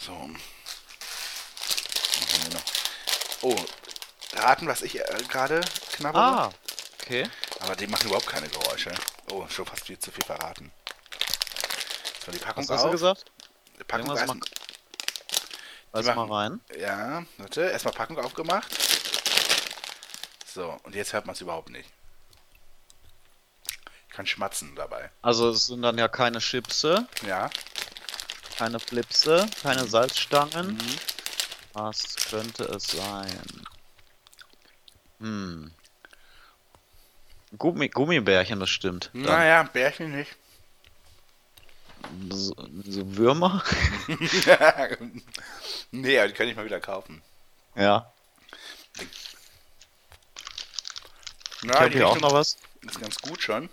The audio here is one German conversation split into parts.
So. Noch? Oh, raten, was ich äh, gerade knappe. Ah, okay. Aber die machen überhaupt keine Geräusche. Oh, schon fast viel zu viel verraten. So, die Packung Was hast du auf. gesagt? Die Packung erst, mal- Lass mal rein. Ja, warte, erstmal Packung aufgemacht. So, und jetzt hört man es überhaupt nicht. Ich kann schmatzen dabei. Also es sind dann ja keine Chipse, Ja. Keine Flipse, keine Salzstangen. Mhm. Was könnte es sein? Hm. Gummi Gummibärchen bestimmt. Dann Naja, Bärchen nicht. So, so Würmer? nee, aber die kann ich mal wieder kaufen. Ja. Na, Ich habe hier auch noch was. ist ganz gut schon.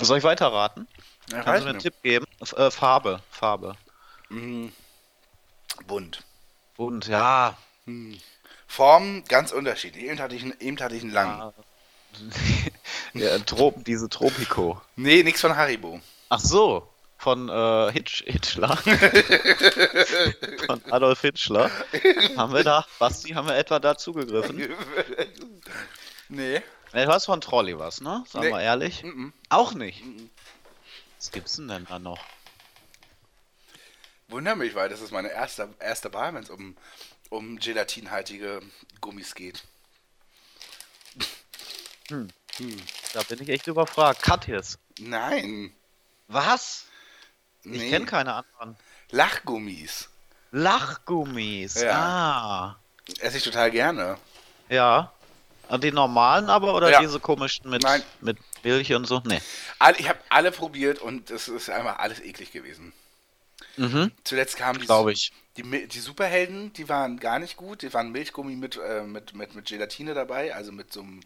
Soll ich weiterraten? Ja, Kannst du mir einen Tipp geben? F äh, Farbe. Farbe. Mhm. Bunt. Und ja. Form ganz unterschiedlich. Eben hatte ich einen, eben hatte ich einen langen. Ah. ja Trop diese Tropico. Nee, nichts von Haribo. Ach so. Von äh, Hitch, Hitchler. Von Adolf Hitchler. Haben wir da, Basti, haben wir etwa da zugegriffen? nee. Nee, du hast von Trolley was, ne? Sagen Nee. wir ehrlich. Mhm. Auch nicht. Was gibt's denn denn da noch? Wunder mich, weil das ist meine erste, erste Wahl, wenn es um, um gelatinhaltige Gummis geht. Da bin ich echt überfragt. Katjes. Nein. Was? Ich Nee. kenne keine anderen. Lachgummis. Lachgummis. Ja. Ah. Esse ich total gerne. Ja. Und die normalen aber oder Ja. diese komischen mit, Nein. mit Milch und so? Nee. Alle, ich habe alle probiert und es ist einfach alles eklig gewesen. Mhm. Zuletzt kamen die, ich. die, die Superhelden, die waren gar nicht gut. Die waren Milchgummi mit, äh, mit, mit, mit Gelatine dabei, also mit so einem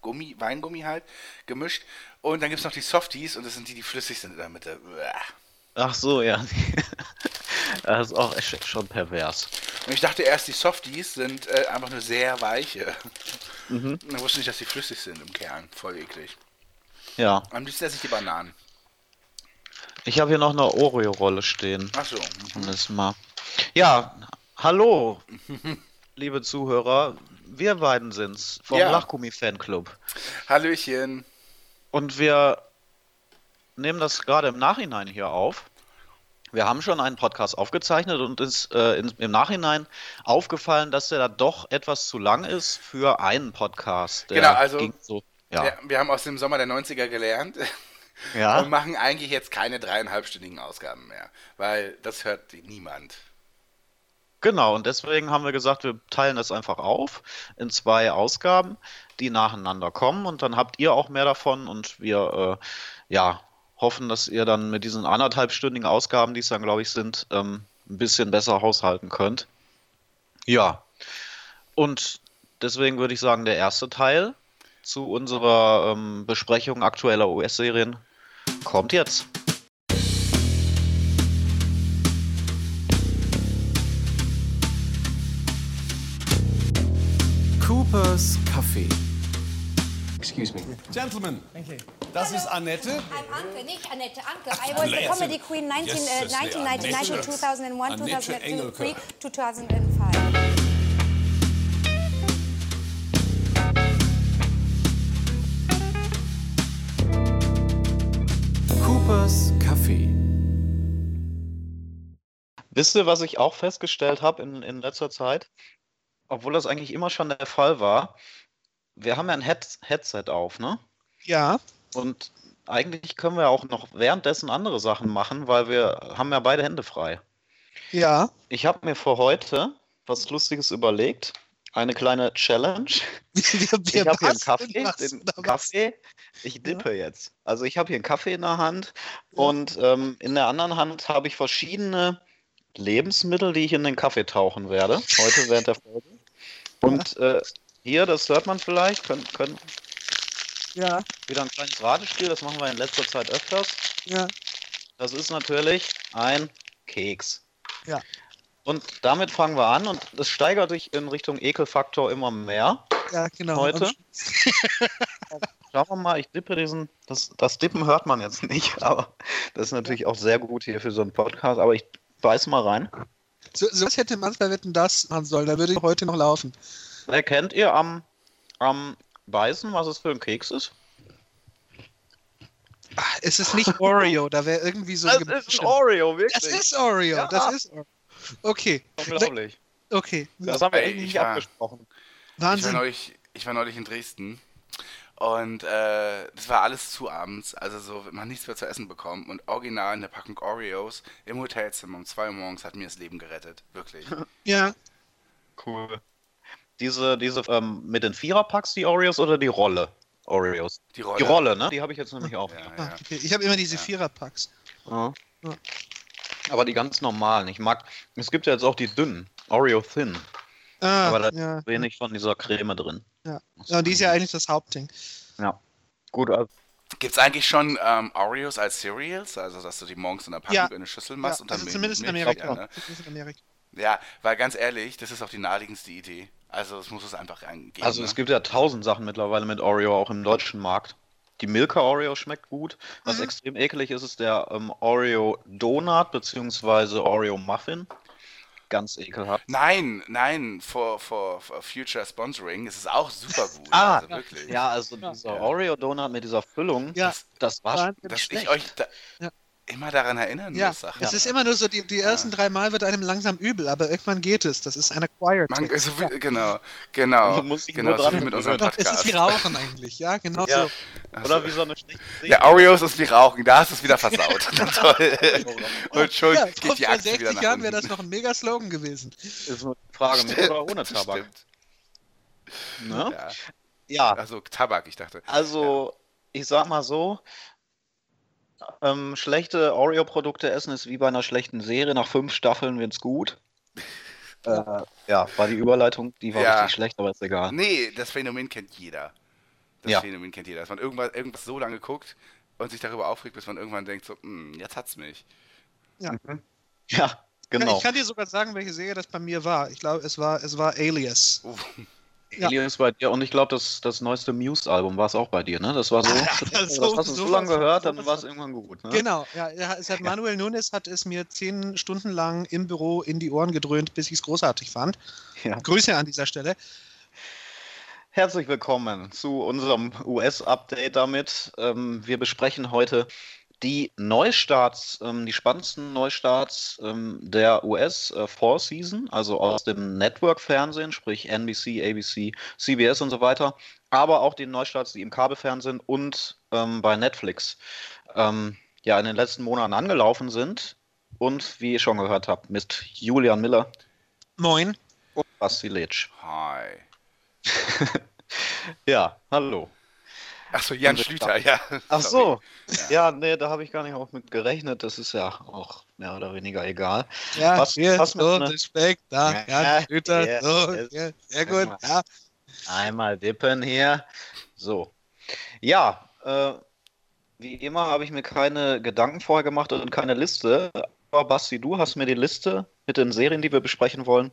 Gummi, Weingummi halt, gemischt. Und dann gibt es noch die Softies und das sind die, die flüssig sind in der Mitte. Uah. Ach so, ja. das ist auch echt schon pervers. Und ich dachte erst, die Softies sind äh, einfach nur sehr weiche. Mhm. Und dann wusste ich, dass die flüssig sind im Kern. Voll eklig. Ja. Am liebsten esse ich die Bananen. Ich habe hier noch eine Oreo-Rolle stehen. Ach so. Mal. Ja, hallo, liebe Zuhörer. Wir beiden sind's vom Ja. Lachgummi-Fanclub. Hallöchen. Und wir nehmen das gerade im Nachhinein hier auf. Wir haben schon einen Podcast aufgezeichnet und ist äh, in, im Nachhinein aufgefallen, dass der da doch etwas zu lang ist für einen Podcast. Der Genau, also- so, ja, Ja, wir haben aus dem Sommer der 90er gelernt ja. und machen eigentlich jetzt keine dreieinhalbstündigen Ausgaben mehr, weil das hört niemand. Genau, und deswegen haben wir gesagt, wir teilen das einfach auf in zwei Ausgaben, die nacheinander kommen und dann habt ihr auch mehr davon und wir äh, ja, hoffen, dass ihr dann mit diesen anderthalbstündigen Ausgaben, die es dann glaube ich sind, ähm, ein bisschen besser haushalten könnt. Ja, und deswegen würde ich sagen, der erste Teil zu unserer ähm, Besprechung aktueller US-Serien kommt jetzt. Coopers Café. Excuse me. Gentlemen, das ist Annette. I'm Anke, nicht Annette, Anke. I was the comedy queen 19, uh, Yes, yes, 1999 Annette. to 2001, Annette 2003 Engelke. to 2005. Coopers Café. Wisst ihr, was ich auch festgestellt habe in, in letzter Zeit? Obwohl das eigentlich immer schon der Fall war. Wir haben ja ein Head Headset auf, ne? Ja, Und eigentlich können wir auch noch währenddessen andere Sachen machen, weil wir haben ja beide Hände frei. ja. Ich habe mir für heute was Lustiges überlegt. Eine kleine Challenge. Wir, Ich habe hier einen Kaffee, den? Kaffee. Ich dippe jetzt. Also ich habe hier einen Kaffee in der Hand und ähm, in der anderen Hand habe ich verschiedene Lebensmittel, die ich in den Kaffee tauchen werde. Heute während der Folge. Und äh, hier, das hört man vielleicht, können, können Ja, wieder ein kleines Ratespiel, das machen wir in letzter Zeit öfters. ja, Das ist natürlich ein Keks. ja. Und damit fangen wir an und es steigert sich in Richtung Ekelfaktor immer mehr. Ja, genau. Heute? Schauen wir mal, ich dippe diesen. Das, das Dippen hört man jetzt nicht, aber das ist natürlich auch sehr gut hier für so einen Podcast. Aber ich beiß mal rein. So, sowas hätte man bei Wetten das machen sollen. Da würde ich heute noch laufen. Erkennt ihr am, am Weißen, was es für ein Keks ist? Ach, es ist nicht Oreo, da wäre irgendwie so ein Gemisch. Oreo, Das ist Oreo, Ja. das ist Oreo. Okay, Unglaublich. okay. Das haben wir Ey, echt nicht ich war- abgesprochen. Ich war, Wahnsinn. neulich, ich war neulich in Dresden und äh, das war alles zu abends, also so, man hat nichts mehr zu essen bekommen und original eine Packung Oreos im Hotelzimmer um 2 Uhr morgens hat mir das Leben gerettet, wirklich. Ja, Cool. Diese, diese ähm, mit den Viererpacks, die Oreos oder die Rolle? Oreos. Die Rolle. Die Rolle, ne? Die habe ich jetzt nämlich auch. Ja, ah, ja. okay. Ich habe immer diese Viererpacks. Ja. Aber die ganz normalen. Ich mag. Es gibt ja jetzt auch die dünnen. Oreo Thin. Ah, aber da ist ja, wenig von dieser Creme drin. ja. ja, und die ist ja eigentlich das Hauptding. Ja. Gut, also Gibt es eigentlich schon ähm, Oreos als Cereals, also dass du die morgens in der Packung Ja. in eine Schüssel machst Ja, und dann also mit- zumindest in Milch, Amerika. Ja, ne? Zumindest in Amerika. ja, weil ganz ehrlich, das ist auch die naheliegendste Idee. Also es muss es einfach reingeben. Also ne? es gibt ja tausend Sachen mittlerweile mit Oreo auch im deutschen Markt. Die Milka Oreo schmeckt gut. Was Mhm. extrem eklig ist, ist der ähm, Oreo Donut bzw. Oreo Muffin. Ganz ekelhaft. Nein, nein, for, for, for Future Sponsoring ist es auch super gut. Ah, also wirklich. Ja, also dieser Oreo Donut mit dieser Füllung, Ja. das, das war Dass schlecht. ich euch da Ja. Immer daran erinnern Ja, muss. Sachen. es ist immer nur so, die, die ersten drei Mal wird einem langsam übel, aber irgendwann geht es. Das ist ein Acquired Man, Taste. so wie, genau, genau, Man muss sich genau, nur so mit unserem gewöhnen. Es ist Podcast. wie Rauchen eigentlich, ja, genau Ja. so. Oder wie so eine schlechte Ja, Oreos ist wie Rauchen, da hast du es wieder versaut. Toll. Und schon Ja, geht vor die Achse 60 wieder nach Jahren wäre das noch ein mega Slogan gewesen. ist nur die Frage mit oder ohne Tabak. Stimmt. Ne? Ja. Ja, Also Tabak, ich dachte. also ich sag mal so, ähm, schlechte Oreo-Produkte essen ist wie bei einer schlechten Serie. Nach fünf Staffeln wird's gut. Äh, ja, war die Überleitung, die war Ja. richtig schlecht, aber ist egal. Nee, das Phänomen kennt jeder. Das Ja. Phänomen kennt jeder. Dass man irgendwas, irgendwas so lange guckt und sich darüber aufregt, bis man irgendwann denkt, so, "Hm, jetzt hat's mich. Ja, Ja, genau. Ich kann dir sogar sagen, welche Serie das bei mir war. Ich glaube, es war, es war Alias. Uh, Ja. Bei dir und ich glaube, das, das neueste Muse-Album war es auch bei dir, ne? Das war so. das so- hast du so sowas- lange gehört, dann war es irgendwann gut. Ne? Genau, ja, ja, es hat Manuel Nunes hat es mir zehn Stunden lang im Büro in die Ohren gedröhnt, bis ich es großartig fand. Ja. Grüße an dieser Stelle. Herzlich willkommen zu unserem US-Update damit. Ähm, wir besprechen heute die Neustarts, ähm, die spannendsten Neustarts ähm, der US-Fall-Season, also aus dem Network-Fernsehen, sprich NBC, ABC, CBS und so weiter, aber auch die Neustarts, die im Kabelfernsehen und ähm, bei Netflix ähm, ja in den letzten Monaten angelaufen sind. Und wie ihr schon gehört habt, mit Julian Miller Moin. und Basti hi. Ja, hallo. Achso, Jan Schlüter, ja. Ach so. Ja, nee, da habe ich gar nicht auch mit gerechnet. Das ist ja auch mehr oder weniger egal. Ja, Was- hier was so ne- Respekt, da, Ja, ja, Güter, ja, so, yes. ja, sehr gut, ja. Einmal dippen hier. So. Ja, äh, wie immer habe ich mir keine Gedanken vorher gemacht und keine Liste. Aber Basti, du hast mir die Liste mit den Serien, die wir besprechen wollen,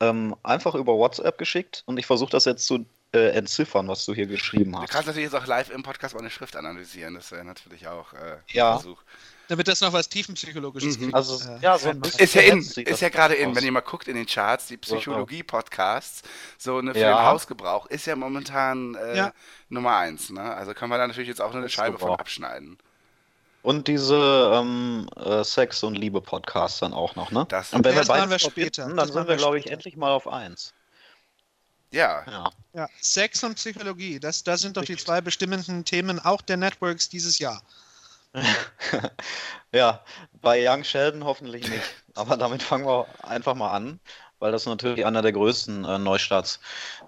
ähm, einfach über WhatsApp geschickt und ich versuche das jetzt zu äh, entziffern, was du hier geschrieben Du hast. kannst natürlich jetzt auch live im Podcast meine Schrift analysieren. Das wäre natürlich auch äh, Ja. ein Versuch. Damit das noch was Tiefenpsychologisches Mhm. gibt. Also, Äh, ja, so ein bisschen. Ist ja in, ist das ja gerade in, wenn ihr mal guckt in den Charts, die Psychologie-Podcasts, so eine für Ja. den Hausgebrauch, ist ja momentan äh, Ja. Nummer eins. Ne? Also können wir da natürlich jetzt auch nur eine Scheibe von abschneiden. Und diese ähm, äh, Sex- und Liebe-Podcasts dann auch noch, ne? Das- und wenn Ja, wir das machen beide wir später. dann Das sind wir, wir glaube ich, endlich mal auf eins. Ja, Ja. Ja, Sex und Psychologie, das, das sind doch die zwei bestimmenden Themen auch der Networks dieses Jahr. ja, bei Young Sheldon hoffentlich nicht. Aber damit fangen wir einfach mal an, weil das natürlich einer der größten äh, Neustarts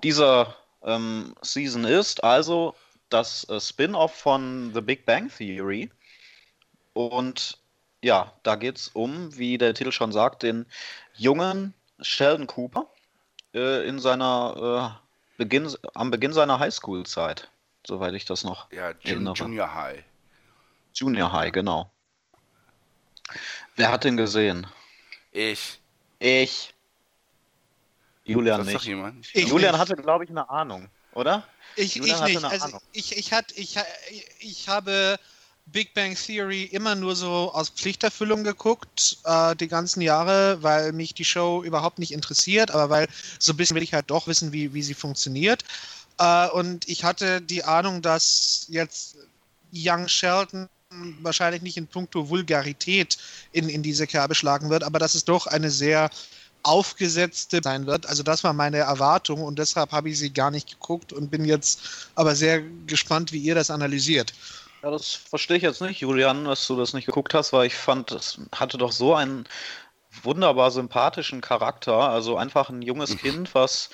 dieser ähm, Season ist. Also das äh, Spin-off von The Big Bang Theory. Und ja, da geht es um, wie der Titel schon sagt, den jungen Sheldon Cooper äh, in seiner äh, Beginn, am Beginn seiner Highschool-Zeit, soweit ich das noch ja, Jun Erinnere. Junior High. Junior High, genau. Wer hat den gesehen? Ich. Ich. Julian nicht. jemand. Ich Julian nicht. hatte, glaube ich, eine Ahnung, oder? Ich, Julian ich hatte nicht. eine Also Ahnung. ich, ich, hat, ich, ich habe Big Bang Theory immer nur so aus Pflichterfüllung geguckt, äh, die ganzen Jahre, weil mich die Show überhaupt nicht interessiert, aber weil so ein bisschen will ich halt doch wissen, wie, wie sie funktioniert. Äh, und ich hatte die Ahnung, dass jetzt Young Sheldon wahrscheinlich nicht in puncto Vulgarität in, in diese Kerbe schlagen wird, aber dass es doch eine sehr aufgesetzte sein wird. Also das war meine Erwartung und deshalb habe ich sie gar nicht geguckt und bin jetzt aber sehr gespannt, wie ihr das analysiert. Ja, das verstehe ich jetzt nicht, Julian, dass du das nicht geguckt hast, weil ich fand, es hatte doch so einen wunderbar sympathischen Charakter. Also einfach ein junges mhm. Kind, was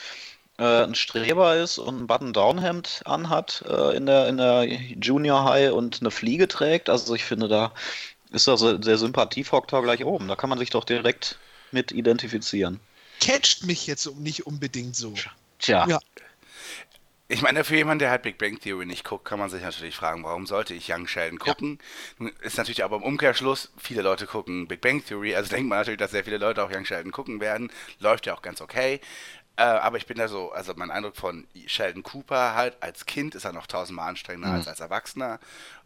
äh, ein Streber ist und ein Button-Down-Hemd anhat äh, in, der, in der Junior High und eine Fliege trägt. Also ich finde, da ist also der Sympathiefaktor gleich oben. Da kann man sich doch direkt mit identifizieren. Catcht mich jetzt nicht unbedingt so. Tja. Ja. Ich meine, für jemanden, der halt Big Bang Theory nicht guckt, kann man sich natürlich fragen, warum sollte ich Young Sheldon gucken? Ja. Ist natürlich aber im Umkehrschluss, viele Leute gucken Big Bang Theory, also denkt man natürlich, dass sehr viele Leute auch Young Sheldon gucken werden. Läuft ja auch ganz okay. Äh, aber ich bin da so, also mein Eindruck von Sheldon Cooper halt, als Kind ist er noch tausendmal anstrengender mhm. als als Erwachsener.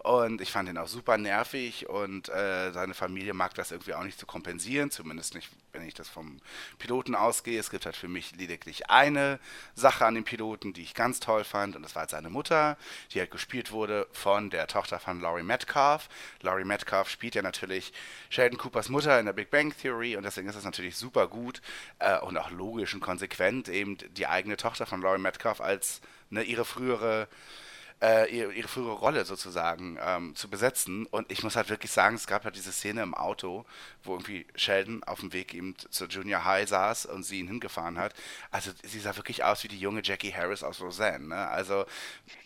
Und ich fand ihn auch super nervig und äh, seine Familie mag das irgendwie auch nicht zu kompensieren, zumindest nicht, wenn ich das vom Piloten ausgehe. Es gibt halt für mich lediglich eine Sache an dem Piloten, die ich ganz toll fand und das war halt seine Mutter, die halt gespielt wurde von der Tochter von Laurie Metcalf. Laurie Metcalf spielt ja natürlich Sheldon Coopers Mutter in der Big Bang Theory und deswegen ist es natürlich super gut äh, und auch logisch und konsequent eben die eigene Tochter von Laurie Metcalf als ne, ihre frühere äh, ihre, ihre, frühere Rolle sozusagen ähm, zu besetzen. Und ich muss halt wirklich sagen, es gab halt diese Szene im Auto, wo irgendwie Sheldon auf dem Weg eben zur Junior High saß und sie ihn hingefahren hat. Also sie sah wirklich aus wie die junge Jackie Harris aus Roseanne. Ne? Also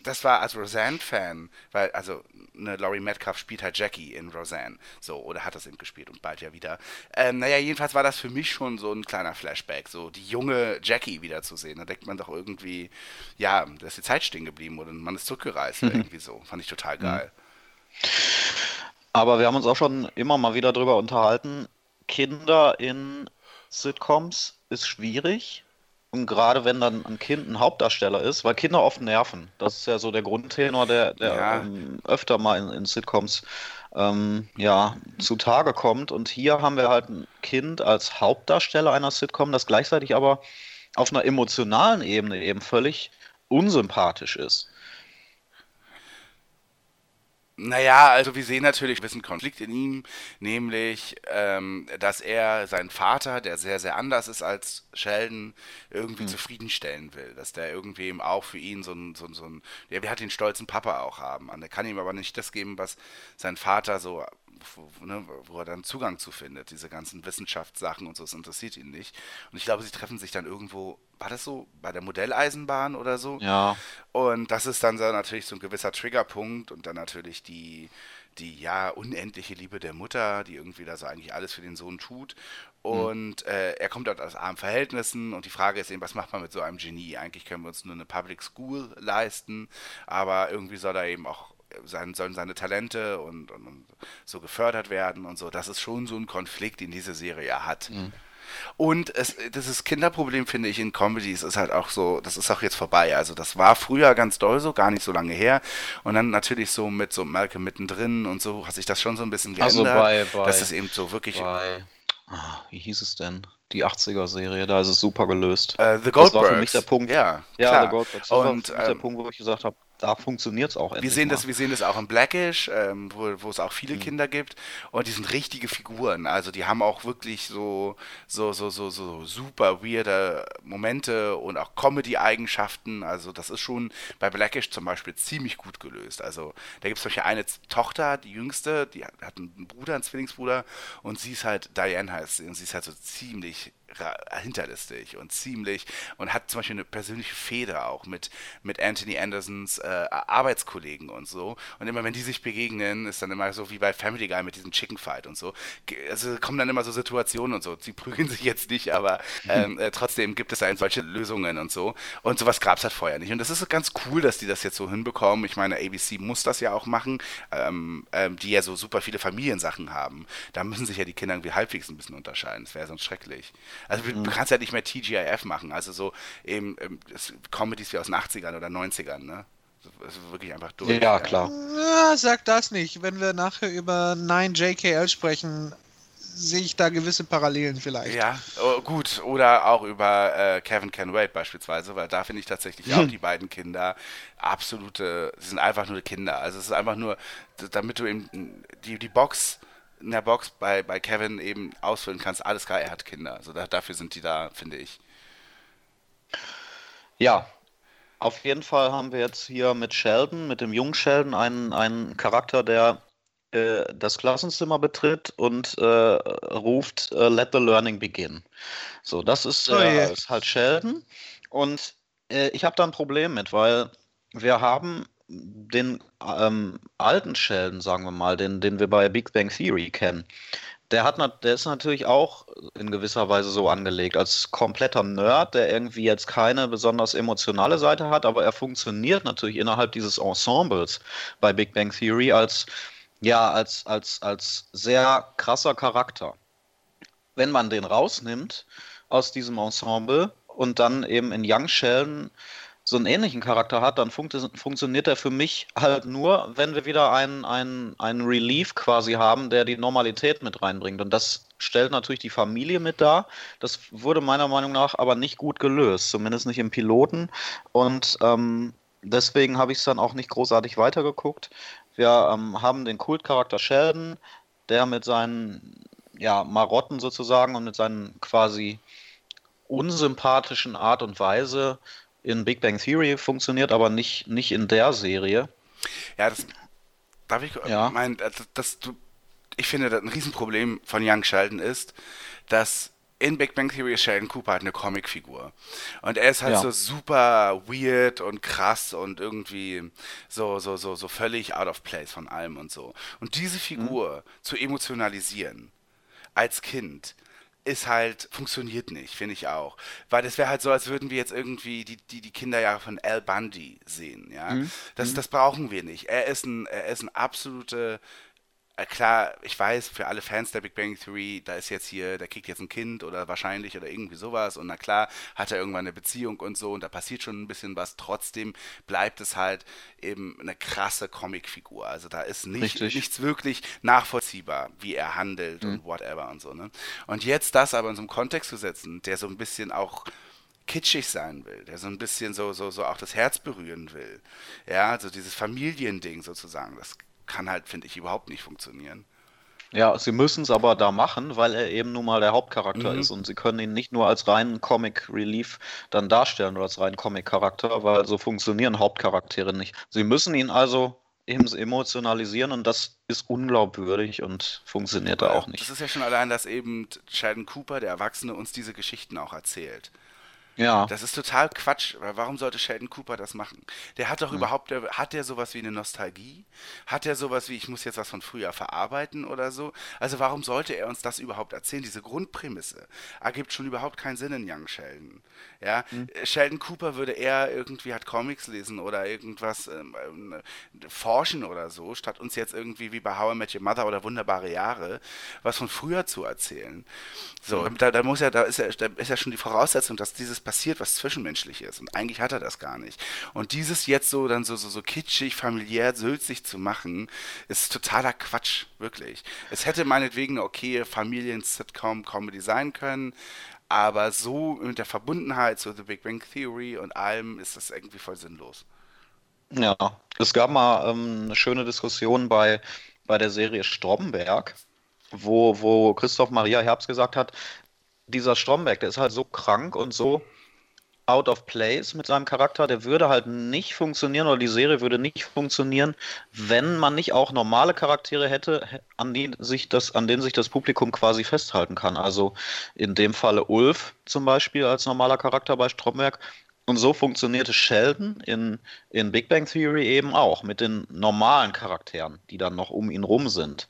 das war als Roseanne-Fan, weil also eine Laurie Metcalf spielt halt Jackie in Roseanne, so oder hat das eben gespielt und bald ja wieder. Ähm, naja, jedenfalls war das für mich schon so ein kleiner Flashback, so die junge Jackie wiederzusehen. Da denkt man doch irgendwie, ja, da ist die Zeit stehen geblieben oder man ist zurückgereist, mhm. irgendwie so. Fand ich total mhm. geil. Aber wir haben uns auch schon immer mal wieder drüber unterhalten. Kinder in Sitcoms ist schwierig. Und gerade wenn dann ein Kind ein Hauptdarsteller ist, weil Kinder oft nerven. Das ist ja so der Grundtenor, der, der ja. ähm, öfter mal in, in Sitcoms ähm, ja, zutage kommt. Und hier haben wir halt ein Kind als Hauptdarsteller einer Sitcom, das gleichzeitig aber auf einer emotionalen Ebene eben völlig unsympathisch ist. Naja, also wir sehen natürlich ein bisschen Konflikt in ihm, nämlich, ähm, dass er seinen Vater, der sehr, sehr anders ist als Sheldon, irgendwie mhm. zufriedenstellen will. Dass der irgendwie eben auch für ihn so ein, so ein, so ein, der hat den stolzen Papa auch haben. Und er kann ihm aber nicht das geben, was sein Vater so wo, ne, wo, er dann Zugang zu findet. Diese ganzen Wissenschaftssachen und so, das interessiert ihn nicht. Und ich glaube, sie treffen sich dann irgendwo, war das so, bei der Modelleisenbahn oder so? Ja. Und das ist dann so natürlich so ein gewisser Triggerpunkt und dann natürlich die, die ja unendliche Liebe der Mutter, die irgendwie da so eigentlich alles für den Sohn tut. Hm. Und mhm. äh, er kommt dort aus armen Verhältnissen und die Frage ist eben, was macht man mit so einem Genie? Eigentlich können wir uns nur eine Public School leisten, aber irgendwie soll er eben auch sein, sollen seine Talente und, und, und, so gefördert werden und so. Das ist schon so ein Konflikt, den diese Serie hat. Mhm. Und es, dieses Kinderproblem, finde ich, in Comedies ist halt auch so, das ist auch jetzt vorbei. Also das war früher ganz doll so, gar nicht so lange her. Und dann natürlich so mit so Malcolm mittendrin und so hat sich das schon so ein bisschen geändert. Also bei, bei, das ist eben so wirklich... Bei, ah, wie hieß es denn? Die 80er-Serie, da ist es super gelöst. Uh, The Goldbergs. Das war für mich der Punkt. Ja, ja klar. The Goldbergs. Das und, war der ähm, Punkt, wo ich gesagt habe, da funktioniert es auch. Wir sehen, das, wir sehen das auch in Blackish, ähm, wo, wo es auch viele mhm. Kinder gibt. Und die sind richtige Figuren. Also die haben auch wirklich so, so, so, so, so super weirde Momente und auch Comedy-Eigenschaften. Also das ist schon bei Blackish zum Beispiel ziemlich gut gelöst. Also da gibt es solche eine Tochter, die jüngste, die hat einen Bruder, einen Zwillingsbruder. Und sie ist halt, Diane heißt sie, und sie ist halt so ziemlich hinterlistig und ziemlich und hat zum Beispiel eine persönliche Feder auch mit, mit Anthony Andersons äh, Arbeitskollegen und so. Und immer wenn die sich begegnen, ist dann immer so wie bei Family Guy mit diesem Chicken Fight und so. Also kommen dann immer so Situationen und so. Sie prügeln sich jetzt nicht, aber ähm, äh, trotzdem gibt es dann solche Lösungen und so. Und sowas gab es halt vorher nicht. Und das ist ganz cool, dass die das jetzt so hinbekommen. Ich meine, ABC muss das ja auch machen, ähm, ähm, die ja so super viele Familiensachen haben. Da müssen sich ja die Kinder irgendwie halbwegs ein bisschen unterscheiden. Das wäre sonst schrecklich. Also mhm. du kannst ja nicht mehr TGIF machen, also so eben ähm, Comedies wie aus den 80ern oder 90ern, ne? Es ist wirklich einfach durch. Ja, klar. Ja, sag das nicht. Wenn wir nachher über 9JKL sprechen, sehe ich da gewisse Parallelen vielleicht. Ja, oh, gut. Oder auch über äh, Kevin Can Wait beispielsweise, weil da finde ich tatsächlich auch die beiden Kinder absolute, sie sind einfach nur Kinder. Also es ist einfach nur, damit du eben die, die Box in der Box bei, bei Kevin eben ausfüllen kannst, alles klar, er hat Kinder. Also da, dafür sind die da, finde ich. Ja, auf jeden Fall haben wir jetzt hier mit Sheldon, mit dem jungen Sheldon, einen, einen Charakter, der äh, das Klassenzimmer betritt und äh, ruft äh, Let the Learning begin. So, das ist, Oh äh, je. ist halt Sheldon. Und äh, ich habe da ein Problem mit, weil wir haben den ähm, alten Sheldon, sagen wir mal, den, den wir bei Big Bang Theory kennen. Der, hat, der ist natürlich auch in gewisser Weise so angelegt, als kompletter Nerd, der irgendwie jetzt keine besonders emotionale Seite hat, aber er funktioniert natürlich innerhalb dieses Ensembles bei Big Bang Theory als, ja, als, als, als sehr krasser Charakter. Wenn man den rausnimmt aus diesem Ensemble und dann eben in Young Sheldon so einen ähnlichen Charakter hat, dann funkt funktioniert er für mich halt nur, wenn wir wieder einen, einen, einen Relief quasi haben, der die Normalität mit reinbringt. Und das stellt natürlich die Familie mit dar. Das wurde meiner Meinung nach aber nicht gut gelöst, zumindest nicht im Piloten. Und ähm, deswegen habe ich es dann auch nicht großartig weitergeguckt. Wir ähm, haben den Kultcharakter Sheldon, der mit seinen ja, Marotten sozusagen und mit seinen quasi unsympathischen Art und Weise in Big Bang Theory funktioniert, aber nicht, nicht in der Serie. Ja, das darf ich Ja. mein, das, das du ich finde, das ein Riesenproblem von Young Sheldon ist, dass in Big Bang Theory ist Sheldon Cooper halt eine Comicfigur. Und er ist halt Ja. so super weird und krass und irgendwie so, so, so, so völlig out of place von allem und so. Und diese Figur zu emotionalisieren als Kind ist halt, funktioniert nicht, finde ich auch. Weil das wäre halt so, als würden wir jetzt irgendwie die, die, die Kinderjahre von Al Bundy sehen, ja. Das, das brauchen wir nicht. Er ist ein, er ist ein absolute, klar, ich weiß, für alle Fans der Big Bang Theory, da ist jetzt hier, der kriegt jetzt ein Kind oder wahrscheinlich oder irgendwie sowas und na klar, hat er irgendwann eine Beziehung und so und da passiert schon ein bisschen was. Trotzdem bleibt es halt eben eine krasse Comicfigur. Also da ist nicht, Richtig. nichts wirklich nachvollziehbar, wie er handelt und whatever und so. Ne? Und jetzt das aber in so einem Kontext zu setzen, der so ein bisschen auch kitschig sein will, der so ein bisschen so, so, so auch das Herz berühren will. Ja, also dieses Familiending sozusagen, das kann halt, finde ich, überhaupt nicht funktionieren. Ja, sie müssen es aber da machen, weil er eben nun mal der Hauptcharakter Mhm. ist und sie können ihn nicht nur als reinen Comic Relief dann darstellen oder als reinen Comic-Charakter, weil so funktionieren Hauptcharaktere nicht. Sie müssen ihn also eben emotionalisieren und das ist unglaubwürdig und funktioniert da auch Das nicht. ist ja schon allein, dass eben Sheldon Cooper, der Erwachsene, uns diese Geschichten auch erzählt. Ja, Das ist total Quatsch, weil warum sollte Sheldon Cooper das machen? Der hat doch überhaupt, der, hat der sowas wie eine Nostalgie? Hat der sowas wie, ich muss jetzt was von früher verarbeiten oder so? Also warum sollte er uns das überhaupt erzählen? Diese Grundprämisse ergibt schon überhaupt keinen Sinn in Young Sheldon. Ja, Äh, Sheldon Cooper würde eher irgendwie hat Comics lesen oder irgendwas ähm, ähm, forschen oder so, statt uns jetzt irgendwie wie bei How I Met Your Mother oder Wunderbare Jahre was von früher zu erzählen. So, da, da muss ja, da ist ja, da ist ja schon die Voraussetzung, dass dieses passiert, was zwischenmenschlich ist. Und eigentlich hat er das gar nicht. Und dieses jetzt so dann so, so, so kitschig, familiär, sülzig zu machen, ist totaler Quatsch, wirklich. Es hätte meinetwegen eine okaye Familien-Sitcom-Comedy sein können, aber so mit der Verbundenheit zu The Big Bang Theory und allem ist das irgendwie voll sinnlos. ja. Es gab mal ähm, eine schöne Diskussion bei, bei der Serie Stromberg, wo, wo Christoph Maria Herbst gesagt hat, dieser Stromberg, der ist halt so krank und so out of place mit seinem Charakter, der würde halt nicht funktionieren oder die Serie würde nicht funktionieren, wenn man nicht auch normale Charaktere hätte, an, die sich das, an denen sich das Publikum quasi festhalten kann. Also in dem Falle Ulf zum Beispiel als normaler Charakter bei Stromberg. Und so funktionierte Sheldon in, in Big Bang Theory eben auch mit den normalen Charakteren, die dann noch um ihn rum sind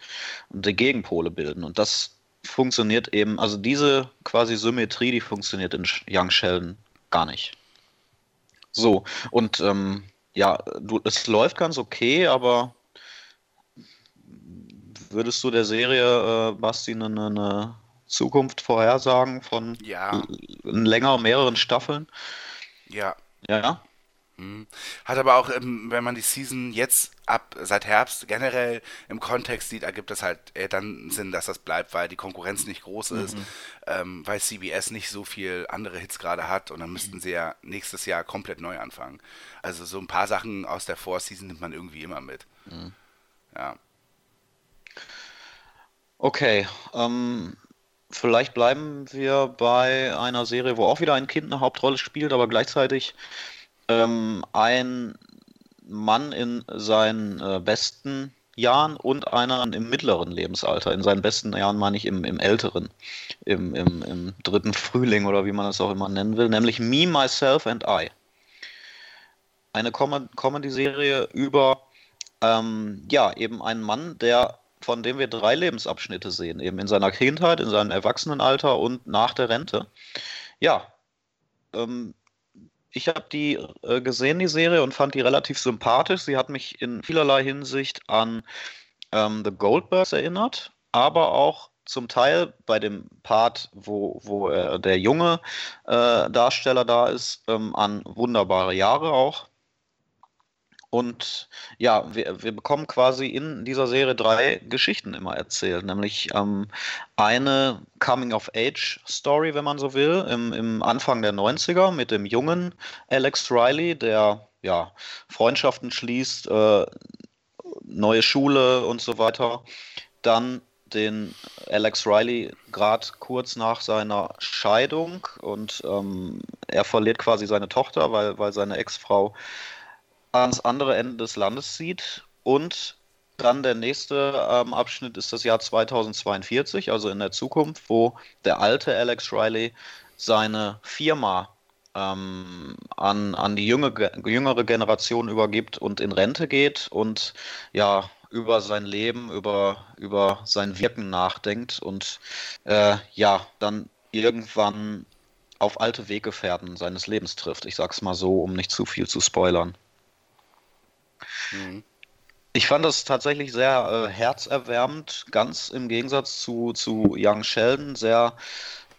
und die Gegenpole bilden. Und das funktioniert eben, also diese quasi Symmetrie, die funktioniert in Young Sheldon gar nicht. So, und ähm, ja, du, es läuft ganz okay, aber würdest du der Serie, äh, Basti, eine, eine Zukunft vorhersagen von Ja. länger, mehreren Staffeln? Ja, Ja, Hat aber auch, ähm, wenn man die Season jetzt ab seit Herbst generell im Kontext sieht, ergibt das halt dann Sinn, dass das bleibt, weil die Konkurrenz nicht groß ist, ähm, weil CBS nicht so viel andere Hits gerade hat und dann müssten sie ja nächstes Jahr komplett neu anfangen. Also so ein paar Sachen aus der Vorseason nimmt man irgendwie immer mit. Ja. Okay, ähm, vielleicht bleiben wir bei einer Serie, wo auch wieder ein Kind eine Hauptrolle spielt, aber gleichzeitig ähm, ein Mann in seinen äh, besten Jahren und einer im mittleren Lebensalter. In seinen besten Jahren meine ich im, im älteren, im, im, im dritten Frühling oder wie man das auch immer nennen will, nämlich Me, Myself and I. Eine Com Comedy-Serie über ähm, ja, eben einen Mann, der von dem wir drei Lebensabschnitte sehen, eben in seiner Kindheit, in seinem Erwachsenenalter und nach der Rente. Ja, ähm, ich habe die äh, gesehen, die Serie, und fand die relativ sympathisch. Sie hat mich in vielerlei Hinsicht an ähm, The Goldbergs erinnert, aber auch zum Teil bei dem Part, wo, wo äh, der junge äh, Darsteller da ist, ähm, an wunderbare Jahre auch. Und ja, wir, wir bekommen quasi in dieser Serie drei Geschichten immer erzählt, nämlich ähm, eine Coming-of-Age-Story, wenn man so will, im, im Anfang der 90er mit dem jungen Alex Riley, der ja Freundschaften schließt, äh, neue Schule und so weiter. Dann den Alex Riley gerade kurz nach seiner Scheidung und ähm, er verliert quasi seine Tochter, weil, weil seine Ex-Frau ans andere Ende des Landes zieht. Und dann der nächste ähm, Abschnitt ist das Jahr 2042, also in der Zukunft, wo der alte Alex Riley seine Firma ähm, an, an die junge, jüngere Generation übergibt und in Rente geht und ja über sein Leben, über, über sein Wirken nachdenkt und äh, ja, dann irgendwann auf alte Weggefährten seines Lebens trifft. Ich sag's mal so, um nicht zu viel zu spoilern. Ich fand das tatsächlich sehr äh, herzerwärmend, ganz im Gegensatz zu, zu Young Sheldon, sehr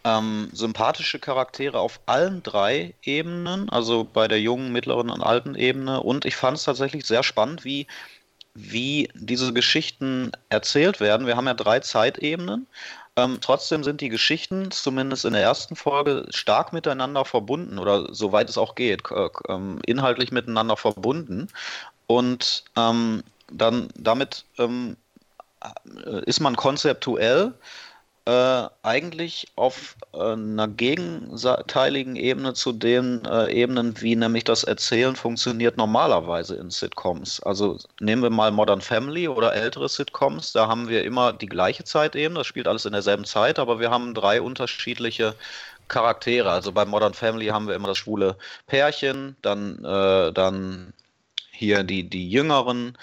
ähm, sympathische Charaktere auf allen drei Ebenen, also bei der jungen, mittleren und alten Ebene. Und ich fand es tatsächlich sehr spannend, wie, wie diese Geschichten erzählt werden. Wir haben ja drei Zeitebenen. Ähm, trotzdem sind die Geschichten, zumindest in der ersten Folge, stark miteinander verbunden oder soweit es auch geht, äh, inhaltlich miteinander verbunden. Und ähm, dann damit ähm, äh, ist man konzeptuell äh, eigentlich auf äh, einer gegenteiligen Ebene zu den äh, Ebenen, wie nämlich das Erzählen funktioniert normalerweise in Sitcoms. Also nehmen wir mal Modern Family oder ältere Sitcoms, da haben wir immer die gleiche Zeitebene, das spielt alles in derselben Zeit, aber wir haben drei unterschiedliche Charaktere. Also bei Modern Family haben wir immer das schwule Pärchen, dann, äh, dann hier die, die Jüngeren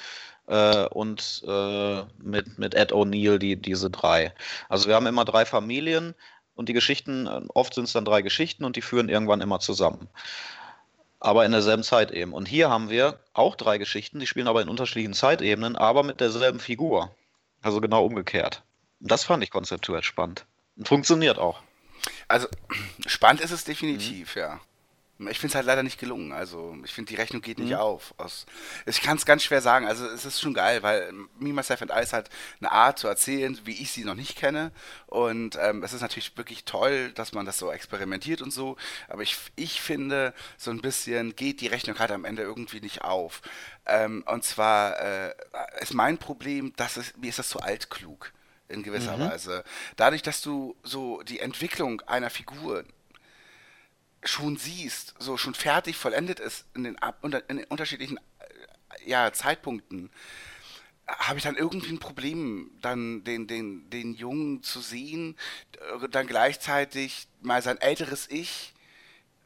äh, und äh, mit, mit Ed O'Neill die, diese drei. Also wir haben immer drei Familien und die Geschichten, äh, oft sind es dann drei Geschichten und die führen irgendwann immer zusammen. Aber in derselben Zeit eben. Und hier haben wir auch drei Geschichten, die spielen aber in unterschiedlichen Zeitebenen, aber mit derselben Figur. Also genau umgekehrt. Das fand ich konzeptuell spannend. Und funktioniert auch. Also spannend ist es definitiv, mhm. ja. Ich finde es halt leider nicht gelungen. Also ich finde, die Rechnung geht nicht mhm. auf. Aus, ich kann es ganz schwer sagen. Also es ist schon geil, weil Me, Myself and I ist halt eine Art zu erzählen, wie ich sie noch nicht kenne. Und ähm, es ist natürlich wirklich toll, dass man das so experimentiert und so. Aber ich, ich finde, so ein bisschen geht die Rechnung halt am Ende irgendwie nicht auf. Ähm, und zwar äh, ist mein Problem, dass es, mir ist das zu altklug in gewisser mhm. Weise. Dadurch, dass du so die Entwicklung einer Figur schon siehst, so schon fertig vollendet ist in den, in den unterschiedlichen äh, ja, Zeitpunkten, habe ich dann irgendwie ein Problem, dann den, den, den Jungen zu sehen, äh, dann gleichzeitig mal sein älteres Ich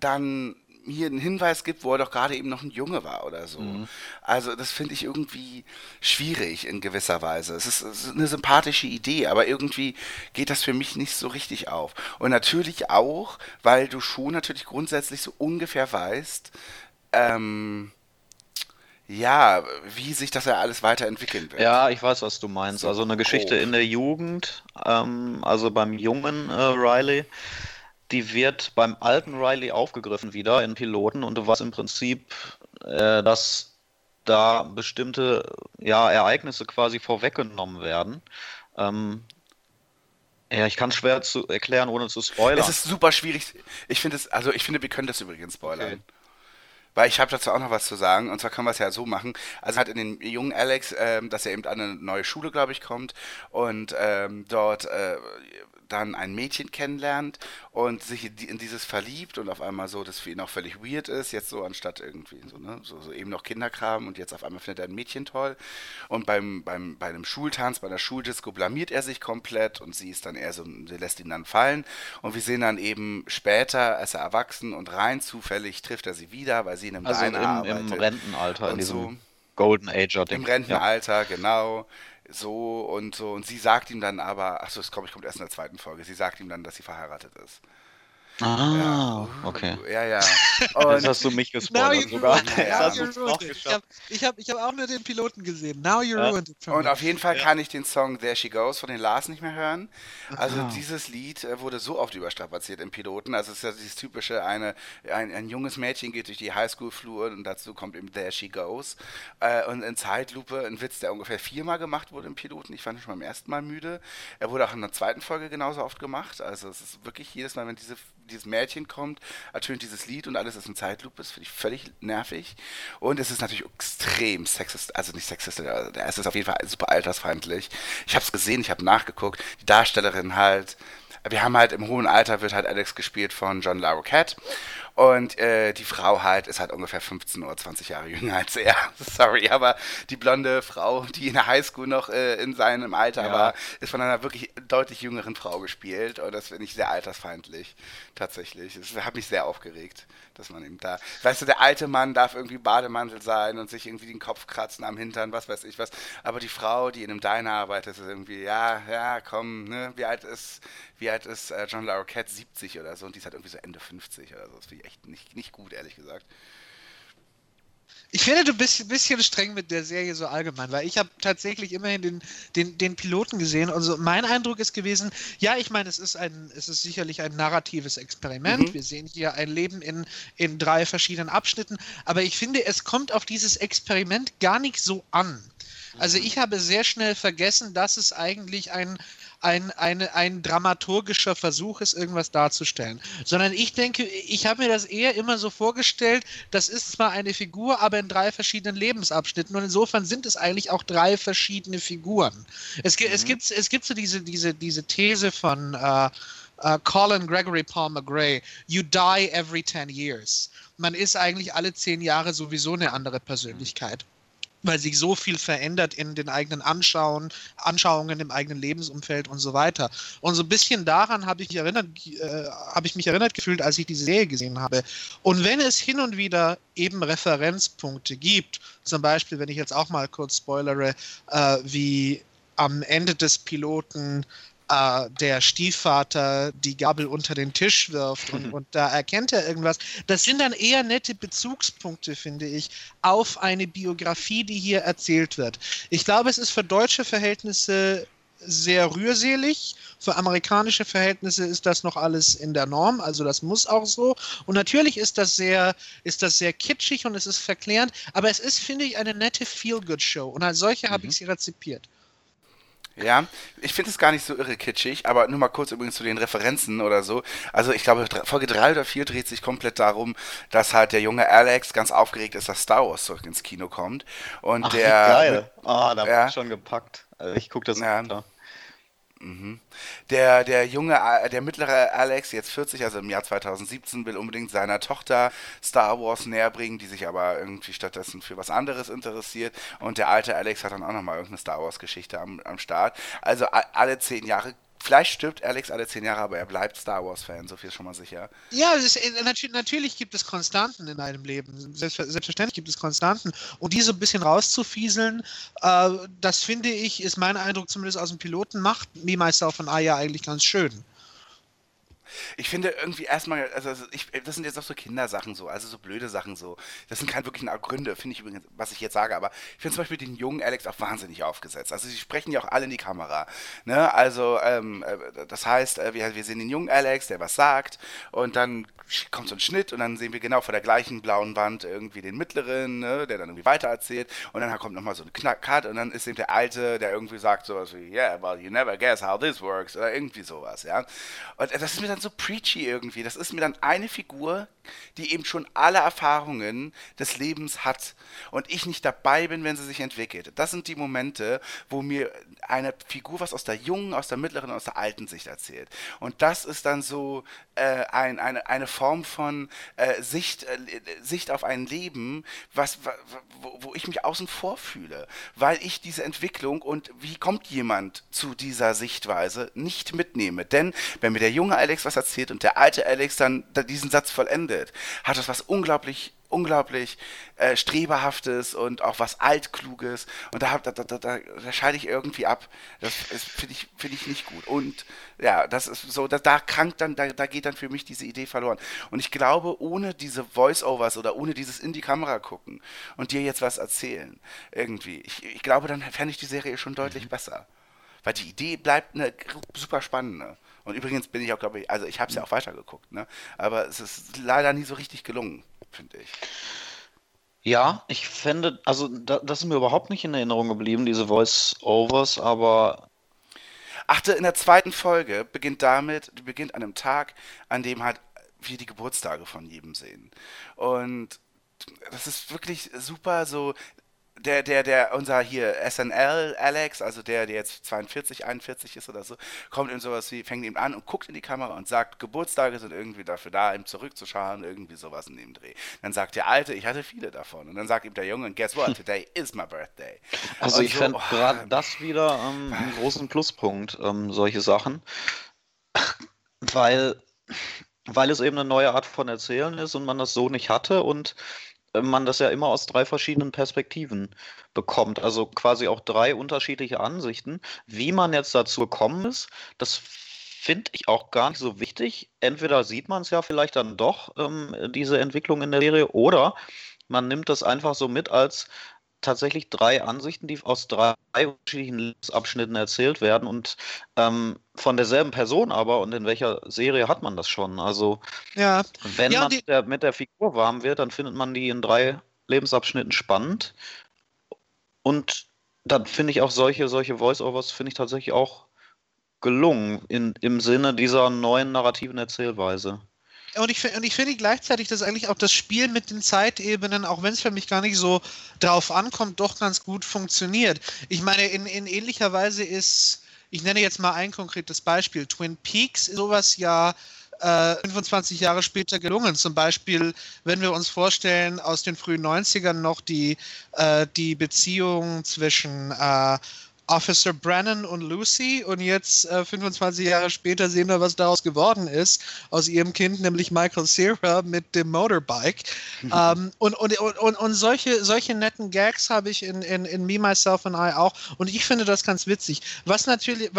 dann hier einen Hinweis gibt, wo er doch gerade eben noch ein Junge war oder so. Mhm. Also das finde ich irgendwie schwierig in gewisser Weise. Es ist, es ist, eine sympathische Idee, aber irgendwie geht das für mich nicht so richtig auf. Und natürlich auch, weil du schon natürlich grundsätzlich so ungefähr weißt, ähm, ja, wie sich das ja alles weiterentwickeln wird. Ja, ich weiß, was du meinst. So, also eine Geschichte oh. in der Jugend, ähm, also beim jungen äh, Riley die wird beim alten Riley aufgegriffen wieder in Piloten und du warst im Prinzip, äh, dass da bestimmte ja, Ereignisse quasi vorweggenommen werden. Ähm, ja, ich kann es schwer zu erklären, ohne zu spoilern. Es ist super schwierig. Ich finde es, also ich finde, wir können das übrigens spoilern. Okay. Weil ich habe dazu auch noch was zu sagen. Und zwar können wir es ja so machen. Also hat in den jungen Alex, ähm, dass er eben an eine neue Schule, glaube ich, kommt und ähm, dort äh, dann ein Mädchen kennenlernt und sich in, die, in dieses verliebt und auf einmal so, dass für ihn auch völlig weird ist, jetzt so anstatt irgendwie so, ne, so, so eben noch Kinderkram und jetzt auf einmal findet er ein Mädchen toll und beim, beim, bei einem Schultanz, bei einer Schuldisco blamiert er sich komplett und sie ist dann eher so, sie lässt ihn dann fallen und wir sehen dann eben später, als er erwachsen und rein zufällig trifft er sie wieder, weil sie in einem also Diner im, arbeitet. im Rentenalter, in und diesem so. Golden Ager-Ding. Im Rentenalter, genau. So und so. Und sie sagt ihm dann aber, achso, das kommt, kommt erst in der zweiten Folge, sie sagt ihm dann, dass sie verheiratet ist. Ah, okay. Ja, ja. Jetzt Und hast du mich Now gespoilert sogar. Ja. Ich habe ich hab, ich hab auch nur den Piloten gesehen. Now you Ja. ruined it. Und auf jeden Fall kann ich den Song There She Goes von den Lars nicht mehr hören. Also Ah. dieses Lied äh, wurde so oft überstrapaziert im Piloten. Also es ist ja dieses typische, eine, ein, ein junges Mädchen geht durch die Highschool-Flur und dazu kommt eben There She Goes. Äh, und in Zeitlupe ein Witz, der ungefähr viermal gemacht wurde im Piloten. Ich war schon beim ersten Mal müde. Er wurde auch in der zweiten Folge genauso oft gemacht. Also es ist wirklich jedes Mal, wenn diese, dieses Mädchen kommt, ertönt dieses Lied und alles ist in Zeitlupe. Das finde ich völlig nervig. Und es ist natürlich extrem sexist, also nicht aber es ist auf jeden Fall super altersfeindlich. Ich habe es gesehen, ich habe nachgeguckt. Die Darstellerin halt, wir haben halt im hohen Alter wird halt Alex gespielt von John Larroquette. Und äh, die Frau halt ist halt ungefähr 15 oder 20 Jahre jünger als er. Sorry, aber die blonde Frau, die in der Highschool noch äh, in seinem Alter Ja. war, ist von einer wirklich deutlich jüngeren Frau gespielt. Und das finde ich sehr altersfeindlich, tatsächlich. Das hat mich sehr aufgeregt, dass man eben da. Weißt du, der alte Mann darf irgendwie Bademantel sein und sich irgendwie den Kopf kratzen am Hintern, was weiß ich was. Aber die Frau, die in einem Diner arbeitet, ist irgendwie, ja, ja, komm, ne, wie alt ist, wie alt ist äh, John Larroquette? 70 oder so. Und die ist halt irgendwie so Ende 50 oder so. Das finde ich echt nicht, nicht gut, ehrlich gesagt. Ich finde, du bist ein bisschen streng mit der Serie so allgemein, weil ich habe tatsächlich immerhin den, den, den Piloten gesehen. Also mein Eindruck ist gewesen, ja, ich meine, es ist ein, es ist sicherlich ein narratives Experiment. Mhm. Wir sehen hier ein Leben in, in drei verschiedenen Abschnitten, aber ich finde, es kommt auf dieses Experiment gar nicht so an. Also ich habe sehr schnell vergessen, dass es eigentlich ein, ein, eine, ein dramaturgischer Versuch ist, irgendwas darzustellen. Sondern ich denke, ich habe mir das eher immer so vorgestellt, das ist zwar eine Figur, aber in drei verschiedenen Lebensabschnitten. Und insofern sind es eigentlich auch drei verschiedene Figuren. Es, gi- es, gibt, es gibt so diese, diese, diese These von äh, äh, Colin Gregory Palmer Gray, you die every 10 years. Man ist eigentlich alle zehn Jahre sowieso eine andere Persönlichkeit weil sich so viel verändert in den eigenen Anschauen, Anschauungen im eigenen Lebensumfeld und so weiter. Und so ein bisschen daran habe ich, mich erinnert, äh, habe ich mich erinnert gefühlt, als ich diese Serie gesehen habe. Und wenn es hin und wieder eben Referenzpunkte gibt, zum Beispiel, wenn ich jetzt auch mal kurz spoilere, äh, wie am Ende des Piloten äh, der Stiefvater die Gabel unter den Tisch wirft und, und da erkennt er irgendwas. Das sind dann eher nette Bezugspunkte, finde ich, auf eine Biografie, die hier erzählt wird. Ich glaube, es ist für deutsche Verhältnisse sehr rührselig. Für amerikanische Verhältnisse ist das noch alles in der Norm, also das muss auch so. Und natürlich ist das sehr, ist das sehr kitschig und es ist verklärend, aber es ist, finde ich, eine nette Feel-Good-Show und als solche habe ich sie rezipiert. Ja, ich finde es gar nicht so irre kitschig, aber nur mal kurz übrigens zu den Referenzen oder so. Also ich glaube, Folge 3 oder 4 dreht sich komplett darum, dass halt der junge Alex ganz aufgeregt ist, dass Star Wars zurück ins Kino kommt. Und Ach, der geil. Ah, da Ja. schon gepackt. Also ich gucke das Ja. runter. Der, der junge, A- der mittlere Alex, jetzt 40, also im Jahr 2017, will unbedingt seiner Tochter Star Wars näher bringen, die sich aber irgendwie stattdessen für was anderes interessiert. Und der alte Alex hat dann auch nochmal irgendeine Star Wars-Geschichte am, am Start. Also alle zehn Jahre, vielleicht stirbt Alex alle zehn Jahre, aber er bleibt Star Wars-Fan, so viel ist schon mal sicher. Ja, ist, äh, natür- natürlich gibt es Konstanten in einem Leben. Selbst, selbstverständlich gibt es Konstanten. Und die so ein bisschen rauszufieseln, äh, das finde ich, ist mein Eindruck zumindest aus dem Piloten, macht Me, Myself and I ja eigentlich ganz schön. Ich finde irgendwie erstmal, also also ich, das sind jetzt auch so Kindersachen so, also so blöde Sachen so. Das sind keine wirklichen Gründe, finde ich übrigens, was ich jetzt sage, aber ich finde zum Beispiel den jungen Alex auch wahnsinnig aufgesetzt. Also sie sprechen ja auch alle in die Kamera. Ne? Also, ähm, äh, das heißt, äh, wir, wir sehen den jungen Alex, der was sagt, und dann kommt so ein Schnitt und dann sehen wir genau vor der gleichen blauen Wand irgendwie den mittleren, ne, der dann irgendwie weitererzählt und dann kommt nochmal so ein Cut und dann ist eben der Alte, der irgendwie sagt sowas wie, yeah, well, you never guess how this works oder irgendwie sowas, ja. Und das ist mir dann so preachy irgendwie. Das ist mir dann eine Figur, die eben schon alle Erfahrungen des Lebens hat und ich nicht dabei bin, wenn sie sich entwickelt. Das sind die Momente, wo mir eine Figur was aus der jungen, aus der mittleren, aus der alten Sicht erzählt. Und das ist dann so äh, ein, eine, eine Form von äh, Sicht, äh, Sicht auf ein Leben, was, wo, wo ich mich außen vor fühle, weil ich diese Entwicklung und wie kommt jemand zu dieser Sichtweise nicht mitnehme. Denn wenn mir der junge Alex was erzählt und der alte Alex dann diesen Satz vollendet, hat das was unglaublich unglaublich äh, Streberhaftes und auch was Altkluges. Und da, da, da, da, da scheide ich irgendwie ab. Das finde ich, find ich nicht gut. Und ja, das ist so, da, da krankt dann, da, da geht dann für mich diese Idee verloren. Und ich glaube, ohne diese Voice-Overs oder ohne dieses in die Kamera gucken und dir jetzt was erzählen, irgendwie, ich, ich glaube, dann fände ich die Serie schon deutlich mhm. besser. Weil die Idee bleibt eine super spannende. Und übrigens bin ich auch, glaube ich, also ich habe es ja auch weitergeguckt, ne? aber es ist leider nie so richtig gelungen finde ich. Ja, ich fände, also da, das ist mir überhaupt nicht in Erinnerung geblieben, diese Voice-Overs, aber. Achte, in der zweiten Folge beginnt damit, die beginnt an einem Tag, an dem halt wir die Geburtstage von jedem sehen. Und das ist wirklich super so der, der, der, unser hier SNL Alex, also der, der jetzt 42, 41 ist oder so, kommt in sowas wie, fängt ihm an und guckt in die Kamera und sagt, Geburtstage sind irgendwie dafür da, ihm zurückzuschauen, irgendwie sowas in dem Dreh. Dann sagt der Alte, ich hatte viele davon. Und dann sagt ihm der Junge, guess what, today is my birthday. Also und ich so, fände oh, gerade das wieder ähm, einen großen Pluspunkt, ähm, solche Sachen. weil, weil es eben eine neue Art von Erzählen ist und man das so nicht hatte und man das ja immer aus drei verschiedenen Perspektiven bekommt. Also quasi auch drei unterschiedliche Ansichten. Wie man jetzt dazu gekommen ist, das finde ich auch gar nicht so wichtig. Entweder sieht man es ja vielleicht dann doch, ähm, diese Entwicklung in der Serie, oder man nimmt das einfach so mit als tatsächlich drei Ansichten, die aus drei unterschiedlichen Lebensabschnitten erzählt werden und ähm, von derselben Person aber und in welcher Serie hat man das schon? Also ja. wenn ja, man mit der, mit der Figur warm wird, dann findet man die in drei Lebensabschnitten spannend und dann finde ich auch solche, solche Voice-Overs finde ich tatsächlich auch gelungen in, im Sinne dieser neuen narrativen Erzählweise. Und ich, und ich finde gleichzeitig, dass eigentlich auch das Spiel mit den Zeitebenen, auch wenn es für mich gar nicht so drauf ankommt, doch ganz gut funktioniert. Ich meine, in, in ähnlicher Weise ist, ich nenne jetzt mal ein konkretes Beispiel, Twin Peaks ist sowas ja 25 äh, Jahre später gelungen. Zum Beispiel, wenn wir uns vorstellen, aus den frühen 90ern noch die, äh, die Beziehung zwischen äh, Officer Brennan und Lucy und jetzt äh, 25 Jahre später sehen wir, was daraus geworden ist aus ihrem Kind, nämlich Michael Cera mit dem Motorbike. ähm, und, und, und, und solche, solche netten Gags habe ich in, in, in Me, Myself and I auch und ich finde das ganz witzig. Was natürlich,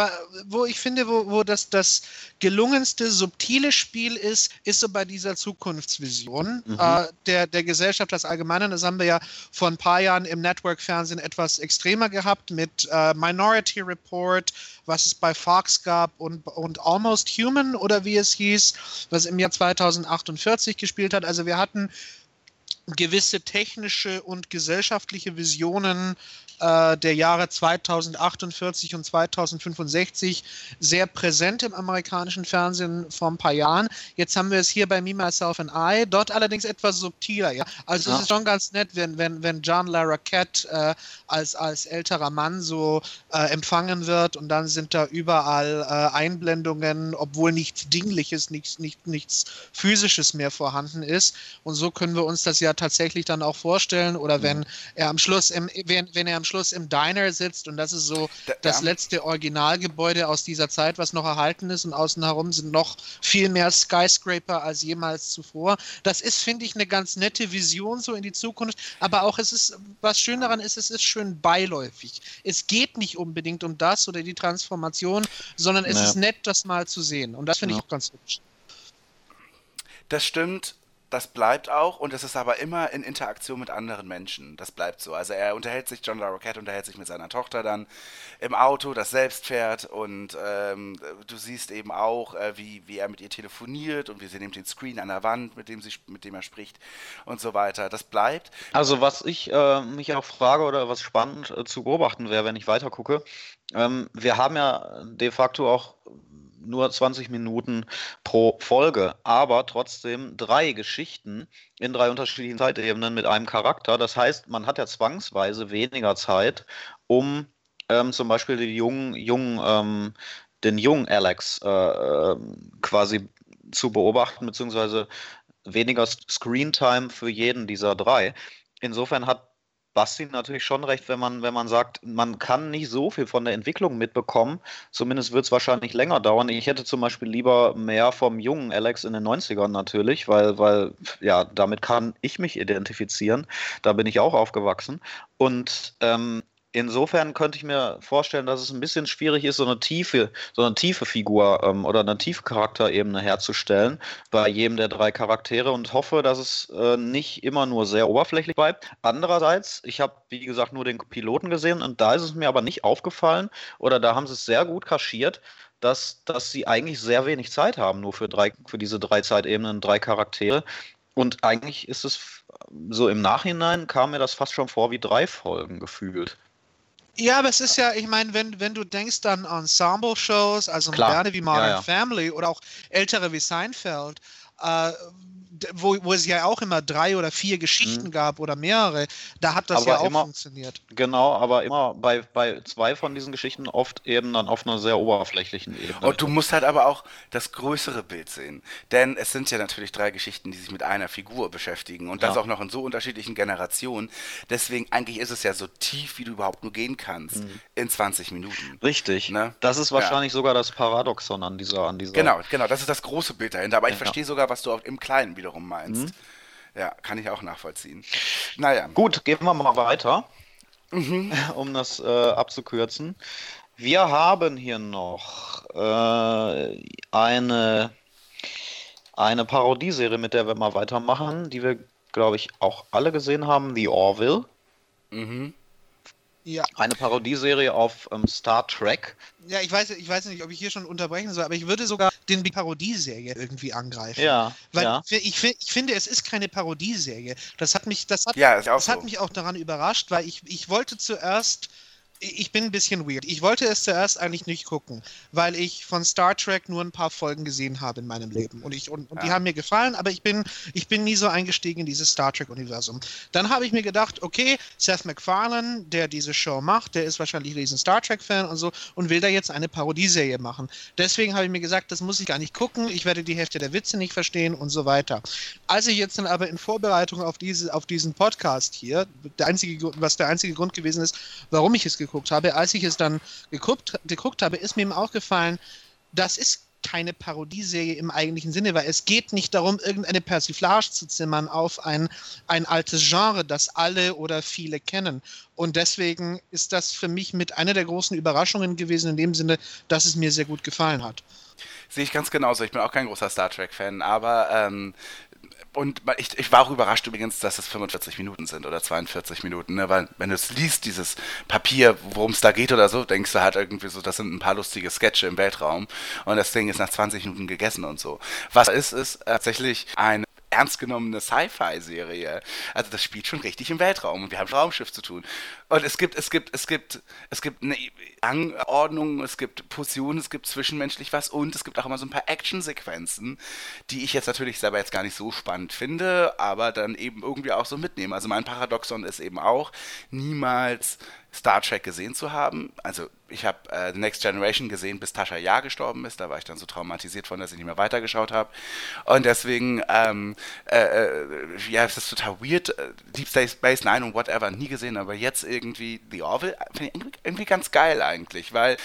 wo ich finde, wo, wo das, das gelungenste, subtile Spiel ist, ist so bei dieser Zukunftsvision mhm. äh, der, der Gesellschaft als Allgemeinen. Das haben wir ja vor ein paar Jahren im Network-Fernsehen etwas extremer gehabt mit äh, Minority Report, was es bei Fox gab und, und Almost Human oder wie es hieß, was im Jahr 2048 gespielt hat. Also wir hatten gewisse technische und gesellschaftliche Visionen äh, der Jahre 2048 und 2065 sehr präsent im amerikanischen Fernsehen vor ein paar Jahren. Jetzt haben wir es hier bei Me, Myself and I, dort allerdings etwas subtiler. Ja? Also ja. es ist schon ganz nett, wenn, wenn, wenn John Larroquette äh, als, als älterer Mann so äh, empfangen wird und dann sind da überall äh, Einblendungen, obwohl nichts Dingliches, nichts, nicht, nichts Physisches mehr vorhanden ist. Und so können wir uns das ja tatsächlich dann auch vorstellen. Oder wenn mhm. er am Schluss, im, wenn, wenn er am Schluss im Diner sitzt und das ist so da, das ja. letzte Originalgebäude aus dieser Zeit, was noch erhalten ist und außen herum sind noch viel mehr Skyscraper als jemals zuvor. Das ist, finde ich, eine ganz nette Vision so in die Zukunft, aber auch es ist, was schön daran ist, es ist schön beiläufig. Es geht nicht unbedingt um das oder die Transformation, sondern es naja. ist nett, das mal zu sehen und das finde ja. ich auch ganz hübsch. Das stimmt, das bleibt auch und es ist aber immer in Interaktion mit anderen Menschen. Das bleibt so. Also er unterhält sich, John Larroquette unterhält sich mit seiner Tochter dann im Auto, das selbst fährt und ähm, du siehst eben auch, äh, wie, wie er mit ihr telefoniert und wir sehen eben den Screen an der Wand, mit dem, sie, mit dem er spricht und so weiter. Das bleibt. Also was ich äh, mich auch frage oder was spannend äh, zu beobachten wäre, wenn ich weiter gucke, ähm, wir haben ja de facto auch nur 20 Minuten pro Folge, aber trotzdem drei Geschichten in drei unterschiedlichen Zeitebenen mit einem Charakter. Das heißt, man hat ja zwangsweise weniger Zeit, um ähm, zum Beispiel die jungen, jungen, ähm, den jungen Alex äh, ähm, quasi zu beobachten, beziehungsweise weniger Screentime für jeden dieser drei. Insofern hat Basti natürlich schon recht, wenn man, wenn man sagt, man kann nicht so viel von der Entwicklung mitbekommen. Zumindest wird es wahrscheinlich länger dauern. Ich hätte zum Beispiel lieber mehr vom jungen Alex in den 90ern natürlich, weil, weil, ja, damit kann ich mich identifizieren. Da bin ich auch aufgewachsen. Und ähm, insofern könnte ich mir vorstellen, dass es ein bisschen schwierig ist, so eine tiefe, so eine tiefe Figur ähm, oder eine tiefe Charakterebene herzustellen bei jedem der drei Charaktere und hoffe, dass es äh, nicht immer nur sehr oberflächlich bleibt. Andererseits, ich habe, wie gesagt, nur den Piloten gesehen und da ist es mir aber nicht aufgefallen oder da haben sie es sehr gut kaschiert, dass, dass sie eigentlich sehr wenig Zeit haben, nur für, drei, für diese drei Zeitebenen, drei Charaktere. Und eigentlich ist es so im Nachhinein kam mir das fast schon vor wie drei Folgen gefühlt. Ja, aber es ist ja, ich meine, wenn, wenn du denkst an Ensemble-Shows, also Klar. moderne wie Modern Ja, ja. Family oder auch ältere wie Seinfeld, äh, wo, wo es ja auch immer drei oder vier Geschichten gab oder mehrere, da hat das Mhm. Aber ja auch immer- funktioniert. Genau, aber immer bei, bei zwei von diesen Geschichten oft eben dann auf einer sehr oberflächlichen Ebene. Und du musst halt aber auch das größere Bild sehen. Denn es sind ja natürlich drei Geschichten, die sich mit einer Figur beschäftigen. Und das Ja. auch noch in so unterschiedlichen Generationen. Deswegen eigentlich ist es ja so tief, wie du überhaupt nur gehen kannst. Mhm. In 20 Minuten. Richtig. Ne? Das ist Ja. wahrscheinlich sogar das Paradoxon an dieser, an dieser. Genau, genau. Das ist das große Bild dahinter. Aber ich Ja. verstehe sogar, was du auch im Kleinen wiederum meinst. Mhm. Ja, kann ich auch nachvollziehen. Naja. Gut, gehen wir mal weiter, Mhm. um das äh, abzukürzen. Wir haben hier noch äh, eine, eine Parodieserie, mit der wir mal weitermachen, die wir, glaube ich, auch alle gesehen haben, The Orville. Mhm. Ja. Eine Parodieserie auf ähm, Star Trek. Ja, ich weiß, ich weiß nicht, ob ich hier schon unterbrechen soll, aber ich würde sogar den die Parodieserie irgendwie angreifen. Ja, Weil ja. ich, ich, fi- ich finde, es ist keine Parodieserie. Das hat mich, das hat, Ja, das hat so. mich auch daran überrascht, weil ich, ich wollte zuerst, ich bin ein bisschen weird. Ich wollte es zuerst eigentlich nicht gucken, weil ich von Star Trek nur ein paar Folgen gesehen habe in meinem Leben. Und, ich, und, und die Ja. haben mir gefallen, aber ich bin, ich bin nie so eingestiegen in dieses Star Trek-Universum. Dann habe ich mir gedacht, okay, Seth MacFarlane, der diese Show macht, der ist wahrscheinlich ein riesen Star Trek-Fan und so und will da jetzt eine Parodieserie machen. Deswegen habe ich mir gesagt, das muss ich gar nicht gucken, ich werde die Hälfte der Witze nicht verstehen und so weiter. Als ich jetzt dann aber in Vorbereitung auf, diese, auf diesen Podcast hier, der einzige, was der einzige Grund gewesen ist, warum ich es geguckt habe, als ich es dann geguckt, geguckt habe, ist mir eben auch gefallen, das ist keine Parodieserie im eigentlichen Sinne, weil es geht nicht darum, irgendeine Persiflage zu zimmern auf ein, ein altes Genre, das alle oder viele kennen. Und deswegen ist das für mich mit einer der großen Überraschungen gewesen, in dem Sinne, dass es mir sehr gut gefallen hat. Sehe ich ganz genauso. Ich bin auch kein großer Star Trek-Fan, aber ähm, und ich, ich war auch überrascht übrigens, dass es 45 Minuten sind oder 42 Minuten, ne? weil wenn du es liest, dieses Papier, worum es da geht oder so, denkst du halt irgendwie so, das sind ein paar lustige Sketche im Weltraum und das Ding ist nach 20 Minuten gegessen und so. Was ist, ist tatsächlich eine ernst genommene Sci-Fi-Serie. Also das spielt schon richtig im Weltraum und wir haben Raumschiff zu tun. Und es gibt, es gibt, es gibt, es gibt eine Anordnung, es gibt Potionen, es gibt zwischenmenschlich was und es gibt auch immer so ein paar Action-Sequenzen, die ich jetzt natürlich selber jetzt gar nicht so spannend finde, aber dann eben irgendwie auch so mitnehme. Also mein Paradoxon ist eben auch, niemals Star Trek gesehen zu haben. Also ich habe äh, The Next Generation gesehen, bis Tascha Ja gestorben ist. Da war ich dann so traumatisiert von, dass ich nicht mehr weitergeschaut habe. Und deswegen, ähm, äh, äh, ja, es ist total weird. Äh, Deep Space Nine und whatever, nie gesehen, aber jetzt irgendwie The Orville, finde ich irgendwie ganz geil eigentlich, weil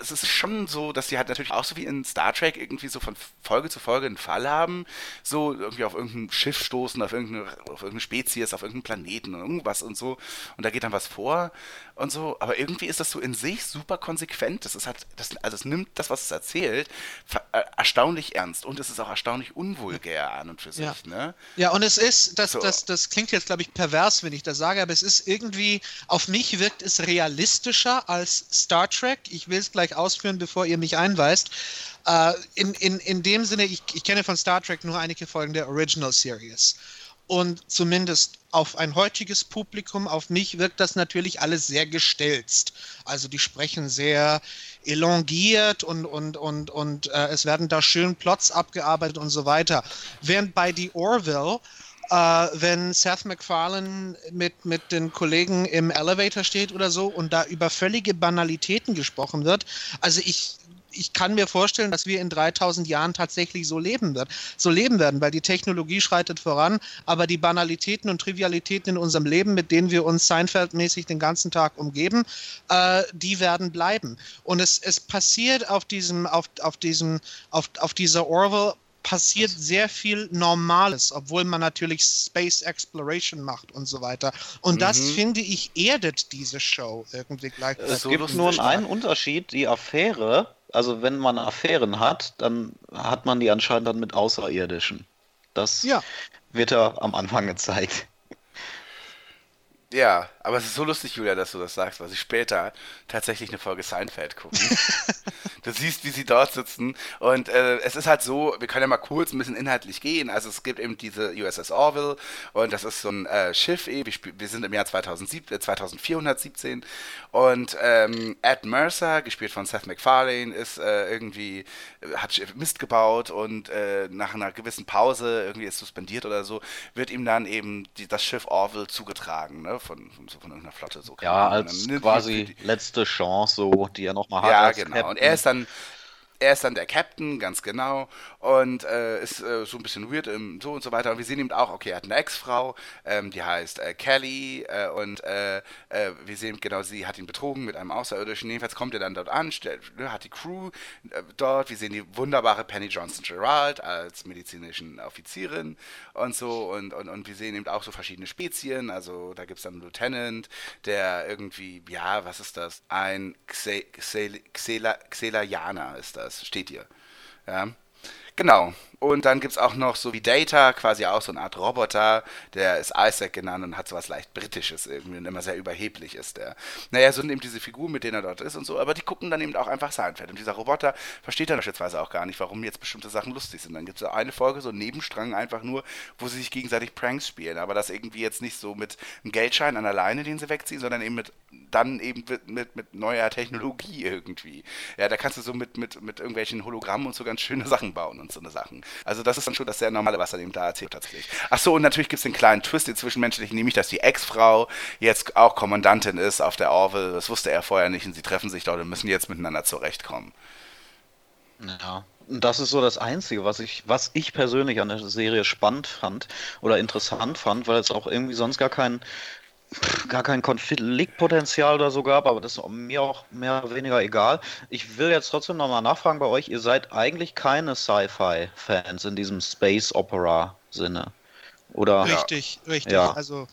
es ist schon so, dass sie halt natürlich auch so wie in Star Trek irgendwie so von Folge zu Folge einen Fall haben, so irgendwie auf irgendein Schiff stoßen, auf irgendeine, auf irgendeine Spezies, auf irgendeinen Planeten und irgendwas und so. Und da geht dann was vor und so, aber irgendwie ist das so in sich super konsequent, das ist halt, das, also es nimmt das, was es erzählt, äh, erstaunlich ernst und es ist auch erstaunlich unvulgär an und für sich, ja. ne? Ja, und es ist, das, So. das, das klingt jetzt, glaube ich, pervers, wenn ich das sage, aber es ist irgendwie, auf mich wirkt es realistischer als Star Trek. Ich will es gleich ausführen, bevor ihr mich einweist. Äh, in, in, in dem Sinne, ich, ich kenne von Star Trek nur einige Folgen der Original Series. Und zumindest auf ein heutiges Publikum, auf mich wirkt das natürlich alles sehr gestelzt. Also die sprechen sehr elongiert und, und, und, und äh, es werden da schön Plots abgearbeitet und so weiter. Während bei The Orville äh, wenn Seth MacFarlane mit, mit den Kollegen im Elevator steht oder so und da über völlige Banalitäten gesprochen wird. Also ich, ich kann mir vorstellen, dass wir in 3000 Jahren tatsächlich so leben wird, so leben werden, weil die Technologie schreitet voran, aber die Banalitäten und Trivialitäten in unserem Leben, mit denen wir uns Seinfeld-mäßig den ganzen Tag umgeben, äh, die werden bleiben. Und es, es passiert auf diesem, auf, auf diesem, auf, auf dieser Orwell passiert sehr viel Normales, obwohl man natürlich Space Exploration macht und so weiter. Und das, finde ich, erdet diese Show irgendwie gleich. Es gibt nur einen Unterschied, die Affäre, also wenn man Affären hat, dann hat man die anscheinend dann mit Außerirdischen. Das Ja. wird ja am Anfang gezeigt. Ja, aber es ist so lustig, Julia, dass du das sagst, weil sie später tatsächlich eine Folge Seinfeld gucken. du siehst, wie sie dort sitzen und äh, es ist halt so, wir können ja mal kurz ein bisschen inhaltlich gehen. Also es gibt eben diese USS Orville und das ist so ein äh, Schiff, eh, wir, wir sind im Jahr 2007, äh, 2417 und ähm, Ed Mercer, gespielt von Seth MacFarlane, ist äh, irgendwie, äh, hat Mist gebaut und äh, nach einer gewissen Pause, irgendwie ist suspendiert oder so, wird ihm dann eben die, das Schiff Orville zugetragen, ne, von, von, so von irgendeiner Flotte. So Ja, als quasi letzte Chance, so, die er nochmal hat. ja, genau. Und er ist dann, er ist dann der Captain, ganz genau, und äh, ist äh, so ein bisschen weird im, so und so weiter. Und wir sehen eben auch, okay, er hat eine Ex-Frau, ähm, die heißt äh, Kelly, äh, und äh, äh, wir sehen genau, sie hat ihn betrogen mit einem Außerirdischen. Jedenfalls kommt er dann dort an, stellt, ne, hat die Crew äh, dort. Wir sehen die wunderbare Penny Johnson Gerald als medizinischen Offizierin und so. Und, und, und wir sehen eben auch so verschiedene Spezien. Also da gibt es dann einen Lieutenant, der irgendwie, ja, was ist das? Ein Xe, Xe, Xela, Xelaianer ist das, steht hier. Ja. Genau. Und dann gibt es auch noch so wie Data, quasi auch so eine Art Roboter, der ist Isaac genannt und hat so was leicht Britisches irgendwie und immer sehr überheblich ist der. Naja, so sind eben diese Figuren, mit denen er dort ist und so, aber die gucken dann eben auch einfach Seinfeld. Und dieser Roboter versteht dann beispielsweise auch gar nicht, warum jetzt bestimmte Sachen lustig sind. Dann gibt es so eine Folge, so einen Nebenstrang einfach nur, wo sie sich gegenseitig Pranks spielen, aber das irgendwie jetzt nicht so mit einem Geldschein an der Leine, den sie wegziehen, sondern eben mit dann eben mit, mit, mit neuer Technologie irgendwie. Ja, da kannst du so mit, mit, mit irgendwelchen Hologrammen und so ganz schöne Sachen bauen und so eine Sachen. Also das ist dann schon das sehr normale, was er eben da erzählt tatsächlich. Ach so, und natürlich gibt es den kleinen Twist, den zwischenmenschlichen, nämlich, dass die Ex-Frau jetzt auch Kommandantin ist auf der Orville. Das wusste er vorher nicht und sie treffen sich dort und müssen jetzt miteinander zurechtkommen. Ja. Und das ist so das Einzige, was ich, was ich persönlich an der Serie spannend fand oder interessant fand, weil es auch irgendwie sonst gar kein, gar kein Konfliktpotenzial oder so gab, aber das ist mir auch mehr oder weniger egal. Ich will jetzt trotzdem nochmal nachfragen bei euch, ihr seid eigentlich keine Sci-Fi-Fans in diesem Space Opera-Sinne. Oder? Richtig, richtig. Ja. Also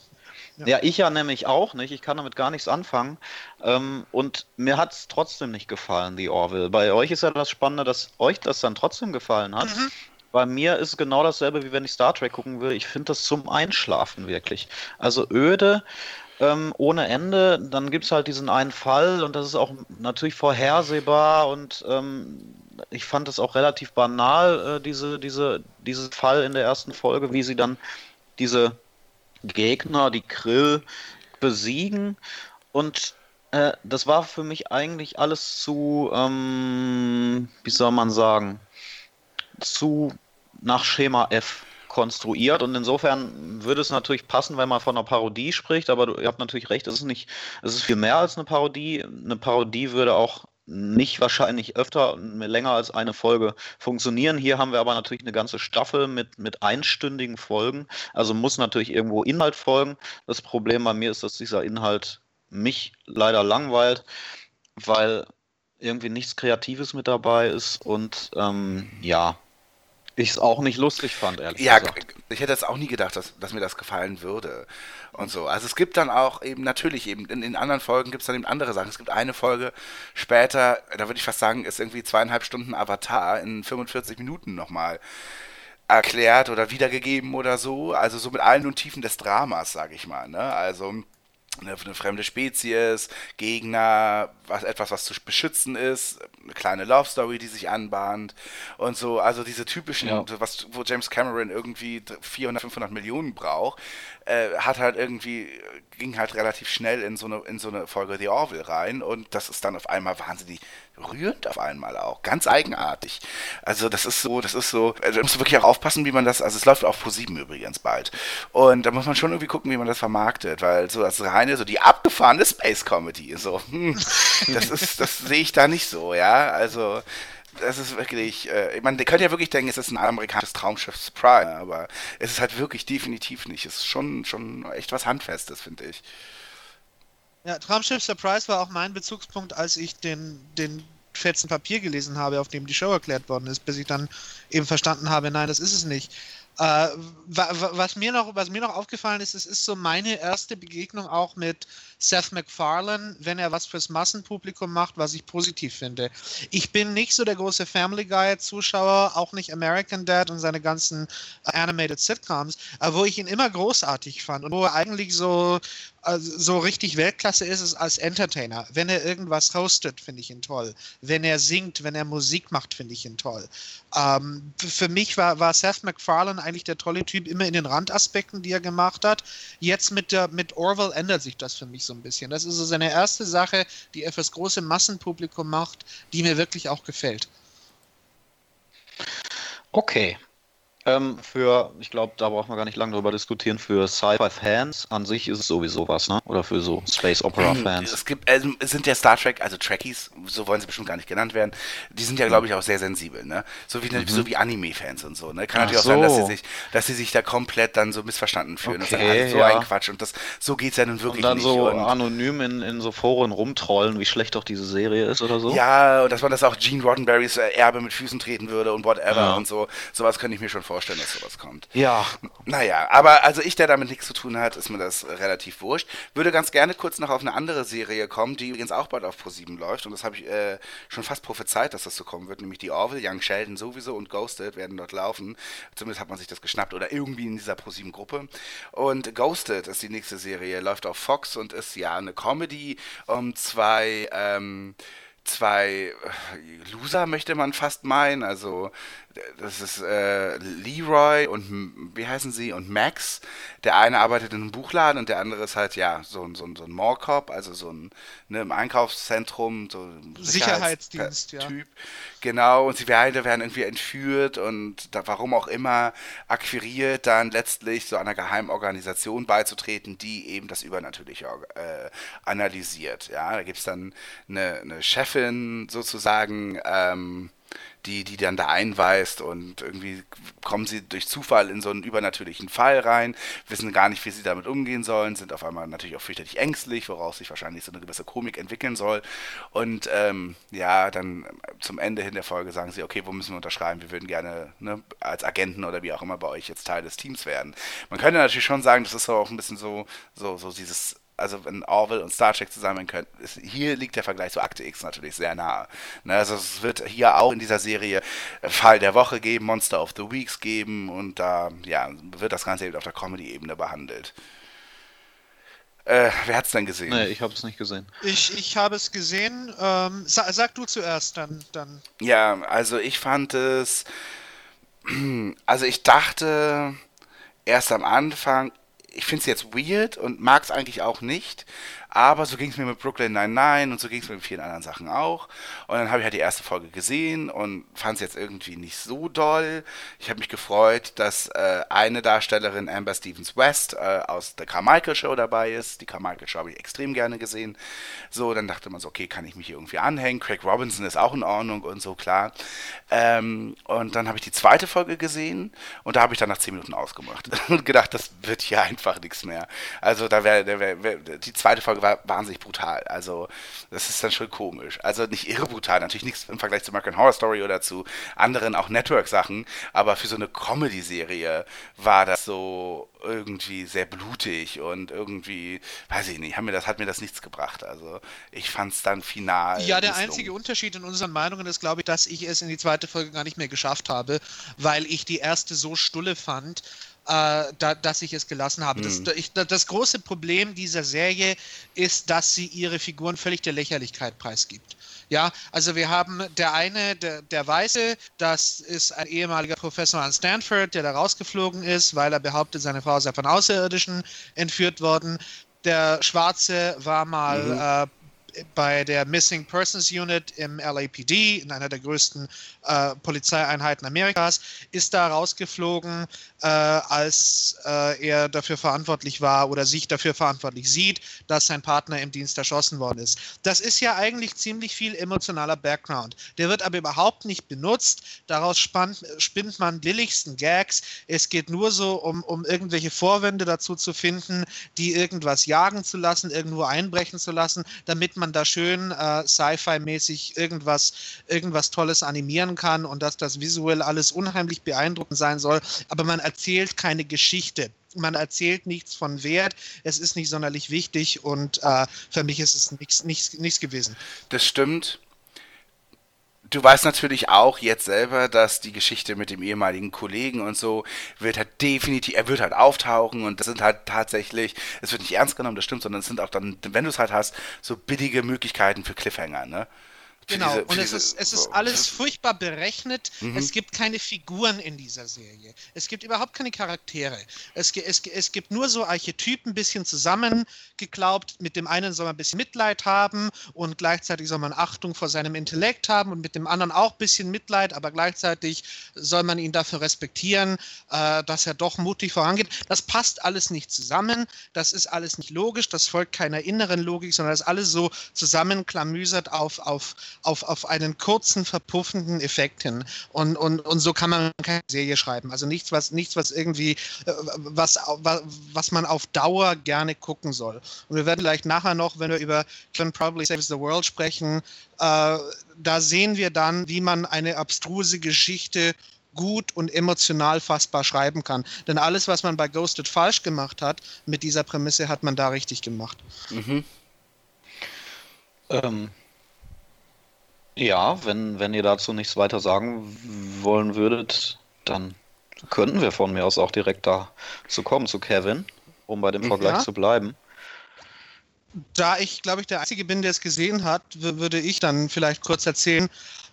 Ja, ich ja nämlich auch nicht. Ich kann damit gar nichts anfangen. Ähm, und mir hat es trotzdem nicht gefallen, die Orville. Bei euch ist ja das Spannende, dass euch das dann trotzdem gefallen hat. Bei mir ist es genau dasselbe, wie wenn ich Star Trek gucken will. Ich finde das zum Einschlafen wirklich. Also öde, ähm, ohne Ende. Dann gibt es halt diesen einen Fall und das ist auch natürlich vorhersehbar und ähm, ich fand es auch relativ banal, äh, diese, diese, diesen Fall in der ersten Folge, wie sie dann diese Gegner, die Krill, besiegen. Und äh, das war für mich eigentlich alles zu, ähm, wie soll man sagen, zu nach Schema F konstruiert und insofern würde es natürlich passen, wenn man von einer Parodie spricht, aber du, ihr habt natürlich recht, es ist nicht, es ist viel mehr als eine Parodie. Eine Parodie würde auch nicht wahrscheinlich öfter länger als eine Folge funktionieren. Hier haben wir aber natürlich eine ganze Staffel mit, mit einstündigen Folgen. Also muss natürlich irgendwo Inhalt folgen. Das Problem bei mir ist, dass dieser Inhalt mich leider langweilt, weil irgendwie nichts Kreatives mit dabei ist und ähm, ja, ich es auch nicht lustig fand, ehrlich Ja, gesagt. ich hätte jetzt auch nie gedacht, dass, dass mir das gefallen würde. Und so. Also es gibt dann auch eben natürlich eben in, in anderen Folgen gibt es dann eben andere Sachen. Es gibt eine Folge später, da würde ich fast sagen, ist irgendwie zweieinhalb Stunden Avatar in 45 Minuten nochmal erklärt oder wiedergegeben oder so. Also so mit allen und Tiefen des Dramas, sage ich mal. Ne? Also eine, eine fremde Spezies, Gegner, was, etwas, was zu beschützen ist, eine kleine Love Story, die sich anbahnt und so, also diese typischen, Ja. was, wo James Cameron irgendwie 400, 500 Millionen braucht, äh, hat halt irgendwie, ging halt relativ schnell in so eine, in so eine Folge The Orville rein und das ist dann auf einmal wahnsinnig rührend auf einmal auch, ganz eigenartig. Also das ist so, das ist so, also da musst du wirklich auch aufpassen, wie man das, also es läuft auf Pro7 übrigens bald. Und da muss man schon irgendwie gucken, wie man das vermarktet, weil so das reine, so die abgefahrene Space Comedy, so, hm, das ist, das sehe ich da nicht so, ja, also das ist wirklich, äh, ich meine, ihr könnt ja wirklich denken, es ist ein amerikanisches Traumschiff Surprise, aber es ist halt wirklich definitiv nicht. Es ist schon, schon echt was Handfestes, finde ich. Ja, Traumschiff Surprise war auch mein Bezugspunkt, als ich den, den fetzen Papier gelesen habe, auf dem die Show erklärt worden ist, bis ich dann eben verstanden habe, nein, das ist es nicht. Äh, wa- wa- was, mir noch, was mir noch aufgefallen ist, es ist so meine erste Begegnung auch mit Seth MacFarlane, wenn er was fürs Massenpublikum macht, was ich positiv finde. Ich bin nicht so der große Family Guy-Zuschauer, auch nicht American Dad und seine ganzen Animated Sitcoms, aber wo ich ihn immer großartig fand und wo er eigentlich so, äh, so richtig Weltklasse ist, ist als Entertainer. Wenn er irgendwas hostet, finde ich ihn toll. Wenn er singt, wenn er Musik macht, finde ich ihn toll. Ähm, für mich war, war Seth MacFarlane eigentlich der tolle Typ, immer in den Randaspekten, die er gemacht hat. Jetzt mit, der, mit Orwell ändert sich das für mich so ein bisschen. Das ist so seine erste Sache, die er fürs große Massenpublikum macht, die mir wirklich auch gefällt. Okay. Ähm, für, ich glaube, da braucht man gar nicht lange drüber diskutieren, für Sci-Fi-Fans an sich ist es sowieso was, ne? Oder für so Space Opera-Fans. Es gibt, also, es sind ja Star Trek, also Trekkies, so wollen sie bestimmt gar nicht genannt werden, die sind ja, glaube ich, auch sehr sensibel, ne? So wie, so wie Anime-Fans und so, ne? Kann Mhm. Ach natürlich auch sein, dass sie so. sich, dass sie sich da komplett dann so missverstanden fühlen und sagen, Okay, ah, so ja. ein Quatsch und das, so geht's ja nun Und wirklich dann nicht. so und, anonym in, in so Foren rumtrollen, wie schlecht doch diese Serie ist oder so. ja, und dass man das auch Gene Roddenberrys äh, Erbe mit Füßen treten würde und whatever Ja. und so. Sowas könnte ich mir schon vorstellen, dass sowas kommt. Ja. Naja, aber also ich, der damit nichts zu tun hat, ist mir das äh, relativ wurscht. Würde ganz gerne kurz noch auf eine andere Serie kommen, die übrigens auch bald auf Pro7 läuft. Und das habe ich äh, schon fast prophezeit, dass das so kommen wird. Nämlich die Orville, Young Sheldon sowieso und Ghosted werden dort laufen. Zumindest hat man sich das geschnappt oder irgendwie in dieser Pro7-Gruppe. Und Ghosted ist die nächste Serie, läuft auf Fox und ist ja eine Comedy um zwei... Ähm, zwei äh, Loser, möchte man fast meinen. Also, das ist äh, Leroy und wie heißen sie? Und Max. Der eine arbeitet in einem Buchladen und der andere ist halt, ja, so, ein- so, ein- so ein Mall-Cop, also so ein ne, im Einkaufszentrum, so ein Sicherheitsdienst, ja. Typ. Genau, und sie beide werden irgendwie entführt und da, warum auch immer akquiriert, dann letztlich so einer geheimen Organisation beizutreten, die eben das Übernatürliche äh, analysiert. Ja, da gibt es dann eine, eine Chefin sozusagen, ähm, die, die dann da einweist und irgendwie kommen sie durch Zufall in so einen übernatürlichen Fall rein, wissen gar nicht, wie sie damit umgehen sollen, sind auf einmal natürlich auch fürchterlich ängstlich, woraus sich wahrscheinlich so eine gewisse Komik entwickeln soll. Und ähm, ja, dann zum Ende hin der Folge sagen sie, okay, wo müssen wir unterschreiben? Wir würden gerne ne, als Agenten oder wie auch immer bei euch jetzt Teil des Teams werden. Man könnte natürlich schon sagen, das ist auch ein bisschen so, so, so dieses also wenn Orwell und Star Trek zusammen können, ist, hier liegt der Vergleich zu Akte X natürlich sehr nahe. Ne, also es wird hier auch in dieser Serie Fall der Woche geben, Monster of the Weeks geben und da ja, wird das Ganze eben auf der Comedy-Ebene behandelt. Äh, wer hat's denn gesehen? Nee, ich habe es nicht gesehen. Ich, ich habe es gesehen. Ähm, sa sag du zuerst, dann, dann. Ja, also ich fand es, also ich dachte erst am Anfang, ich finde es jetzt weird und mag es eigentlich auch nicht, aber so ging es mir mit Brooklyn 99 und so ging es mir mit vielen anderen Sachen auch. Und dann habe ich halt die erste Folge gesehen und fand es jetzt irgendwie nicht so doll. Ich habe mich gefreut, dass äh, eine Darstellerin, Amber Stevens West, äh, aus der Carmichael Show dabei ist. Die Carmichael Show habe ich extrem gerne gesehen. So, dann dachte man so, okay, kann ich mich hier irgendwie anhängen? Craig Robinson ist auch in Ordnung und so, klar. Ähm, und dann habe ich die zweite Folge gesehen und da habe ich dann nach zehn Minuten ausgemacht und gedacht, das wird hier einfach nichts mehr. Also da wäre wär, wär, die zweite Folge Folge war wahnsinnig brutal. Also, das ist dann schon komisch. Also nicht irre brutal, natürlich nichts im Vergleich zu American Horror Story oder zu anderen auch Network-Sachen, aber für so eine Comedy-Serie war das so irgendwie sehr blutig und irgendwie, weiß ich nicht, hat mir das, hat mir das nichts gebracht. Also ich fand es dann final. Ja, der misslungen. einzige Unterschied in unseren Meinungen ist, glaube ich, dass ich es in die zweite Folge gar nicht mehr geschafft habe, weil ich die erste so stulle fand, äh, da, dass ich es gelassen habe. Das, ich, das große Problem dieser Serie ist, dass sie ihre Figuren völlig der Lächerlichkeit preisgibt. Ja, also wir haben der eine, der, der Weiße, das ist ein ehemaliger Professor an Stanford, der da rausgeflogen ist, weil er behauptet, seine Frau sei von Außerirdischen entführt worden. Der Schwarze war mal äh, bei der Missing Persons Unit im LAPD, in einer der größten äh, Polizeieinheiten Amerikas, ist da rausgeflogen, äh, als äh, er dafür verantwortlich war oder sich dafür verantwortlich sieht, dass sein Partner im Dienst erschossen worden ist. Das ist ja eigentlich ziemlich viel emotionaler Background. Der wird aber überhaupt nicht benutzt. Daraus spannt, spinnt man billigsten Gags. Es geht nur so um, um irgendwelche Vorwände dazu zu finden, die irgendwas jagen zu lassen, irgendwo einbrechen zu lassen, damit man da schön äh, Sci-Fi-mäßig irgendwas, irgendwas Tolles animieren kann und dass das visuell alles unheimlich beeindruckend sein soll. Aber man erzählt keine Geschichte. Man erzählt nichts von Wert. Es ist nicht sonderlich wichtig und äh, für mich ist es nichts gewesen. Das stimmt. Du weißt natürlich auch jetzt selber, dass die Geschichte mit dem ehemaligen Kollegen und so wird halt definitiv, er wird halt auftauchen und das sind halt tatsächlich, es wird nicht ernst genommen, das stimmt, sondern es sind auch dann, wenn du es halt hast, so billige Möglichkeiten für Cliffhanger, ne? Genau, diese- und es diese- ist, es ist alles furchtbar berechnet. Mhm. Es gibt keine Figuren in dieser Serie. Es gibt überhaupt keine Charaktere. Es, es, es gibt nur so Archetypen, ein bisschen zusammengeklaubt. Mit dem einen soll man ein bisschen Mitleid haben und gleichzeitig soll man Achtung vor seinem Intellekt haben und mit dem anderen auch ein bisschen Mitleid, aber gleichzeitig soll man ihn dafür respektieren, äh, dass er doch mutig vorangeht. Das passt alles nicht zusammen. Das ist alles nicht logisch. Das folgt keiner inneren Logik, sondern das ist alles so zusammenklamüsert auf, auf, auf, auf einen kurzen, verpuffenden Effekt hin. Und, und, und so kann man keine Serie schreiben. Also nichts, was, nichts, was irgendwie, äh, was, was, was man auf Dauer gerne gucken soll. Und wir werden vielleicht nachher noch, wenn wir über Can Probably Saves the World sprechen, äh, da sehen wir dann, wie man eine abstruse Geschichte gut und emotional fassbar schreiben kann. Denn alles, was man bei Ghosted falsch gemacht hat, mit dieser Prämisse hat man da richtig gemacht. Ähm, ja, wenn, wenn ihr dazu nichts weiter sagen wollen würdet, dann könnten wir von mir aus auch direkt da zu kommen, zu Kevin, um bei dem Vergleich Ja. zu bleiben. Da ich, glaube ich, der Einzige bin, der es gesehen hat, würde ich dann vielleicht kurz erzählen,